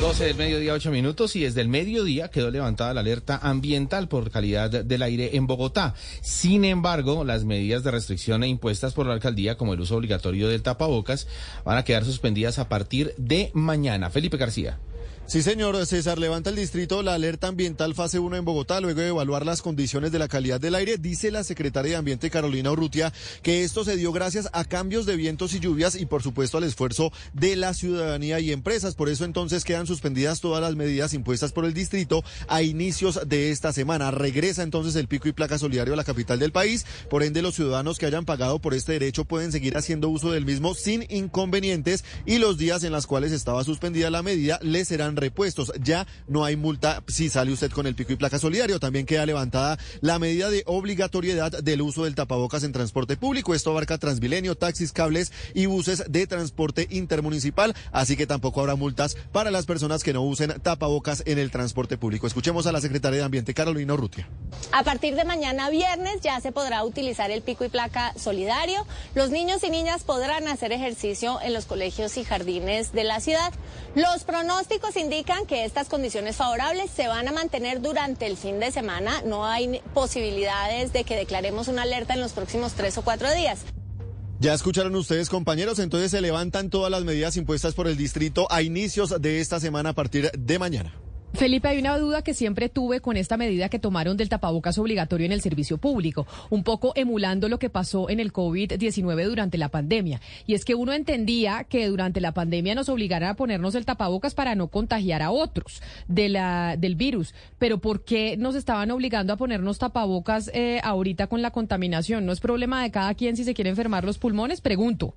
12 del mediodía, 8 minutos, y desde el mediodía quedó levantada la alerta ambiental por calidad del aire en Bogotá. Sin embargo, las medidas de restricción impuestas por la alcaldía, como el uso obligatorio del tapabocas, van a quedar suspendidas a partir de mañana. Felipe García. Sí, señor César, levanta el distrito la alerta ambiental fase 1 en Bogotá luego de evaluar las condiciones de la calidad del aire. Dice la secretaria de Ambiente Carolina Urrutia que esto se dio gracias a cambios de vientos y lluvias y por supuesto al esfuerzo de la ciudadanía y empresas. Por eso entonces quedan suspendidas todas las medidas impuestas por el distrito a inicios de esta semana. Regresa entonces el pico y placa solidario a la capital del país. Por ende, los ciudadanos que hayan pagado por este derecho pueden seguir haciendo uso del mismo sin inconvenientes y los días en los cuales estaba suspendida la medida les serán repuestos. Ya no hay multa si sale usted con el pico y placa solidario. También queda levantada la medida de obligatoriedad del uso del tapabocas en transporte público. Esto abarca Transmilenio, taxis, cables y buses de transporte intermunicipal. Así que tampoco habrá multas para las personas que no usen tapabocas en el transporte público. Escuchemos a la secretaria de Ambiente, Carolina Urrutia. A partir de mañana viernes ya se podrá utilizar el pico y placa solidario. Los niños y niñas podrán hacer ejercicio en los colegios y jardines de la ciudad. Los pronósticos indican que estas condiciones favorables se van a mantener durante el fin de semana. No hay posibilidades de que declaremos una alerta en los próximos tres o cuatro días. Ya escucharon ustedes, compañeros, entonces se levantan todas las medidas impuestas por el distrito a inicios de esta semana a partir de mañana. Felipe, hay una duda que siempre tuve con esta medida que tomaron del tapabocas obligatorio en el servicio público, un poco emulando lo que pasó en el COVID-19 durante la pandemia. Y es que uno entendía que durante la pandemia nos obligaran a ponernos el tapabocas para no contagiar a otros del virus. Pero ¿por qué nos estaban obligando a ponernos tapabocas eh, ahorita con la contaminación? ¿No es problema de cada quien si se quiere enfermar los pulmones? Pregunto.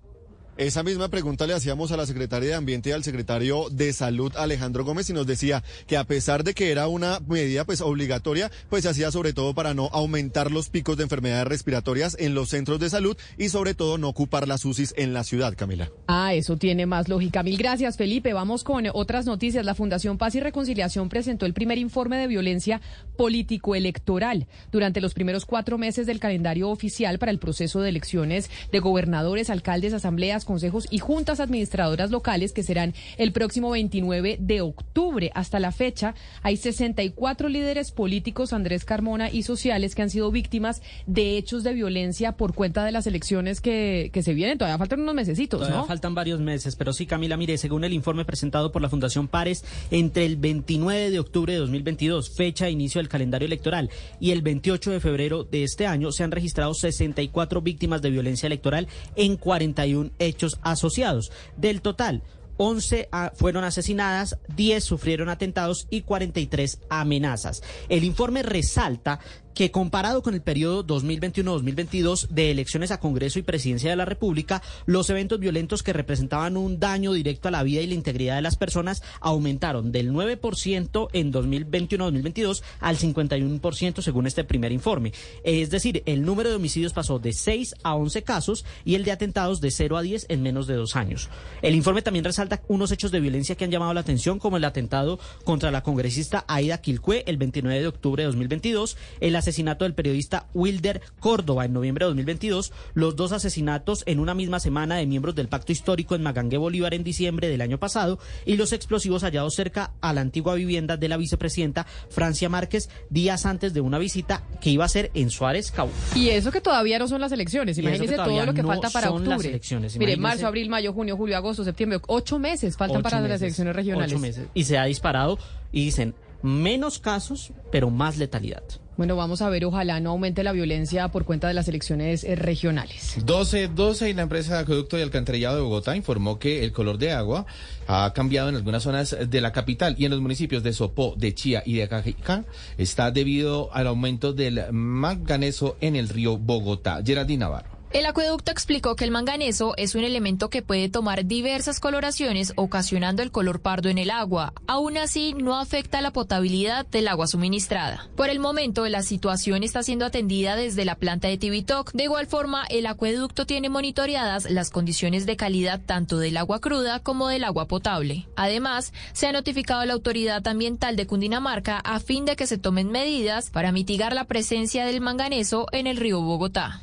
Esa misma pregunta le hacíamos a la secretaria de Ambiente y al secretario de Salud, Alejandro Gómez, y nos decía que a pesar de que era una medida pues obligatoria, pues se hacía sobre todo para no aumentar los picos de enfermedades respiratorias en los centros de salud y sobre todo no ocupar las UCIs en la ciudad, Camila. Ah, eso tiene más lógica. Mil gracias, Felipe. Vamos con otras noticias. La Fundación Paz y Reconciliación presentó el primer informe de violencia político-electoral durante los primeros cuatro meses del calendario oficial para el proceso de elecciones de gobernadores, alcaldes, asambleas, consejos y juntas administradoras locales que serán el próximo 29 de octubre. Hasta la fecha hay 64 líderes políticos, Andrés Carmona, y sociales que han sido víctimas de hechos de violencia por cuenta de las elecciones que, que se vienen. Todavía faltan unos mesecitos, Todavía ¿no? faltan varios meses, pero sí, Camila, mire, según el informe presentado por la Fundación Pares, entre el 29 de octubre de 2022, fecha de inicio del calendario electoral, y el 28 de febrero de este año, se han registrado 64 víctimas de violencia electoral en 41 hechos asociados. Del total, 11 fueron asesinadas, 10 sufrieron atentados y 43 amenazas. El informe resalta que comparado con el periodo 2021-2022 de elecciones a Congreso y Presidencia de la República, los eventos violentos que representaban un daño directo a la vida y la integridad de las personas aumentaron del 9% en 2021-2022 al 51% según este primer informe. Es decir, el número de homicidios pasó de 6 a 11 casos y el de atentados de 0 a 10 en menos de dos años. El informe también resalta unos hechos de violencia que han llamado la atención, como el atentado contra la congresista Aida Quilcue el 29 de octubre de 2022, el asesinato del periodista Wilder Córdoba en noviembre de 2022, los dos asesinatos en una misma semana de miembros del Pacto Histórico en Magangue Bolívar en diciembre del año pasado y los explosivos hallados cerca a la antigua vivienda de la vicepresidenta Francia Márquez días antes de una visita que iba a ser en Suárez Cabo. Y eso que todavía no son las elecciones. Imagínese todo lo que no falta para son las octubre. elecciones, Mire, marzo, abril, mayo, junio, julio, agosto, septiembre. Ocho meses faltan Ocho para las elecciones regionales. ocho meses. Y se ha disparado y dicen menos casos, pero más letalidad. Bueno, vamos a ver, ojalá no aumente la violencia por cuenta de las elecciones eh, regionales. 12, 12 y la empresa de acueducto y alcantarillado de Bogotá informó que el color de agua ha cambiado en algunas zonas de la capital y en los municipios de Sopó, de Chía y de Cajicá está debido al aumento del manganeso en el río Bogotá. Geraldine Navarro. El acueducto explicó que el manganeso es un elemento que puede tomar diversas coloraciones, ocasionando el color pardo en el agua. Aún así, no afecta la potabilidad del agua suministrada. Por el momento, la situación está siendo atendida desde la planta de Tibitoc. De igual forma, el acueducto tiene monitoreadas las condiciones de calidad tanto del agua cruda como del agua potable. Además, se ha notificado a la autoridad ambiental de Cundinamarca a fin de que se tomen medidas para mitigar la presencia del manganeso en el río Bogotá.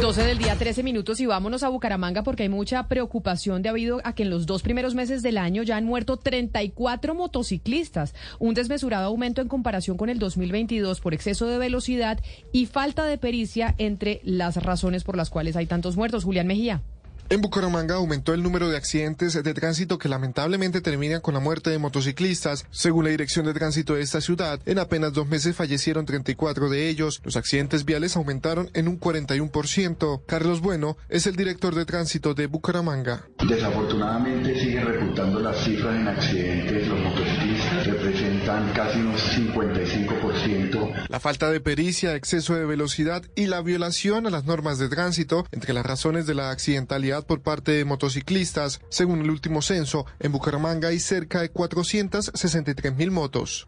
12 del día, 13 minutos y vámonos a Bucaramanga porque hay mucha preocupación debido a que en los dos primeros meses del año ya han muerto 34 motociclistas, un desmesurado aumento en comparación con el 2022 por exceso de velocidad y falta de pericia entre las razones por las cuales hay tantos muertos. Julián Mejía. En Bucaramanga aumentó el número de accidentes de tránsito que lamentablemente terminan con la muerte de motociclistas. Según la Dirección de Tránsito de esta ciudad, en apenas dos meses fallecieron 34 de ellos. Los accidentes viales aumentaron en un 41%. Carlos Bueno es el director de tránsito de Bucaramanga. Desafortunadamente sigue repuntando las cifras en accidentes. Los motociclistas casi un 55%. La falta de pericia, exceso de velocidad y la violación a las normas de tránsito entre las razones de la accidentalidad por parte de motociclistas. Según el último censo, en Bucaramanga hay cerca de 463 mil motos.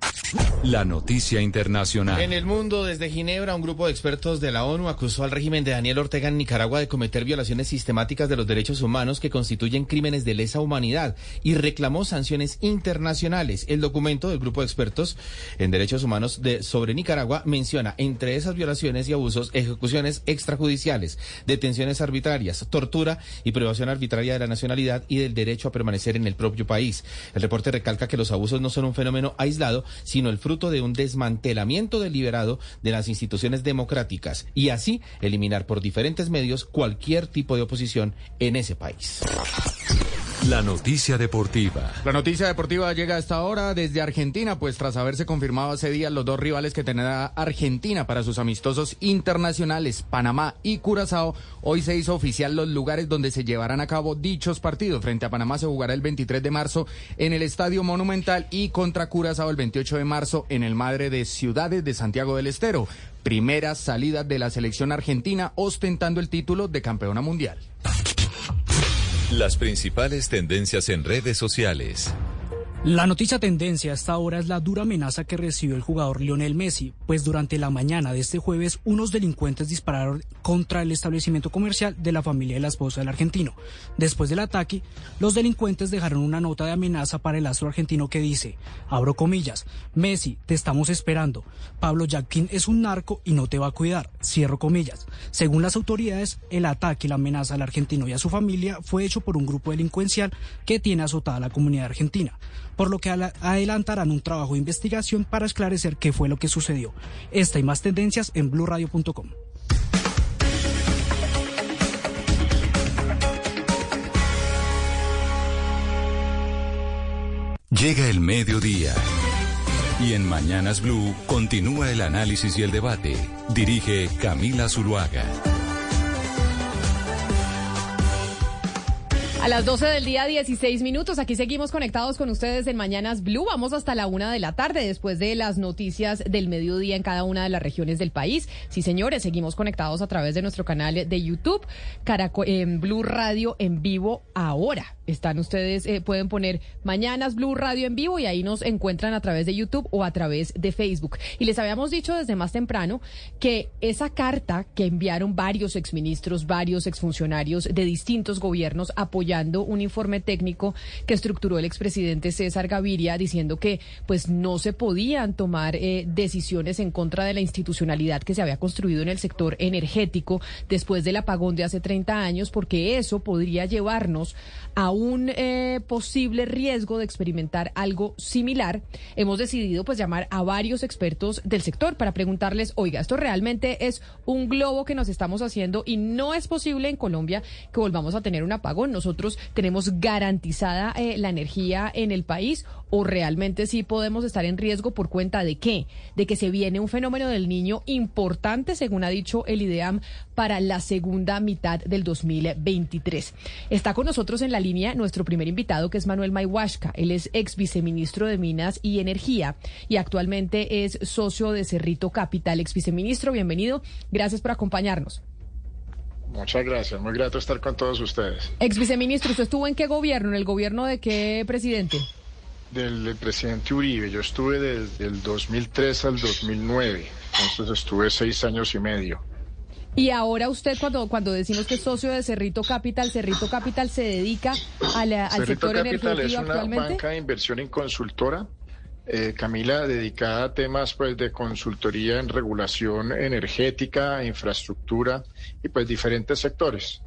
La noticia internacional. En el mundo, desde Ginebra, un grupo de expertos de la ONU acusó al régimen de Daniel Ortega en Nicaragua de cometer violaciones sistemáticas de los derechos humanos que constituyen crímenes de lesa humanidad y reclamó sanciones internacionales. El documento del grupo de expertos en derechos humanos de, sobre Nicaragua menciona entre esas violaciones y abusos ejecuciones extrajudiciales, detenciones arbitrarias, tortura y privación arbitraria de la nacionalidad y del derecho a permanecer en el propio país. El reporte recalca que los abusos no son un fenómeno aislado, sino el fruto de un desmantelamiento deliberado de las instituciones democráticas y así eliminar por diferentes medios cualquier tipo de oposición en ese país. La noticia deportiva. La noticia deportiva llega a esta hora desde Argentina, pues tras haberse confirmado hace días los dos rivales que tendrá Argentina para sus amistosos internacionales, Panamá y Curazao, hoy se hizo oficial los lugares donde se llevarán a cabo dichos partidos. Frente a Panamá se jugará el 23 de marzo en el Estadio Monumental y contra Curazao el 28 de marzo en el Madre de Ciudades de Santiago del Estero. Primera salida de la selección argentina ostentando el título de campeona mundial. Las principales tendencias en redes sociales. La noticia tendencia hasta ahora es la dura amenaza que recibió el jugador Lionel Messi, pues durante la mañana de este jueves unos delincuentes dispararon contra el establecimiento comercial de la familia de la esposa del argentino. Después del ataque, los delincuentes dejaron una nota de amenaza para el astro argentino que dice, abro comillas, Messi, te estamos esperando. Pablo Jacquín es un narco y no te va a cuidar, cierro comillas. Según las autoridades, el ataque y la amenaza al argentino y a su familia fue hecho por un grupo delincuencial que tiene azotada a la comunidad argentina por lo que adelantarán un trabajo de investigación para esclarecer qué fue lo que sucedió. Esta y más tendencias en blurradio.com. Llega el mediodía. Y en Mañanas Blue continúa el análisis y el debate. Dirige Camila Zuluaga. A las 12 del día, 16 minutos. Aquí seguimos conectados con ustedes en Mañanas Blue. Vamos hasta la una de la tarde después de las noticias del mediodía en cada una de las regiones del país. Sí, señores, seguimos conectados a través de nuestro canal de YouTube, en Blue Radio en vivo ahora. Están ustedes, eh, pueden poner Mañanas Blue Radio en vivo y ahí nos encuentran a través de YouTube o a través de Facebook. Y les habíamos dicho desde más temprano que esa carta que enviaron varios exministros, varios exfuncionarios de distintos gobiernos apoyando un informe técnico que estructuró el expresidente César Gaviria diciendo que pues no se podían tomar eh, decisiones en contra de la institucionalidad que se había construido en el sector energético después del apagón de hace 30 años porque eso podría llevarnos a un eh, posible riesgo de experimentar algo similar. Hemos decidido pues llamar a varios expertos del sector para preguntarles, oiga, esto realmente es un globo que nos estamos haciendo y no es posible en Colombia que volvamos a tener un apagón. Nosotros tenemos garantizada eh, la energía en el país o realmente sí podemos estar en riesgo por cuenta de qué? De que se viene un fenómeno del niño importante, según ha dicho el IDEAM, para la segunda mitad del 2023. Está con nosotros en la línea nuestro primer invitado, que es Manuel Mayhuashka. Él es ex viceministro de Minas y Energía y actualmente es socio de Cerrito Capital. Ex viceministro, bienvenido. Gracias por acompañarnos. Muchas gracias, muy grato estar con todos ustedes. Ex viceministro, ¿usted estuvo en qué gobierno? ¿En el gobierno de qué presidente? Del, presidente Uribe. Yo estuve desde el 2003 al 2009, entonces estuve seis años y medio. Y ahora usted, cuando, cuando decimos que es socio de Cerrito Capital, Cerrito Capital se dedica al sector Capital es una banca de inversión y consultora eh, Camila, dedicada a temas pues de consultoría en regulación energética, infraestructura y pues diferentes sectores.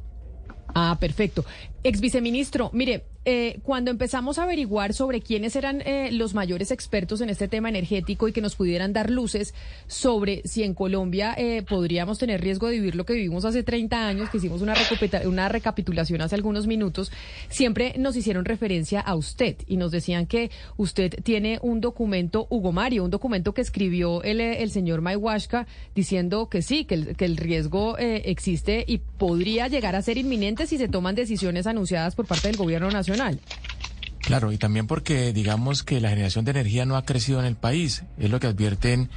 Ah, perfecto. Ex viceministro, mire, eh, cuando empezamos a averiguar sobre quiénes eran eh, los mayores expertos en este tema energético y que nos pudieran dar luces sobre si en Colombia eh, podríamos tener riesgo de vivir lo que vivimos hace 30 años, que hicimos una, una recapitulación hace algunos minutos, siempre nos hicieron referencia a usted y nos decían que usted tiene un documento, Hugo Mario, un documento que escribió el, el señor Mayhuashka diciendo que sí, que el, que el riesgo existe y podría llegar a ser inminente si se toman decisiones anunciadas por parte del gobierno nacional. Claro, y también porque digamos que la generación de energía no ha crecido en el país, es lo que advierten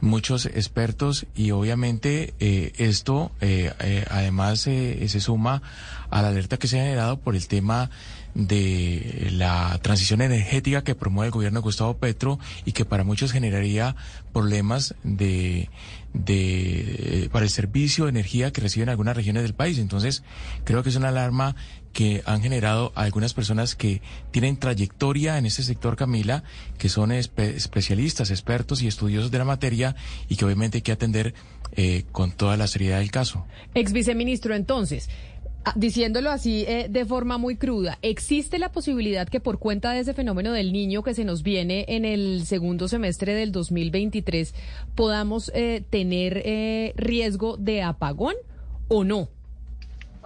muchos expertos y obviamente eh, esto eh, eh, además se suma a la alerta que se ha generado por el tema de la transición energética que promueve el gobierno de Gustavo Petro y que para muchos generaría problemas de, de para el servicio de energía que reciben algunas regiones del país. Entonces, creo que es una alarma que han generado algunas personas que tienen trayectoria en este sector, Camila, que son especialistas, expertos y estudiosos de la materia y que obviamente hay que atender eh, con toda la seriedad del caso. Ex viceministro, entonces, Ah, diciéndolo así eh, de forma muy cruda, ¿existe la posibilidad que por cuenta de ese fenómeno del niño que se nos viene en el segundo semestre del 2023 podamos eh, tener eh, riesgo de apagón o no?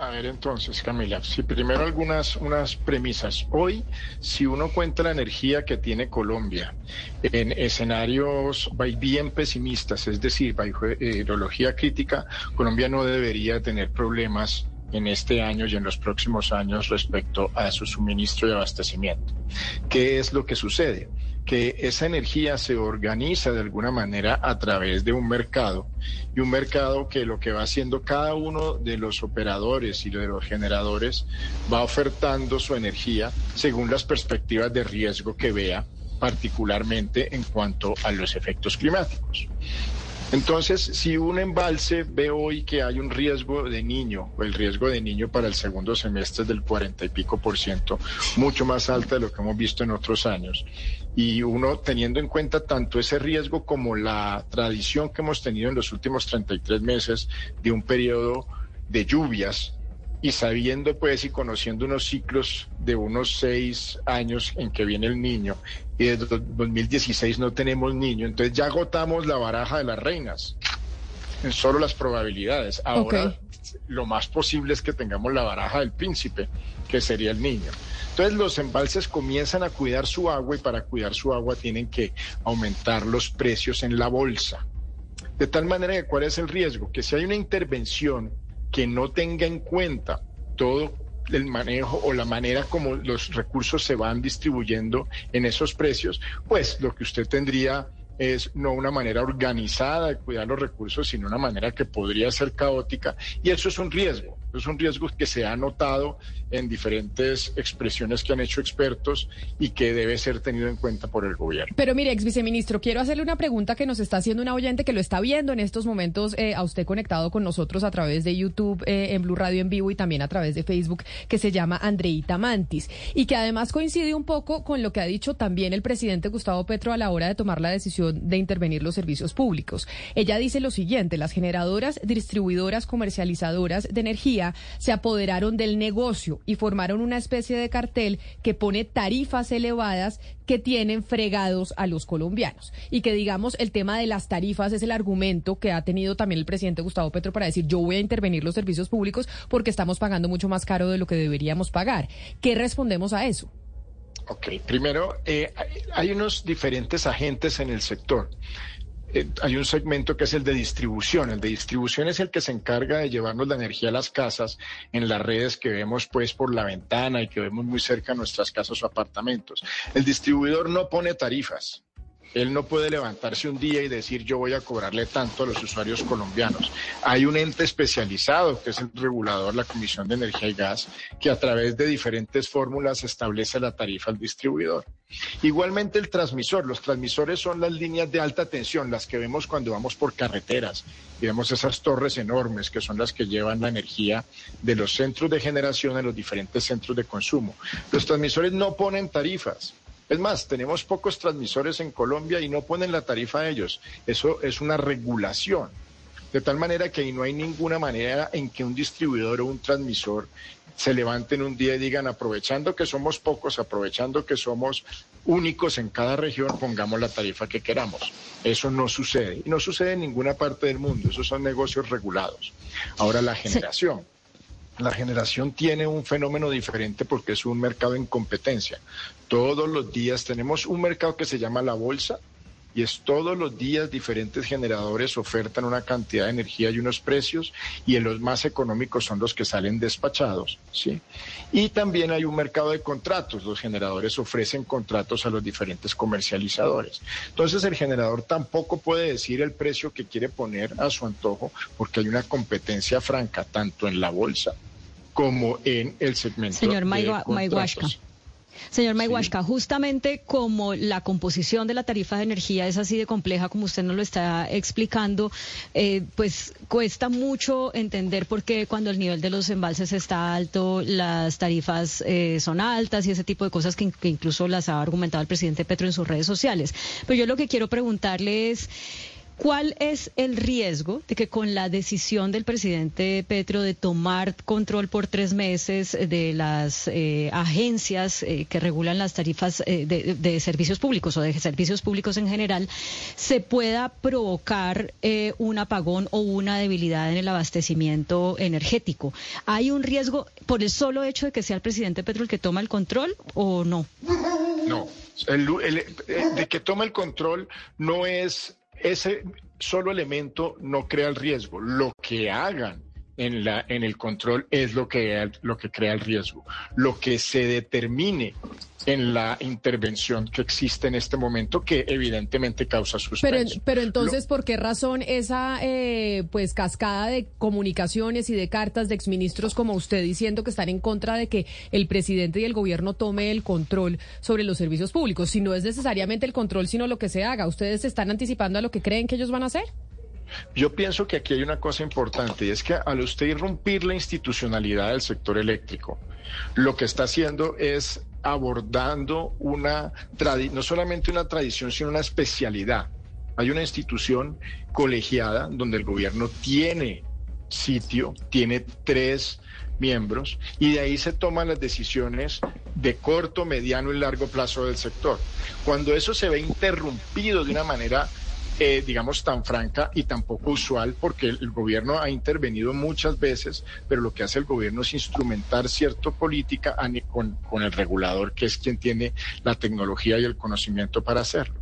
A ver entonces, Camila, si primero algunas unas premisas. Hoy, si uno cuenta la energía que tiene Colombia en escenarios bien pesimistas, es decir, bajo hidrología crítica, Colombia no debería tener problemas en este año y en los próximos años respecto a su suministro y abastecimiento. ¿Qué es lo que sucede? Que esa energía se organiza de alguna manera a través de un mercado y un mercado que lo que va haciendo cada uno de los operadores y de los generadores va ofertando su energía según las perspectivas de riesgo que vea particularmente en cuanto a los efectos climáticos. Entonces, si un embalse ve hoy que hay un riesgo de niño, el riesgo de niño para el segundo semestre es del cuarenta y pico por ciento, mucho más alta de lo que hemos visto en otros años, y uno teniendo en cuenta tanto ese riesgo como la tradición que hemos tenido en los últimos 33 meses de un periodo de lluvias y sabiendo pues y conociendo unos ciclos de unos seis años en que viene el niño y desde 2016 no tenemos niño, entonces ya agotamos la baraja de las reinas en solo las probabilidades. Ahora lo más posible es que tengamos la baraja del príncipe, que sería el niño. Entonces los embalses comienzan a cuidar su agua y para cuidar su agua tienen que aumentar los precios en la bolsa. De tal manera que cuál es el riesgo? Que si hay una intervención que no tenga en cuenta todo el manejo o la manera como los recursos se van distribuyendo en esos precios, pues lo que usted tendría es no una manera organizada de cuidar los recursos, sino una manera que podría ser caótica y eso es un riesgo. Es un riesgo que se ha notado en diferentes expresiones que han hecho expertos y que debe ser tenido en cuenta por el gobierno. Pero mire, ex viceministro, quiero hacerle una pregunta que nos está haciendo una oyente que lo está viendo en estos momentos eh, a usted conectado con nosotros a través de YouTube, eh, en Blue Radio en vivo y también a través de Facebook, que se llama Andreita Mantis y que además coincide un poco con lo que ha dicho también el presidente Gustavo Petro a la hora de tomar la decisión de intervenir los servicios públicos. Ella dice lo siguiente, las generadoras, distribuidoras, comercializadoras de energía se apoderaron del negocio y formaron una especie de cartel que pone tarifas elevadas que tienen fregados a los colombianos. Y que digamos el tema de las tarifas es el argumento que ha tenido también el presidente Gustavo Petro para decir yo voy a intervenir los servicios públicos porque estamos pagando mucho más caro de lo que deberíamos pagar. ¿Qué respondemos a eso? Ok, primero, eh, hay unos diferentes agentes en el sector. Eh, hay un segmento que es el de distribución. El de distribución es el que se encarga de llevarnos la energía a las casas en las redes que vemos pues por la ventana y que vemos muy cerca nuestras casas o apartamentos. El distribuidor no pone tarifas. Él no puede levantarse un día y decir yo voy a cobrarle tanto a los usuarios colombianos. Hay un ente especializado que es el regulador, la Comisión de Energía y Gas, que a través de diferentes fórmulas establece la tarifa al distribuidor. Igualmente el transmisor, los transmisores son las líneas de alta tensión, las que vemos cuando vamos por carreteras y vemos esas torres enormes que son las que llevan la energía de los centros de generación a los diferentes centros de consumo. Los transmisores no ponen tarifas, es más, tenemos pocos transmisores en Colombia y no ponen la tarifa a ellos. Eso es una regulación. De tal manera que no hay ninguna manera en que un distribuidor o un transmisor se levanten un día y digan, aprovechando que somos pocos, aprovechando que somos únicos en cada región, pongamos la tarifa que queramos. Eso no sucede. Y no sucede en ninguna parte del mundo. Esos son negocios regulados. Ahora, la generación. La generación tiene un fenómeno diferente porque es un mercado en competencia. Todos los días tenemos un mercado que se llama la bolsa y es todos los días diferentes generadores ofertan una cantidad de energía y unos precios y los más económicos son los que salen despachados, ¿sí? Y también hay un mercado de contratos, los generadores ofrecen contratos a los diferentes comercializadores. Entonces el generador tampoco puede decir el precio que quiere poner a su antojo porque hay una competencia franca tanto en la bolsa como en el segmento Señor de. Señor Mayhuashka, justamente como la composición de la tarifa de energía es así de compleja como usted nos lo está explicando, eh, pues cuesta mucho entender por qué cuando el nivel de los embalses está alto, las tarifas eh, son altas y ese tipo de cosas que, que incluso las ha argumentado el presidente Petro en sus redes sociales. Pero yo lo que quiero preguntarle es... ¿Cuál es el riesgo de que con la decisión del presidente Petro de tomar control por tres meses de las eh, agencias eh, que regulan las tarifas eh, de, servicios públicos o de servicios públicos en general, se pueda provocar un apagón o una debilidad en el abastecimiento energético? ¿Hay un riesgo por el solo hecho de que sea el presidente Petro el que toma el control o no? No, de que toma el control no es ese solo elemento no crea el riesgo. Lo que hagan en, la, en el control es lo que, lo que crea el riesgo. Lo que se determine en la intervención que existe en este momento, que evidentemente causa suspenso. Pero, pero entonces, ¿por qué razón esa eh, pues cascada de comunicaciones y de cartas de exministros como usted diciendo que están en contra de que el presidente y el gobierno tome el control sobre los servicios públicos? Si no es necesariamente el control, sino lo que se haga. ¿Ustedes se están anticipando a lo que creen que ellos van a hacer? Yo pienso que aquí hay una cosa importante y es que al usted irrumpir la institucionalidad del sector eléctrico, lo que está haciendo es abordando una, no solamente una tradición, sino una especialidad. Hay una institución colegiada donde el gobierno tiene sitio, tiene tres miembros y de ahí se toman las decisiones de corto, mediano y largo plazo del sector. Cuando eso se ve interrumpido de una manera eh, digamos, tan franca y tan poco usual, porque el, gobierno ha intervenido muchas veces, pero lo que hace el gobierno es instrumentar cierta política con, con el regulador, que es quien tiene la tecnología y el conocimiento para hacerlo.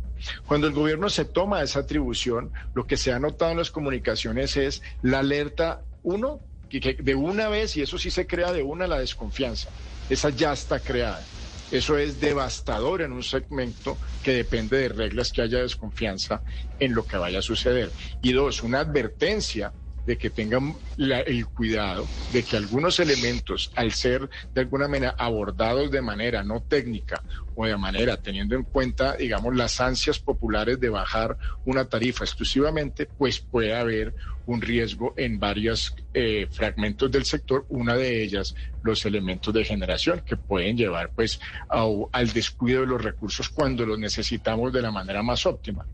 Cuando el gobierno se toma esa atribución, lo que se ha notado en las comunicaciones es la alerta, uno, de una vez, y eso sí se crea de una, la desconfianza. Esa ya está creada. Eso es devastador en un segmento que depende de reglas que haya desconfianza en lo que vaya a suceder. Y dos, una advertencia de que tengan el cuidado de que algunos elementos, al ser de alguna manera abordados de manera no técnica o de manera teniendo en cuenta, digamos, las ansias populares de bajar una tarifa exclusivamente, pues puede haber un riesgo en varios eh, fragmentos del sector, una de ellas los elementos de generación que pueden llevar pues al descuido de los recursos cuando los necesitamos de la manera más óptima.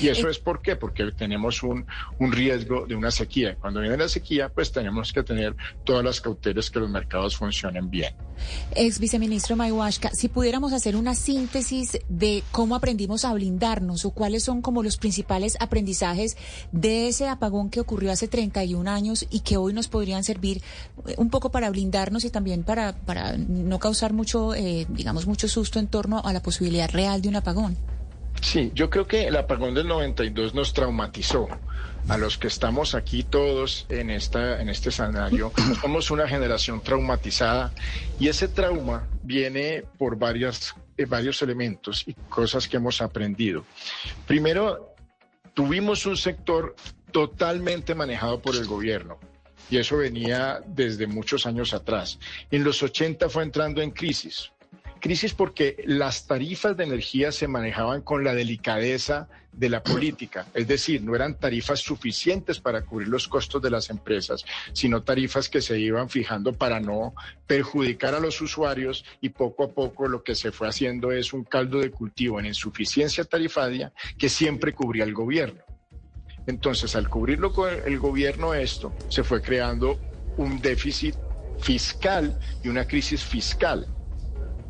¿Y eso es por qué? Porque tenemos un, un, riesgo de una sequía. Cuando viene la sequía, pues tenemos que tener todas las cautelas que los mercados funcionen bien. Ex viceministro Mayhuashka, si pudiéramos hacer una síntesis de cómo aprendimos a blindarnos o cuáles son como los principales aprendizajes de ese apagón que ocurrió hace 31 años y que hoy nos podrían servir eh, un poco para blindarnos y también para, para no causar mucho, eh, digamos, mucho susto en torno a la posibilidad real de un apagón. Sí, yo creo que el apagón del 92 nos traumatizó. A los que estamos aquí todos en, esta, en este escenario, [CLEARS THROAT] somos una generación traumatizada y ese trauma viene por varias, eh, varios elementos y cosas que hemos aprendido. Primero, tuvimos un sector totalmente manejado por el gobierno y eso venía desde muchos años atrás. En los 80 fue entrando en crisis. Crisis porque las tarifas de energía se manejaban con la delicadeza de la política, es decir, no eran tarifas suficientes para cubrir los costos de las empresas, sino tarifas que se iban fijando para no perjudicar a los usuarios y poco a poco lo que se fue haciendo es un caldo de cultivo en insuficiencia tarifaria que siempre cubría el gobierno. Entonces, al cubrirlo con el gobierno esto, se fue creando un déficit fiscal y una crisis fiscal.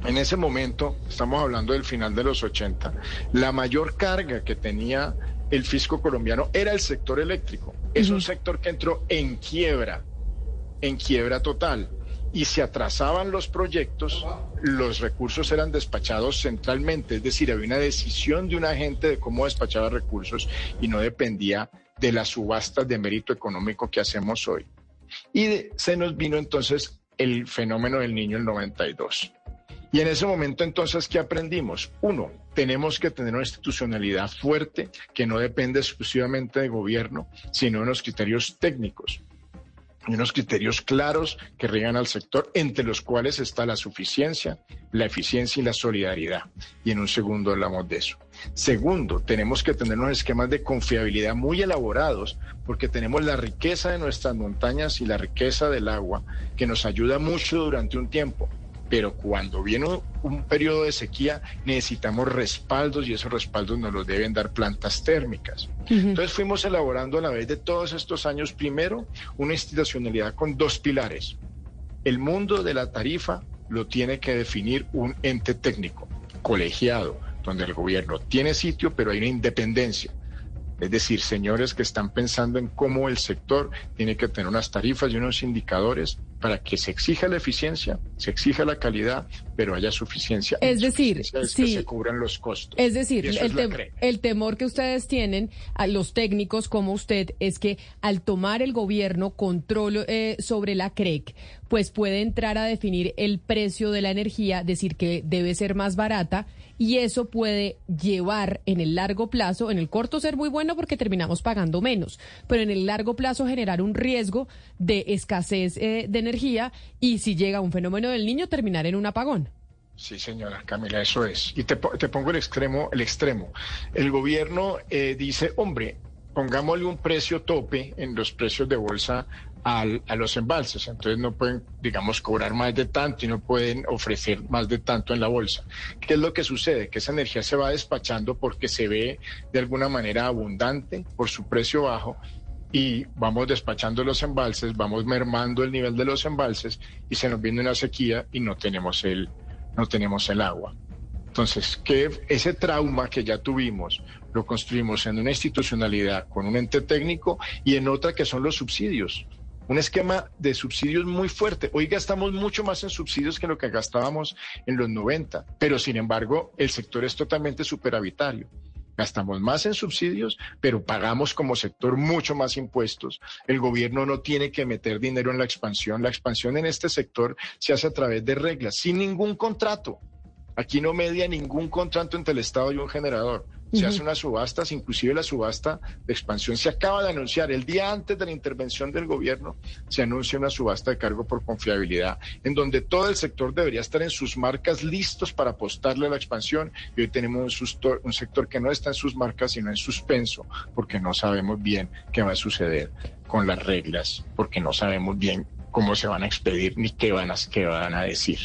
En ese momento, estamos hablando del final de los 80, la mayor carga que tenía el fisco colombiano era el sector eléctrico. Es un sector que entró en quiebra, en quiebra total. Y se atrasaban los proyectos, los recursos eran despachados centralmente, es decir, había una decisión de un agente de cómo despachaba recursos y no dependía de las subastas de mérito económico que hacemos hoy. Y se nos vino entonces el fenómeno del niño el 92. Y en ese momento entonces, ¿qué aprendimos? Uno, tenemos que tener una institucionalidad fuerte que no depende exclusivamente del gobierno, sino de los criterios técnicos. y unos criterios claros que riegan al sector, entre los cuales está la suficiencia, la eficiencia y la solidaridad. Y en un segundo hablamos de eso. Segundo, tenemos que tener unos esquemas de confiabilidad muy elaborados, porque tenemos la riqueza de nuestras montañas y la riqueza del agua, que nos ayuda mucho durante un tiempo pero cuando viene un, periodo de sequía necesitamos respaldos y esos respaldos nos los deben dar plantas térmicas. Entonces fuimos elaborando a la vez de todos estos años, primero, una institucionalidad con dos pilares. El mundo de la tarifa lo tiene que definir un ente técnico, colegiado, donde el gobierno tiene sitio, pero hay una independencia. Es decir, señores que están pensando en cómo el sector tiene que tener unas tarifas y unos indicadores para que se exija la eficiencia, se exija la calidad, pero haya suficiencia. Es decir, es que se cubran los costos. Es decir, el, temor que ustedes tienen, a los técnicos como usted, es que al tomar el gobierno control eh, sobre la CREC, pues puede entrar a definir el precio de la energía, decir que debe ser más barata y eso puede llevar en el largo plazo, en el corto ser muy bueno porque terminamos pagando menos, pero en el largo plazo generar un riesgo de escasez eh, de energía y si llega un fenómeno del niño terminar en un apagón. Sí, señora Camila, eso es. Y te, pongo el extremo, el extremo. El gobierno eh, dice, hombre, pongámosle un precio tope en los precios de bolsa a los embalses. Entonces no pueden, digamos, cobrar más de tanto y no pueden ofrecer más de tanto en la bolsa. ¿Qué es lo que sucede? Que esa energía se va despachando porque se ve de alguna manera abundante por su precio bajo y vamos despachando los embalses, vamos mermando el nivel de los embalses y se nos viene una sequía y no tenemos el, no tenemos el agua. Entonces, que ese trauma que ya tuvimos lo construimos en una institucionalidad con un ente técnico y en otra que son los subsidios un esquema de subsidios muy fuerte. Hoy gastamos mucho más en subsidios que lo que gastábamos en los 90, pero sin embargo el sector es totalmente superavitario. Gastamos más en subsidios, pero pagamos como sector mucho más impuestos. El gobierno no tiene que meter dinero en la expansión. La expansión en este sector se hace a través de reglas, sin ningún contrato. Aquí no media ningún contrato entre el Estado y un generador se hace unas subastas, inclusive la subasta de expansión se acaba de anunciar. El día antes de la intervención del gobierno se anuncia una subasta de cargo por confiabilidad, en donde todo el sector debería estar en sus marcas listos para apostarle a la expansión. Y hoy tenemos un, un sector que no está en sus marcas, sino en suspenso, porque no sabemos bien qué va a suceder con las reglas, porque no sabemos bien cómo se van a expedir ni qué van a, qué van a decir.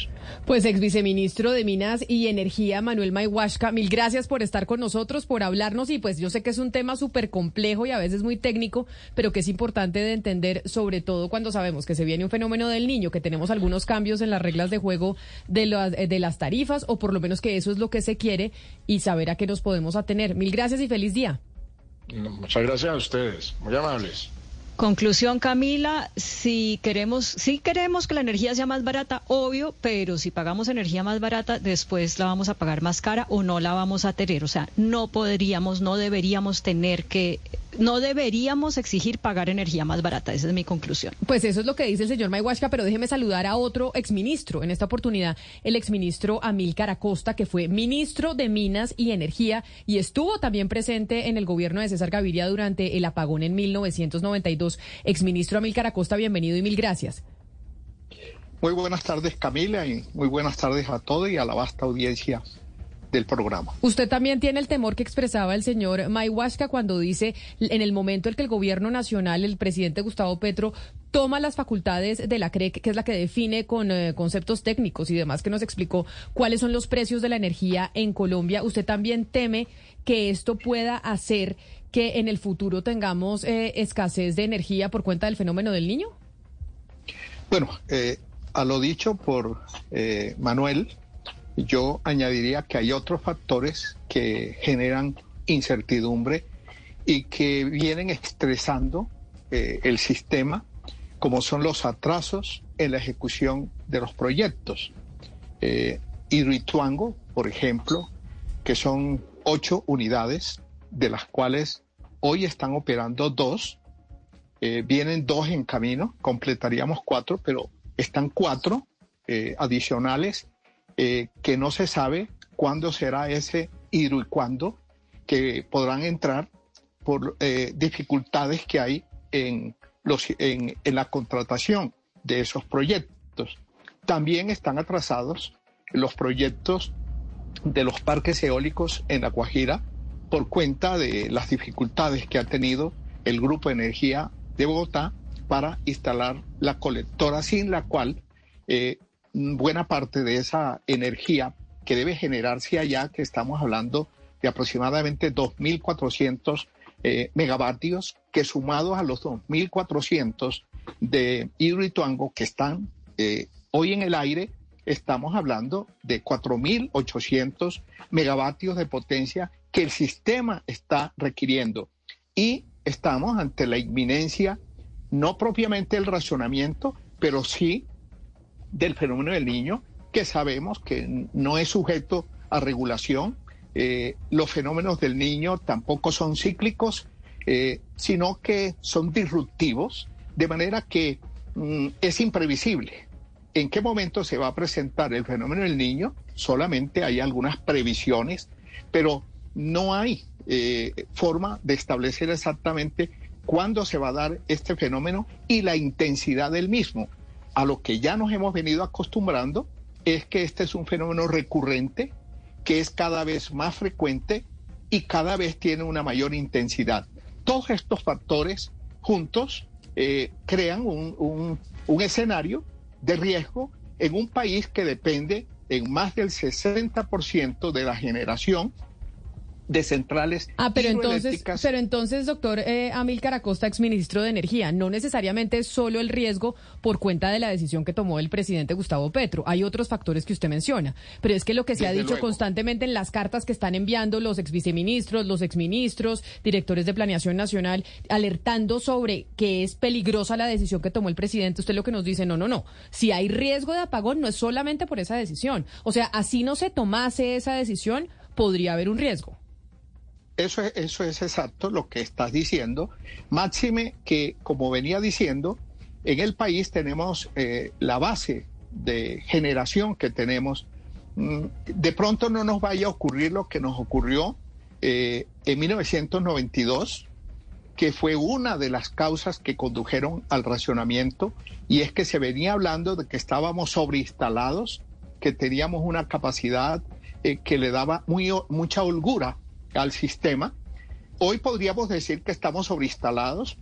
Pues ex viceministro de Minas y Energía, Manuel Mayhuashka, mil gracias por estar con nosotros, por hablarnos y pues yo sé que es un tema súper complejo y a veces muy técnico, pero que es importante de entender, sobre todo cuando sabemos que se viene un fenómeno del niño, que tenemos algunos cambios en las reglas de juego de, las, eh, de las tarifas o por lo menos que eso es lo que se quiere y saber a qué nos podemos atener. Mil gracias y feliz día. Muchas gracias a ustedes, muy amables. Conclusión, Camila, si queremos, si queremos que la energía sea más barata, obvio, pero si pagamos energía más barata, después la vamos a pagar más cara o no la vamos a tener. O sea, no podríamos, no deberíamos tener que no deberíamos exigir pagar energía más barata. Esa es mi conclusión. Pues eso es lo que dice el señor Mayhuashka, pero déjeme saludar a otro exministro. En esta oportunidad, el exministro Amílcar Acosta, que fue ministro de Minas y Energía y estuvo también presente en el gobierno de César Gaviria durante el apagón en 1992. Exministro Amílcar Acosta, bienvenido y mil gracias. Muy buenas tardes, Camila, y muy buenas tardes a todos y a la vasta audiencia del programa. Usted también tiene el temor que expresaba el señor Mayhuasca cuando dice, en el momento en que el gobierno nacional, el presidente Gustavo Petro, toma las facultades de la CREC, que es la que define con eh, conceptos técnicos y demás, que nos explicó cuáles son los precios de la energía en Colombia. ¿Usted también teme que esto pueda hacer que en el futuro tengamos eh, escasez de energía por cuenta del fenómeno del niño? Bueno, eh, a lo dicho por Manuel, yo añadiría que hay otros factores que generan incertidumbre y que vienen estresando eh, el sistema, como son los atrasos en la ejecución de los proyectos. Eh, por ejemplo, que son ocho unidades, de las cuales hoy están operando dos, eh, vienen dos en camino, completaríamos cuatro, pero están cuatro eh, adicionales eh, que no se sabe cuándo será ese ir y cuándo, que podrán entrar por eh, dificultades que hay en los, en, en la contratación de esos proyectos. También están atrasados los proyectos de los parques eólicos en La Guajira por cuenta de las dificultades que ha tenido el Grupo de Energía de Bogotá para instalar la colectora sin la cual eh, buena parte de esa energía que debe generarse allá, que estamos hablando de aproximadamente 2.400 eh, megavatios, que sumados a los 2.400 de Hidroituango que están eh, hoy en el aire, estamos hablando de 4.800 megavatios de potencia que el sistema está requiriendo. Y estamos ante la inminencia, no propiamente del racionamiento, pero sí del fenómeno del niño, que sabemos que no es sujeto a regulación. Eh, los fenómenos del niño tampoco son cíclicos, eh, sino que son disruptivos, de manera que mm, es imprevisible. ¿En qué momento se va a presentar el fenómeno del niño? Solamente hay algunas previsiones, pero no hay eh, forma de establecer exactamente cuándo se va a dar este fenómeno y la intensidad del mismo. A lo que ya nos hemos venido acostumbrando es que este es un fenómeno recurrente, que es cada vez más frecuente y cada vez tiene una mayor intensidad. Todos estos factores juntos eh, crean un, un escenario de riesgo en un país que depende en más del 60% de la generación de centrales ah, pero entonces, pero entonces, doctor eh, Amílcar Acosta, exministro de Energía, no necesariamente es solo el riesgo por cuenta de la decisión que tomó el presidente Gustavo Petro. Hay otros factores que usted menciona, pero es que lo que se ha dicho constantemente en las cartas que están enviando los exviceministros, los exministros, directores de planeación nacional, alertando sobre que es peligrosa la decisión que tomó el presidente, usted lo que nos dice, no, no, no. Si hay riesgo de apagón, no es solamente por esa decisión. O sea, así no se tomase esa decisión, podría haber un riesgo. Eso es, eso es exacto lo que estás diciendo. Máxime que, como venía diciendo, en el país tenemos eh, la base de generación que tenemos. Mm, de pronto no nos vaya a ocurrir lo que nos ocurrió eh, en 1992, que fue una de las causas que condujeron al racionamiento, y es que se venía hablando de que estábamos sobreinstalados, que teníamos una capacidad eh, que le daba mucha holgura al sistema. Hoy podríamos decir que estamos sobreinstalados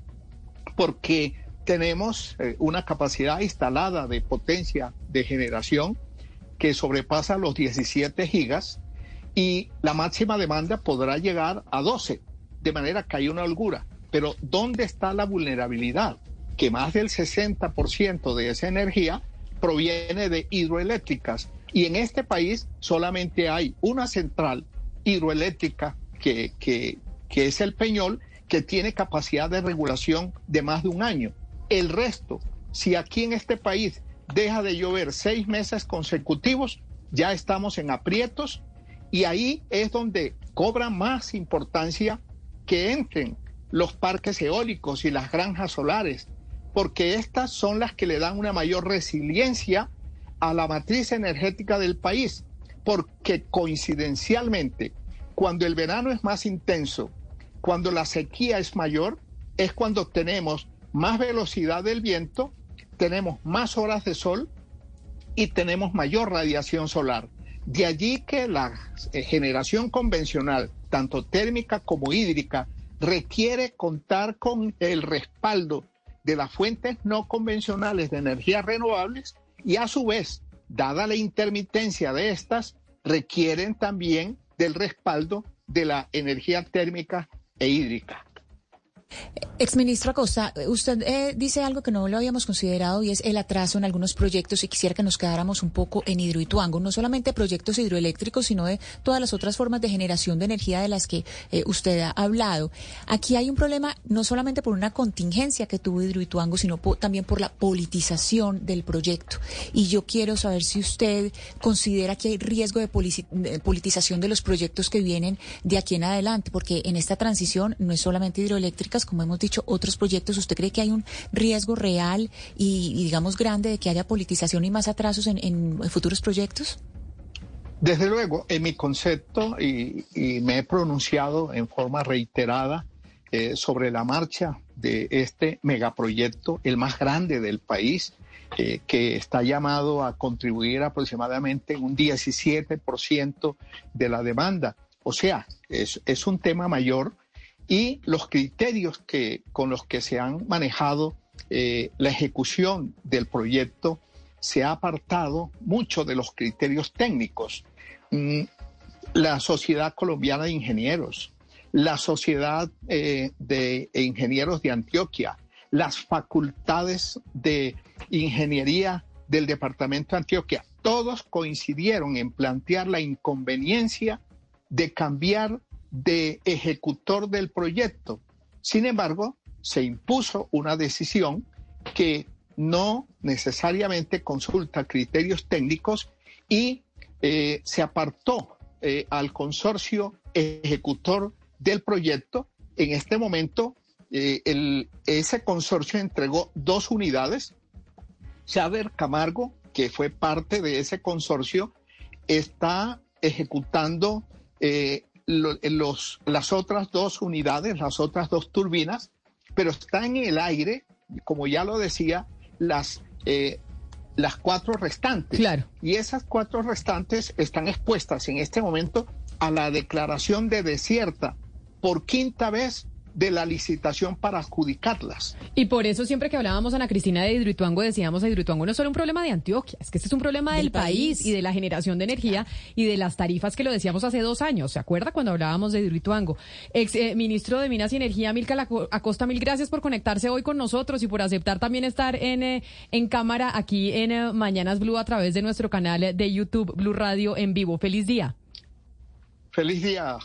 porque tenemos eh, una capacidad instalada de potencia de generación que sobrepasa los 17 gigas y la máxima demanda podrá llegar a 12, de manera que hay una holgura. Pero ¿dónde está la vulnerabilidad? Que más del 60% de esa energía proviene de hidroeléctricas y en este país solamente hay una central hidroeléctrica que, que, que es el Peñol, que tiene capacidad de regulación de más de un año. El resto, si aquí en este país deja de llover seis meses consecutivos, ya estamos en aprietos y ahí es donde cobra más importancia que entren los parques eólicos y las granjas solares, porque estas son las que le dan una mayor resiliencia a la matriz energética del país, porque coincidencialmente cuando el verano es más intenso, cuando la sequía es mayor, es cuando tenemos más velocidad del viento, tenemos más horas de sol y tenemos mayor radiación solar. De allí que la eh, generación convencional, tanto térmica como hídrica, requiere contar con el respaldo de las fuentes no convencionales de energías renovables y a su vez, dada la intermitencia de estas, requieren también del respaldo de la energía térmica e hídrica. Exministro Acosta, usted eh, dice algo que no lo habíamos considerado y es el atraso en algunos proyectos y quisiera que nos quedáramos un poco en Hidroituango, no solamente proyectos hidroeléctricos, sino de todas las otras formas de generación de energía de las que eh, usted ha hablado. Aquí hay un problema no solamente por una contingencia que tuvo Hidroituango, sino también por la politización del proyecto. Y yo quiero saber si usted considera que hay riesgo de politización de los proyectos que vienen de aquí en adelante, porque en esta transición no es solamente como hemos dicho, otros proyectos, ¿usted cree que hay un riesgo real y, digamos grande de que haya politización y más atrasos en, futuros proyectos? Desde luego, en mi concepto, y, me he pronunciado en forma reiterada eh, sobre la marcha de este megaproyecto, el más grande del país, eh, que está llamado a contribuir aproximadamente un 17% de la demanda. O sea, es, un tema mayor y los criterios que, con los que se han manejado eh, la ejecución del proyecto se ha apartado mucho de los criterios técnicos. Mm, la Sociedad Colombiana de Ingenieros, la Sociedad eh, de Ingenieros de Antioquia, las facultades de ingeniería del Departamento de Antioquia, todos coincidieron en plantear la inconveniencia de cambiar de ejecutor del proyecto. Sin embargo, se impuso una decisión que no necesariamente consulta criterios técnicos y eh, se apartó eh, al consorcio ejecutor del proyecto. En este momento, eh, ese consorcio entregó dos unidades. Saber Camargo, que fue parte de ese consorcio, está ejecutando los, las otras dos unidades, las otras dos turbinas, pero está en el aire, como ya lo decía, las, eh, las cuatro restantes. Claro. Y esas cuatro restantes están expuestas en este momento a la declaración de desierta por quinta vez de la licitación para adjudicarlas. Y por eso siempre que hablábamos, Ana Cristina, de Hidroituango, decíamos que Hidroituango no es solo un problema de Antioquia, es que este es un problema del, país. y de la generación de energía y de las tarifas que lo decíamos hace dos años. ¿Se acuerda cuando hablábamos de Hidroituango? Ex eh, ministro de Minas y Energía, Milka Acosta, mil gracias por conectarse hoy con nosotros y por aceptar también estar en, eh, en cámara aquí en eh, Mañanas Blue a través de nuestro canal de YouTube Blue Radio en vivo. Feliz día. Feliz día,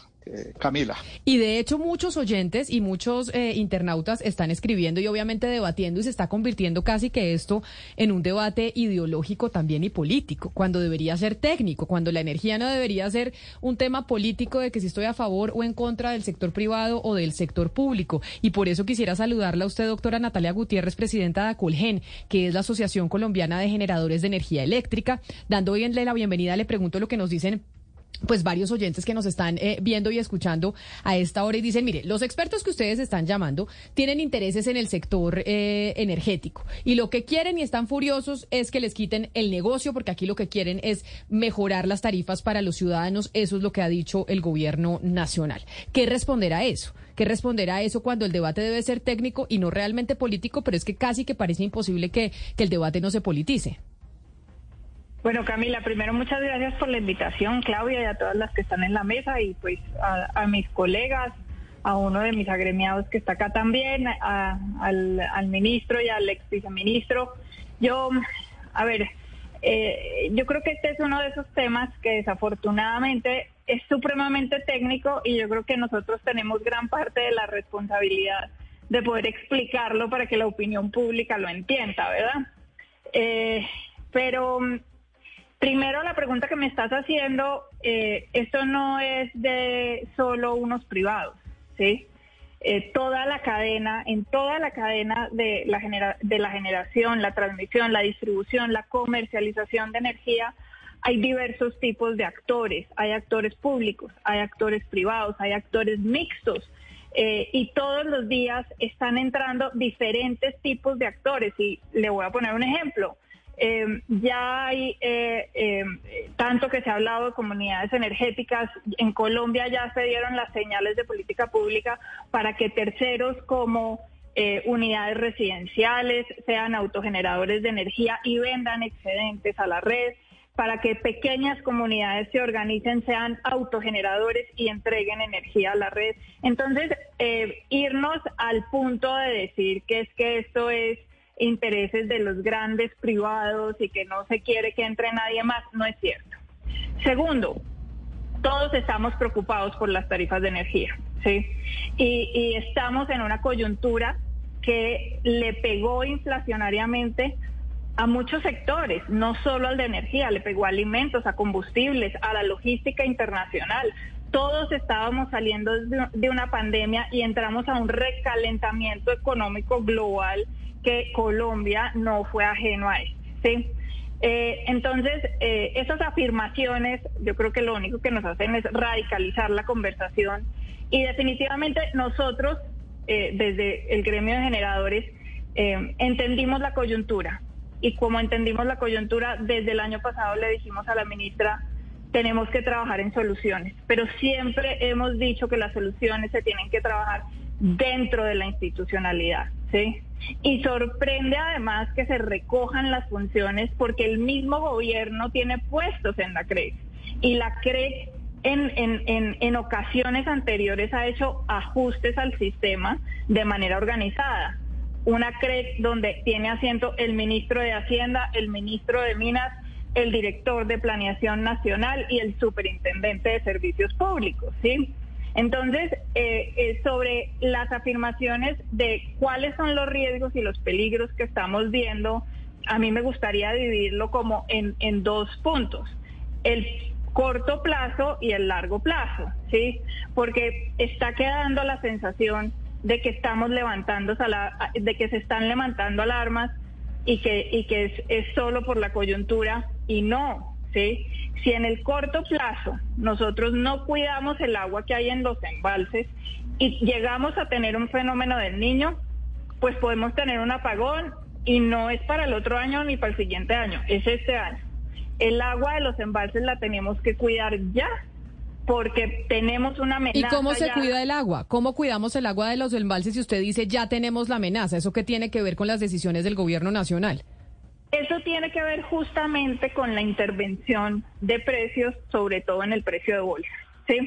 Camila. Y de hecho muchos oyentes y muchos eh, internautas están escribiendo y obviamente debatiendo y se está convirtiendo casi que esto en un debate ideológico también y político, cuando debería ser técnico, cuando la energía no debería ser un tema político de que si estoy a favor o en contra del sector privado o del sector público. Y por eso quisiera saludarla a usted, doctora Natalia Gutiérrez, presidenta de ACOLGEN, que es la Asociación Colombiana de Generadores de Energía Eléctrica. Dando hoy la bienvenida, le pregunto lo que nos dicen pues varios oyentes que nos están eh, viendo y escuchando a esta hora y dicen, mire, los expertos que ustedes están llamando tienen intereses en el sector eh, energético y lo que quieren y están furiosos es que les quiten el negocio porque aquí lo que quieren es mejorar las tarifas para los ciudadanos, eso es lo que ha dicho el gobierno nacional. ¿Qué responder a eso? ¿Qué responder a eso cuando el debate debe ser técnico y no realmente político, pero es que casi que parece imposible que, que el debate no se politice? Bueno, Camila, primero muchas gracias por la invitación, Claudia, y a todas las que están en la mesa, y pues a, mis colegas, a uno de mis agremiados que está acá también, al, ministro y al ex viceministro. Yo, a ver, eh, yo creo que este es uno de esos temas que desafortunadamente es supremamente técnico y yo creo que nosotros tenemos gran parte de la responsabilidad de poder explicarlo para que la opinión pública lo entienda, ¿verdad? Eh, pero Primero, la pregunta que me estás haciendo, eh, esto no es de solo unos privados, ¿sí? Eh, toda la cadena, en toda la cadena de la, generación, la transmisión, la distribución, la comercialización de energía, hay diversos tipos de actores. Hay actores públicos, hay actores privados, hay actores mixtos. Eh, y todos los días están entrando diferentes tipos de actores. Y le voy a poner un ejemplo. Eh, ya hay eh, eh, tanto que se ha hablado de comunidades energéticas. En Colombia ya se dieron las señales de política pública para que terceros como unidades residenciales sean autogeneradores de energía y vendan excedentes a la red para que pequeñas comunidades se organicen, sean autogeneradores y entreguen energía a la red. Entonces, irnos al punto de decir que es que esto es intereses de los grandes privados y que no se quiere que entre nadie más, no es cierto. Segundo, todos estamos preocupados por las tarifas de energía, ¿sí? Y, estamos en una coyuntura que le pegó inflacionariamente a muchos sectores, no solo al de energía, le pegó a alimentos, a combustibles, a la logística internacional. Todos estábamos saliendo de una pandemia y entramos a un recalentamiento económico global que Colombia no fue ajeno a esto. ¿sí? Eh, entonces, eh, esas afirmaciones yo creo que lo único que nos hacen es radicalizar la conversación y definitivamente nosotros eh, desde el gremio de generadores eh, entendimos la coyuntura y como entendimos la coyuntura, desde el año pasado le dijimos a la ministra, tenemos que trabajar en soluciones, pero siempre hemos dicho que las soluciones se tienen que trabajar dentro de la institucionalidad, ¿sí? Y sorprende además que se recojan las funciones porque el mismo gobierno tiene puestos en la CREC y la CREC en, en, en, en ocasiones anteriores ha hecho ajustes al sistema de manera organizada una CREC donde tiene asiento el ministro de Hacienda, el ministro de Minas, el director de Planeación Nacional y el superintendente de Servicios Públicos, ¿sí? Entonces, eh, eh, sobre las afirmaciones de cuáles son los riesgos y los peligros que estamos viendo, a mí me gustaría dividirlo como en, en dos puntos. El corto plazo y el largo plazo, ¿sí? Porque está quedando la sensación de que estamos levantando, de que se están levantando alarmas y que, y que es, es solo por la coyuntura y no, ¿sí? Si en el corto plazo nosotros no cuidamos el agua que hay en los embalses y llegamos a tener un fenómeno del niño, pues podemos tener un apagón y no es para el otro año ni para el siguiente año, es este año. El agua de los embalses la tenemos que cuidar ya porque tenemos una amenaza. ¿Y cómo se cuida el agua? ¿Cómo cuidamos el agua de los embalses si usted dice ya tenemos la amenaza? ¿Eso qué tiene que ver con las decisiones del gobierno nacional? Eso tiene que ver justamente con la intervención de precios, sobre todo en el precio de bolsa. ¿sí?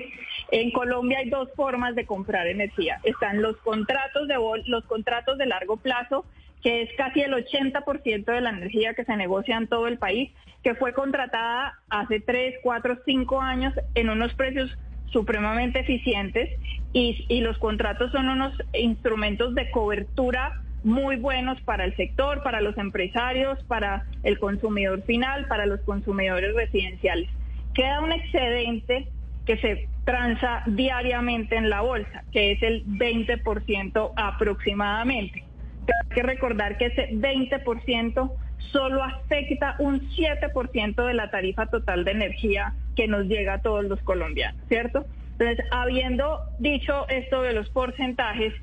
En Colombia hay dos formas de comprar energía. Están los contratos de los contratos de largo plazo que es casi el 80% de la energía que se negocia en todo el país, que fue contratada hace 3, 4, 5 años en unos precios supremamente eficientes y, y los contratos son unos instrumentos de cobertura muy buenos para el sector, para los empresarios, para el consumidor final, para los consumidores residenciales. Queda un excedente que se transa diariamente en la bolsa, que es el 20% aproximadamente hay que recordar que ese 20% solo afecta un 7% de la tarifa total de energía que nos llega a todos los colombianos, ¿cierto? Entonces, habiendo dicho esto de los porcentajes,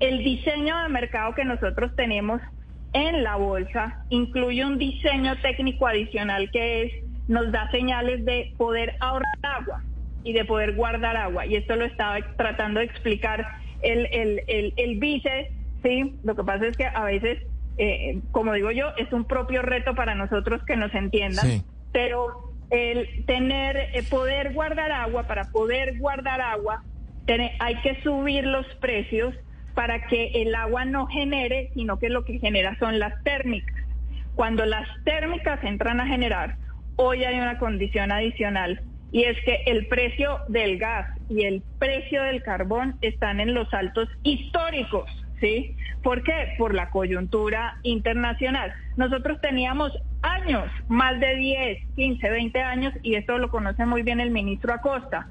el diseño de mercado que nosotros tenemos en la bolsa incluye un diseño técnico adicional que es nos da señales de poder ahorrar agua y de poder guardar agua. Y esto lo estaba tratando de explicar el, el, el, el vice Sí, lo que pasa es que a veces, eh, como digo yo, es un propio reto para nosotros que nos entiendan, pero el tener, eh, poder guardar agua, para poder guardar agua, hay que subir los precios para que el agua no genere, sino que lo que genera son las térmicas. Cuando las térmicas entran a generar, hoy hay una condición adicional y es que el precio del gas y el precio del carbón están en los altos históricos. ¿sí? ¿Por qué? Por la coyuntura internacional. Nosotros teníamos años, más de 10, 15, 20 años, y esto lo conoce muy bien el ministro Acosta,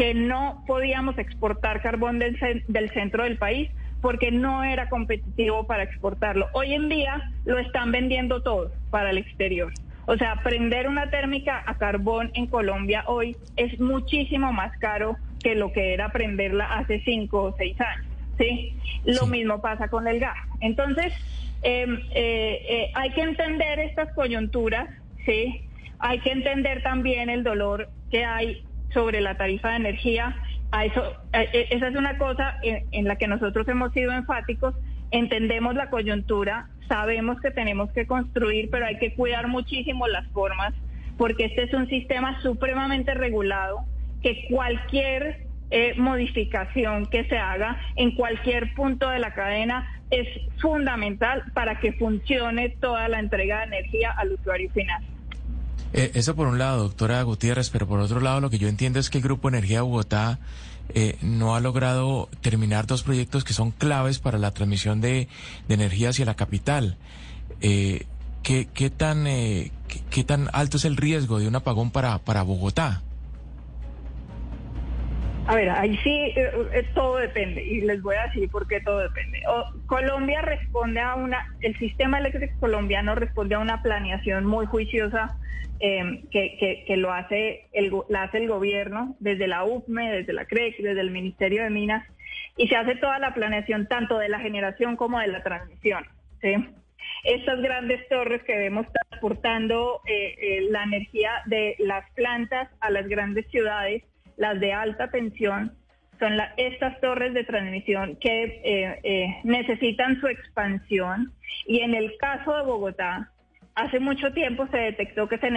que no podíamos exportar carbón del, del centro del país porque no era competitivo para exportarlo. Hoy en día lo están vendiendo todo para el exterior. O sea, prender una térmica a carbón en Colombia hoy es muchísimo más caro que lo que era prenderla hace cinco o seis años. ¿sí? Lo mismo pasa con el gas. Entonces, em, eh, eh, hay que entender estas coyunturas, ¿sí? Hay que entender también el dolor que hay sobre la tarifa de energía. Eso, eh, esa es una cosa en, la que nosotros hemos sido enfáticos. Entendemos la coyuntura, sabemos que tenemos que construir, pero hay que cuidar muchísimo las formas, porque este es un sistema supremamente regulado que cualquier eh, modificación que se haga en cualquier punto de la cadena es fundamental para que funcione toda la entrega de energía al usuario final. Eh, eso por un lado, doctora Gutiérrez, pero por otro lado lo que yo entiendo es que el Grupo Energía Bogotá eh, no ha logrado terminar dos proyectos que son claves para la transmisión de, energía hacia la capital. ¿qué, qué, tan, qué, tan alto es el riesgo de un apagón para, para Bogotá? A ver, ahí sí eh, eh, todo depende y les voy a decir por qué todo depende. Colombia responde a una, el sistema eléctrico colombiano responde a una planeación muy juiciosa em, que, que, lo hace el, la hace el gobierno desde la UPME, desde la CREC, desde el Ministerio de Minas y se hace toda la planeación tanto de la generación como de la transmisión. ¿sí? Estas grandes torres que vemos transportando eh, eh, la energía de las plantas a las grandes ciudades, las de alta tensión, son estas torres de transmisión que eh, necesitan su expansión y en el caso de Bogotá, hace mucho tiempo se detectó que se,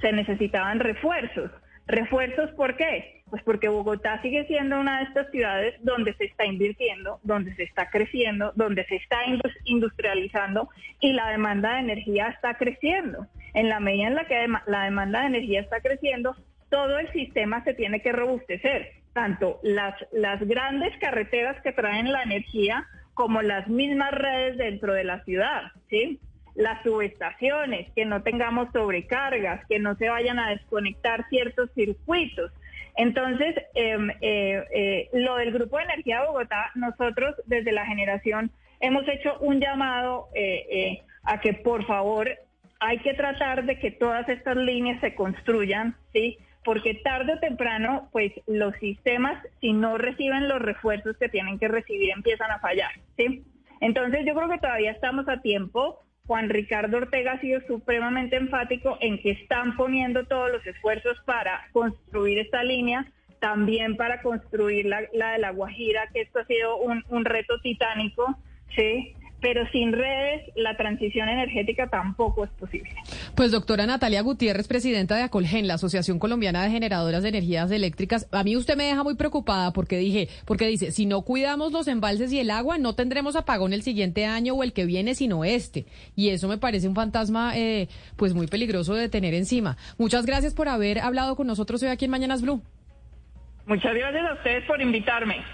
se necesitaban refuerzos. ¿Refuerzos por qué? Pues porque Bogotá sigue siendo una de estas ciudades donde se está invirtiendo, donde se está creciendo, donde se está industrializando y la demanda de energía está creciendo. En la medida en la que la demanda de energía está creciendo, todo el sistema se tiene que robustecer, tanto las, las grandes carreteras que traen la energía como las mismas redes dentro de la ciudad, ¿sí? las subestaciones, que no tengamos sobrecargas, que no se vayan a desconectar ciertos circuitos. Entonces, em, eh, eh, lo del Grupo de Energía de Bogotá, nosotros desde la generación hemos hecho un llamado eh, a que por favor hay que tratar de que todas estas líneas se construyan, ¿sí? Porque tarde o temprano, pues los sistemas, si no reciben los refuerzos que tienen que recibir, empiezan a fallar, ¿sí? Entonces yo creo que todavía estamos a tiempo Juan Ricardo Ortega ha sido supremamente enfático en que están poniendo todos los esfuerzos para construir esta línea, también para construir la, de la Guajira, que esto ha sido un, un reto titánico, ¿sí? Pero sin redes la transición energética tampoco es posible. Pues doctora Natalia Gutiérrez, presidenta de Acolgen, la Asociación Colombiana de Generadoras de Energías Eléctricas, a mí usted me deja muy preocupada porque dije, porque dice, si no cuidamos los embalses y el agua, no tendremos apagón el siguiente año o el que viene, sino este. Y eso me parece un fantasma eh, pues muy peligroso de tener encima. Muchas gracias por haber hablado con nosotros hoy aquí en Mañanas Blue. Muchas gracias a ustedes por invitarme.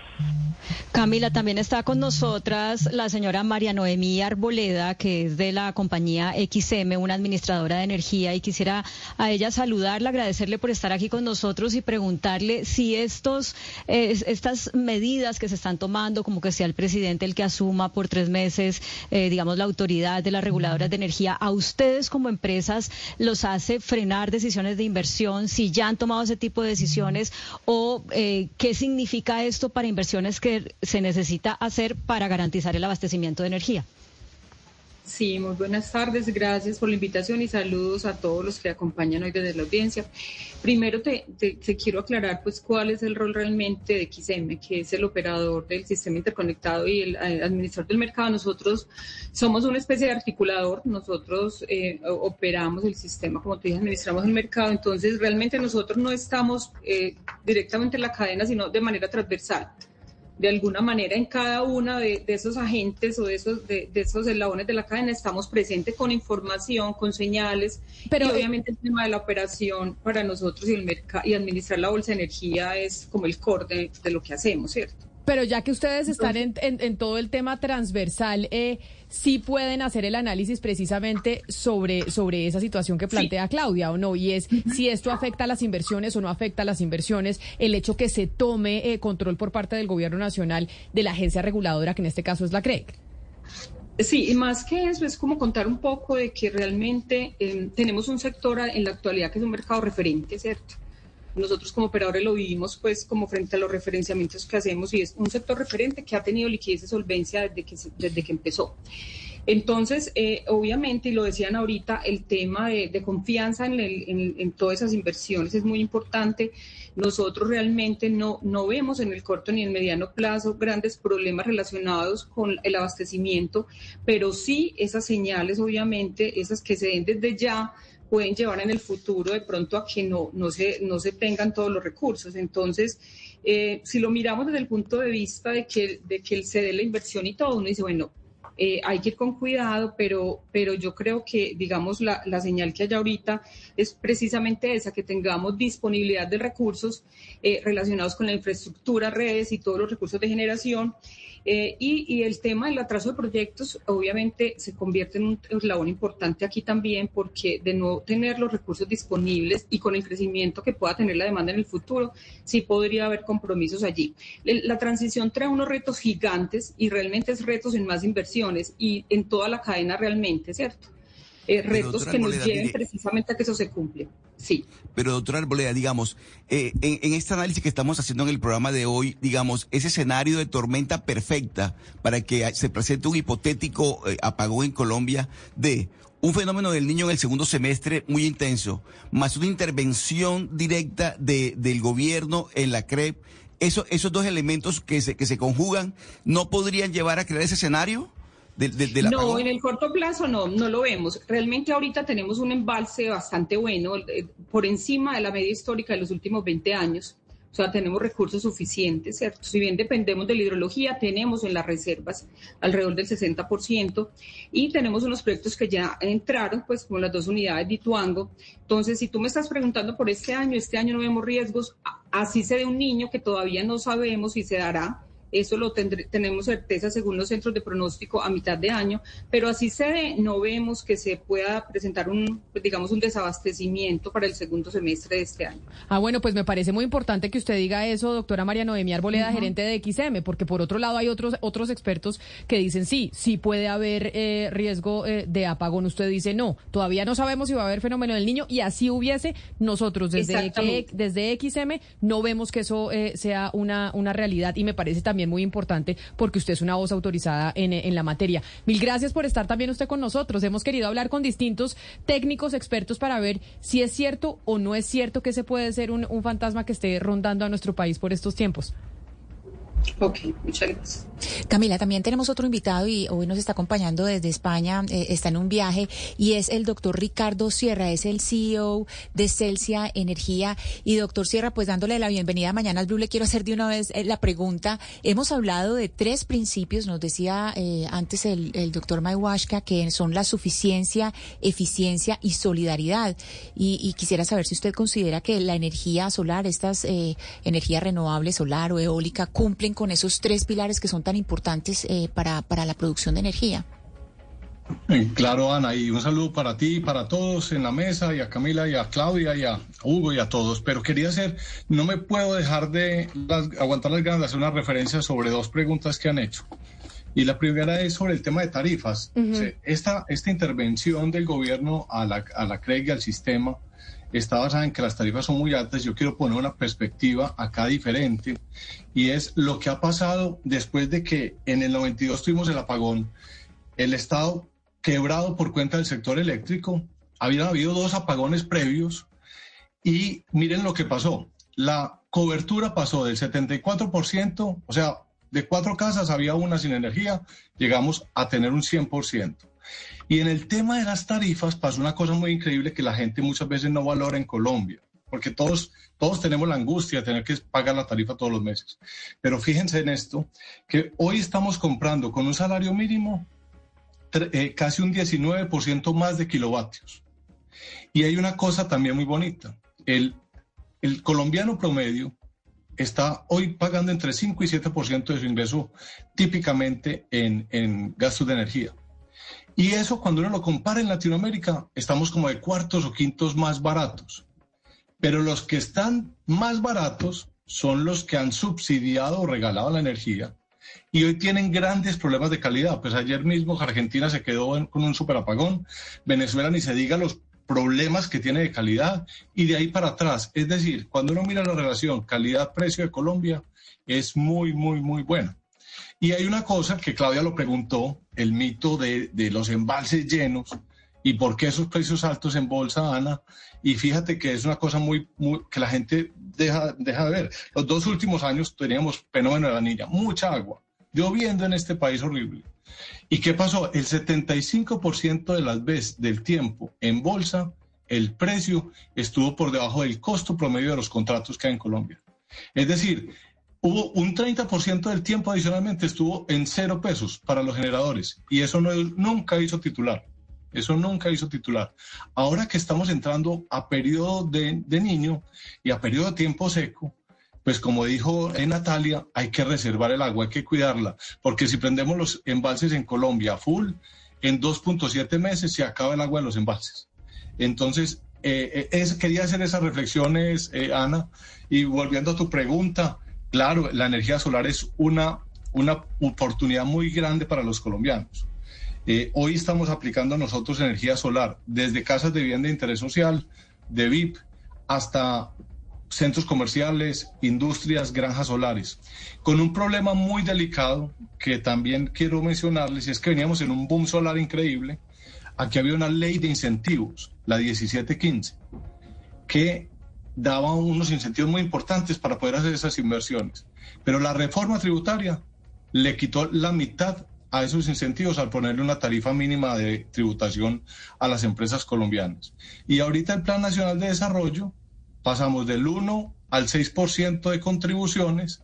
Camila, también está con nosotras la señora María Noemí Arboleda, que es de la compañía XM, una administradora de energía, y quisiera a ella saludarla, agradecerle por estar aquí con nosotros y preguntarle si estos, estas medidas que se están tomando, como que sea el presidente el que asuma por tres meses, eh, digamos, la autoridad de las reguladoras de energía, a ustedes como empresas los hace frenar decisiones de inversión, si ya han tomado ese tipo de decisiones o eh, qué significa esto para que se necesita hacer para garantizar el abastecimiento de energía. Sí, muy buenas tardes, gracias por la invitación y saludos a todos los que acompañan hoy desde la audiencia. Primero te, quiero aclarar pues cuál es el rol realmente de XM, que es el operador del sistema interconectado y el eh, administrador del mercado. Nosotros somos una especie de articulador, nosotros eh, operamos el sistema, como te dije, administramos el mercado, entonces realmente nosotros no estamos eh, directamente en la cadena, sino de manera transversal de alguna manera en cada uno de, esos agentes o de esos, de, esos eslabones de la cadena estamos presentes con información, con señales. Pero, y obviamente el tema de la operación para nosotros y, el y administrar la bolsa de energía es como el core de lo que hacemos, ¿cierto? Pero ya que ustedes están en, en, todo el tema transversal, eh, sí pueden hacer el análisis precisamente sobre, sobre esa situación que plantea Claudia o no, y es si esto afecta a las inversiones o no afecta a las inversiones, el hecho que se tome eh, control por parte del gobierno nacional de la agencia reguladora, que en este caso es la CREC. Sí, y más que eso es como contar un poco de que realmente eh, tenemos un sector en la actualidad que es un mercado referente, ¿cierto? Nosotros como operadores lo vivimos pues como frente a los referenciamientos que hacemos y es un sector referente que ha tenido liquidez y solvencia desde que, desde que empezó. Entonces, eh, obviamente, y lo decían ahorita, el tema de, confianza en, en, todas esas inversiones es muy importante. Nosotros realmente no, no vemos en el corto ni en el mediano plazo grandes problemas relacionados con el abastecimiento, pero sí esas señales, obviamente, esas que se den desde ya, pueden llevar en el futuro de pronto a que no, no, se, no se tengan todos los recursos. Entonces, eh, si lo miramos desde el punto de vista de que, de que se dé la inversión y todo, uno dice, bueno, eh, hay que ir con cuidado, pero, pero yo creo que, digamos, la, la, señal que hay ahorita es precisamente esa, que tengamos disponibilidad de recursos eh, relacionados con la infraestructura, redes y todos los recursos de generación eh, y, el tema del atraso de proyectos obviamente se convierte en un eslabón importante aquí también porque de no tener los recursos disponibles y con el crecimiento que pueda tener la demanda en el futuro, sí podría haber compromisos allí. La transición trae unos retos gigantes y realmente es retos en más y en toda la cadena realmente, ¿cierto? eh, retos que nos lleven precisamente a que eso se cumple. Sí. Pero doctora Arboleda, digamos, eh, en, este análisis que estamos haciendo en el programa de hoy, digamos, ese escenario de tormenta perfecta para que se presente un hipotético eh, apagón en Colombia de un fenómeno del niño en el segundo semestre muy intenso, más una intervención directa de, del gobierno en la CREP, eso, esos dos elementos que se, que se conjugan, ¿no podrían llevar a crear ese escenario? No, en el corto plazo no, no lo vemos. Realmente ahorita tenemos un embalse bastante bueno, eh, por encima de la media histórica de los últimos 20 años. O sea, tenemos recursos suficientes, ¿cierto? Si bien dependemos de la hidrología, tenemos en las reservas alrededor del 60% y tenemos unos proyectos que ya entraron, pues como las dos unidades de Ituango. Entonces, si tú me estás preguntando por este año, este año no vemos riesgos, así se de un niño que todavía no sabemos si se dará, eso lo tenemos certeza según los centros de pronóstico a mitad de año, pero así se ve, no vemos que se pueda presentar un, pues, digamos, un desabastecimiento para el segundo semestre de este año. Ah, bueno, pues me parece muy importante que usted diga eso, doctora María Noemí Arboleda, gerente de XM, porque por otro lado hay otros, otros expertos que dicen sí, sí puede haber eh, riesgo eh, de apagón. Usted dice no, todavía no sabemos si va a haber fenómeno del niño y así hubiese, nosotros desde, desde XM no vemos que eso eh, sea una, una realidad y me parece también también muy importante porque usted es una voz autorizada en, en la materia. Mil gracias por estar también usted con nosotros. Hemos querido hablar con distintos técnicos, expertos para ver si es cierto o no es cierto que se puede ser un fantasma que esté rondando a nuestro país por estos tiempos. Ok, muchas gracias. Camila, también tenemos otro invitado y hoy nos está acompañando desde España, eh, está en un viaje y es el doctor Ricardo Sierra, es el CEO de Celsia Energía. Y doctor Sierra, pues dándole la bienvenida Mañana al Blue, le quiero hacer de una vez eh, la pregunta. Hemos hablado de tres principios, nos decía eh, antes el, el doctor Maiwashka, que son la suficiencia, eficiencia y solidaridad. Y, y, quisiera saber si usted considera que la energía solar, estas eh, energías renovables, solar o eólica, cumplen con esos tres pilares que son tan importantes eh, para, para la producción de energía. Eh, claro, Ana, y un saludo para ti y para todos en la mesa, y a Camila, y a Claudia, y a Hugo, y a todos. Pero quería hacer, no me puedo dejar de aguantar las ganas de hacer una referencia sobre dos preguntas que han hecho. Y la primera es sobre el tema de tarifas. esta, esta intervención del gobierno a la, a la CREG y al sistema está basada en que las tarifas son muy altas. Yo quiero poner una perspectiva acá diferente y es lo que ha pasado después de que en el 92 tuvimos el apagón, el Estado quebrado por cuenta del sector eléctrico, había habido dos apagones previos y miren lo que pasó. La cobertura pasó del 74%, o sea, de cuatro casas había una sin energía, llegamos a tener un 100%. Y en el tema de las tarifas pasó una cosa muy increíble que la gente muchas veces no valora en Colombia, porque todos, todos tenemos la angustia de tener que pagar la tarifa todos los meses. Pero fíjense en esto, que hoy estamos comprando con un salario mínimo eh, casi un 19% más de kilovatios. Y hay una cosa también muy bonita, el, el colombiano promedio está hoy pagando entre 5 y 7% de su ingreso típicamente en, en gastos de energía. Y eso cuando uno lo compara en Latinoamérica, estamos como de cuartos o quintos más baratos. Pero los que están más baratos son los que han subsidiado o regalado la energía y hoy tienen grandes problemas de calidad. Pues ayer mismo Argentina se quedó con un superapagón, Venezuela ni se diga los problemas que tiene de calidad y de ahí para atrás. Es decir, cuando uno mira la relación calidad-precio de Colombia, es muy, muy, muy buena. Y hay una cosa que Claudia lo preguntó, el mito de, los embalses llenos y por qué esos precios altos en bolsa, Ana. Y fíjate que es una cosa muy, que la gente deja, deja de ver. Los dos últimos años teníamos fenómeno de la niña, mucha agua, lloviendo en este país horrible. ¿Y qué pasó? El 75% de las veces del tiempo en bolsa, el precio estuvo por debajo del costo promedio de los contratos que hay en Colombia. Es decir, hubo un 30% del tiempo adicionalmente estuvo en cero pesos para los generadores y eso no, nunca hizo titular. Eso nunca hizo titular. Ahora que estamos entrando a periodo de, niño y a periodo de tiempo seco, pues como dijo Natalia, hay que reservar el agua, hay que cuidarla, porque si prendemos los embalses en Colombia full, en 2.7 meses se acaba el agua de los embalses. Entonces, eh, eh, quería hacer esas reflexiones, eh, Ana, y volviendo a tu pregunta, Claro, la energía solar es una, una oportunidad muy grande para los colombianos. Eh, hoy estamos aplicando nosotros energía solar desde casas de vivienda de interés social, de VIP, hasta centros comerciales, industrias, granjas solares, con un problema muy delicado que también quiero mencionarles, y es que veníamos en un boom solar increíble. Aquí había una ley de incentivos, la 1715, que daba unos incentivos muy importantes para poder hacer esas inversiones. Pero la reforma tributaria le quitó la mitad a esos incentivos al ponerle una tarifa mínima de tributación a las empresas colombianas. Y ahorita el Plan Nacional de Desarrollo pasamos del 1 al 6% de contribuciones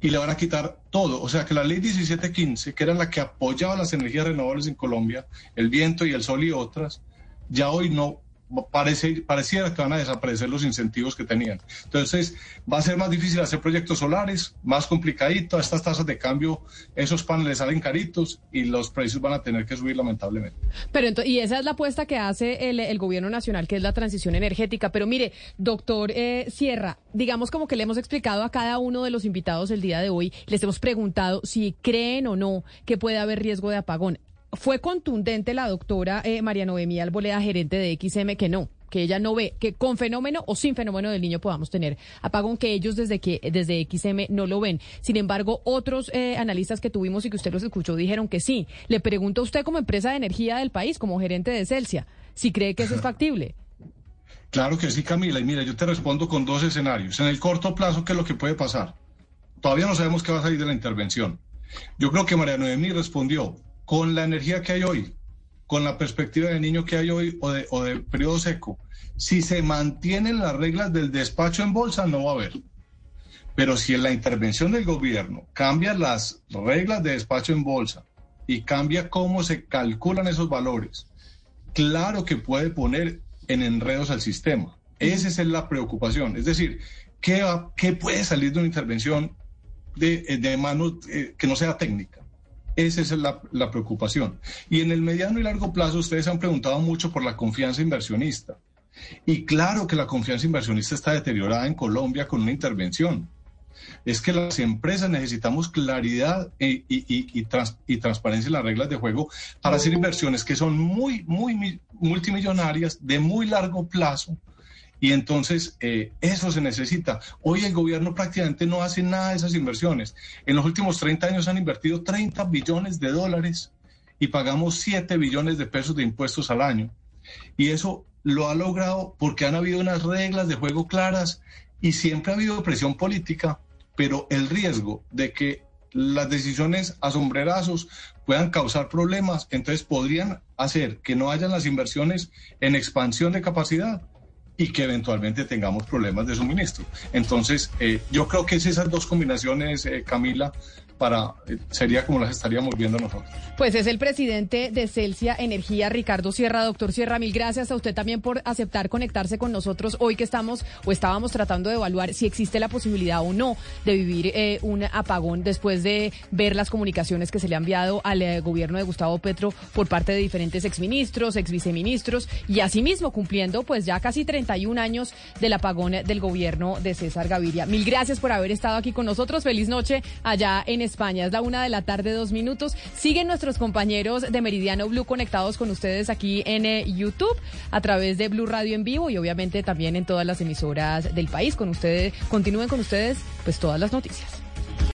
y le van a quitar todo. O sea que la ley 1715, que era la que apoyaba las energías renovables en Colombia, el viento y el sol y otras, ya hoy no parece, pareciera que van a desaparecer los incentivos que tenían. Entonces, va a ser más difícil hacer proyectos solares, más complicadito, estas tasas de cambio, esos paneles salen caritos y los precios van a tener que subir lamentablemente. Pero y esa es la apuesta que hace el, gobierno nacional, que es la transición energética. Pero mire, doctor eh, Sierra, digamos como que le hemos explicado a cada uno de los invitados el día de hoy, les hemos preguntado si creen o no que puede haber riesgo de apagón fue contundente la doctora eh, María Noemí Alboleda, gerente de XM, que no, que ella no ve que con fenómeno o sin fenómeno del niño podamos tener apagón, que ellos desde que desde XM no lo ven. Sin embargo, otros eh, analistas que tuvimos y que usted los escuchó dijeron que sí. Le pregunto a usted como empresa de energía del país, como gerente de Celsia, si cree que eso es [LAUGHS] factible. Claro que sí, Camila. Y mira, yo te respondo con dos escenarios. En el corto plazo, ¿qué es lo que puede pasar? Todavía no sabemos qué va a salir de la intervención. Yo creo que María Noemí respondió con la energía que hay hoy, con la perspectiva de niño que hay hoy o de, o de periodo seco, si se mantienen las reglas del despacho en bolsa, no va a haber. Pero si en la intervención del gobierno cambia las reglas de despacho en bolsa y cambia cómo se calculan esos valores, claro que puede poner en enredos al sistema. Esa es la preocupación. Es decir, ¿qué, qué puede salir de una intervención de, de mano eh, que no sea técnica? Esa es la, preocupación. Y en el mediano y largo plazo, ustedes han preguntado mucho por la confianza inversionista. Y claro que la confianza inversionista está deteriorada en Colombia con una intervención. Es que las empresas necesitamos claridad y, y, transparencia en las reglas de juego para hacer inversiones que son muy, muy multimillonarias, de muy largo plazo, y entonces eh, eso se necesita. Hoy el gobierno prácticamente no hace nada de esas inversiones. En los últimos 30 años han invertido 30 billones de dólares y pagamos 7 billones de pesos de impuestos al año. Y eso lo ha logrado porque han habido unas reglas de juego claras y siempre ha habido presión política, pero el riesgo de que las decisiones a sombrerazos puedan causar problemas, entonces podrían hacer que no hayan las inversiones en expansión de capacidad y que eventualmente tengamos problemas de suministro. Entonces, eh, yo creo que es esas dos combinaciones, eh, Camila, para eh, sería como las estaríamos viendo nosotros. Pues es el presidente de Celsia Energía, Ricardo Sierra. Doctor Sierra, mil gracias a usted también por aceptar conectarse con nosotros hoy que estamos o estábamos tratando de evaluar si existe la posibilidad o no de vivir eh, un apagón después de ver las comunicaciones que se le han enviado al eh, gobierno de Gustavo Petro por parte de diferentes exministros, exviceministros y asimismo cumpliendo pues ya casi 31 años del apagón del gobierno de César Gaviria. Mil gracias por haber estado aquí con nosotros. Feliz noche allá en España. Es la una de la tarde, dos minutos. Siguen nuestros compañeros de Meridiano Blue conectados con ustedes aquí en eh, YouTube a través de Blue Radio en vivo y obviamente también en todas las emisoras del país. Con ustedes, continúen con ustedes, pues todas las noticias.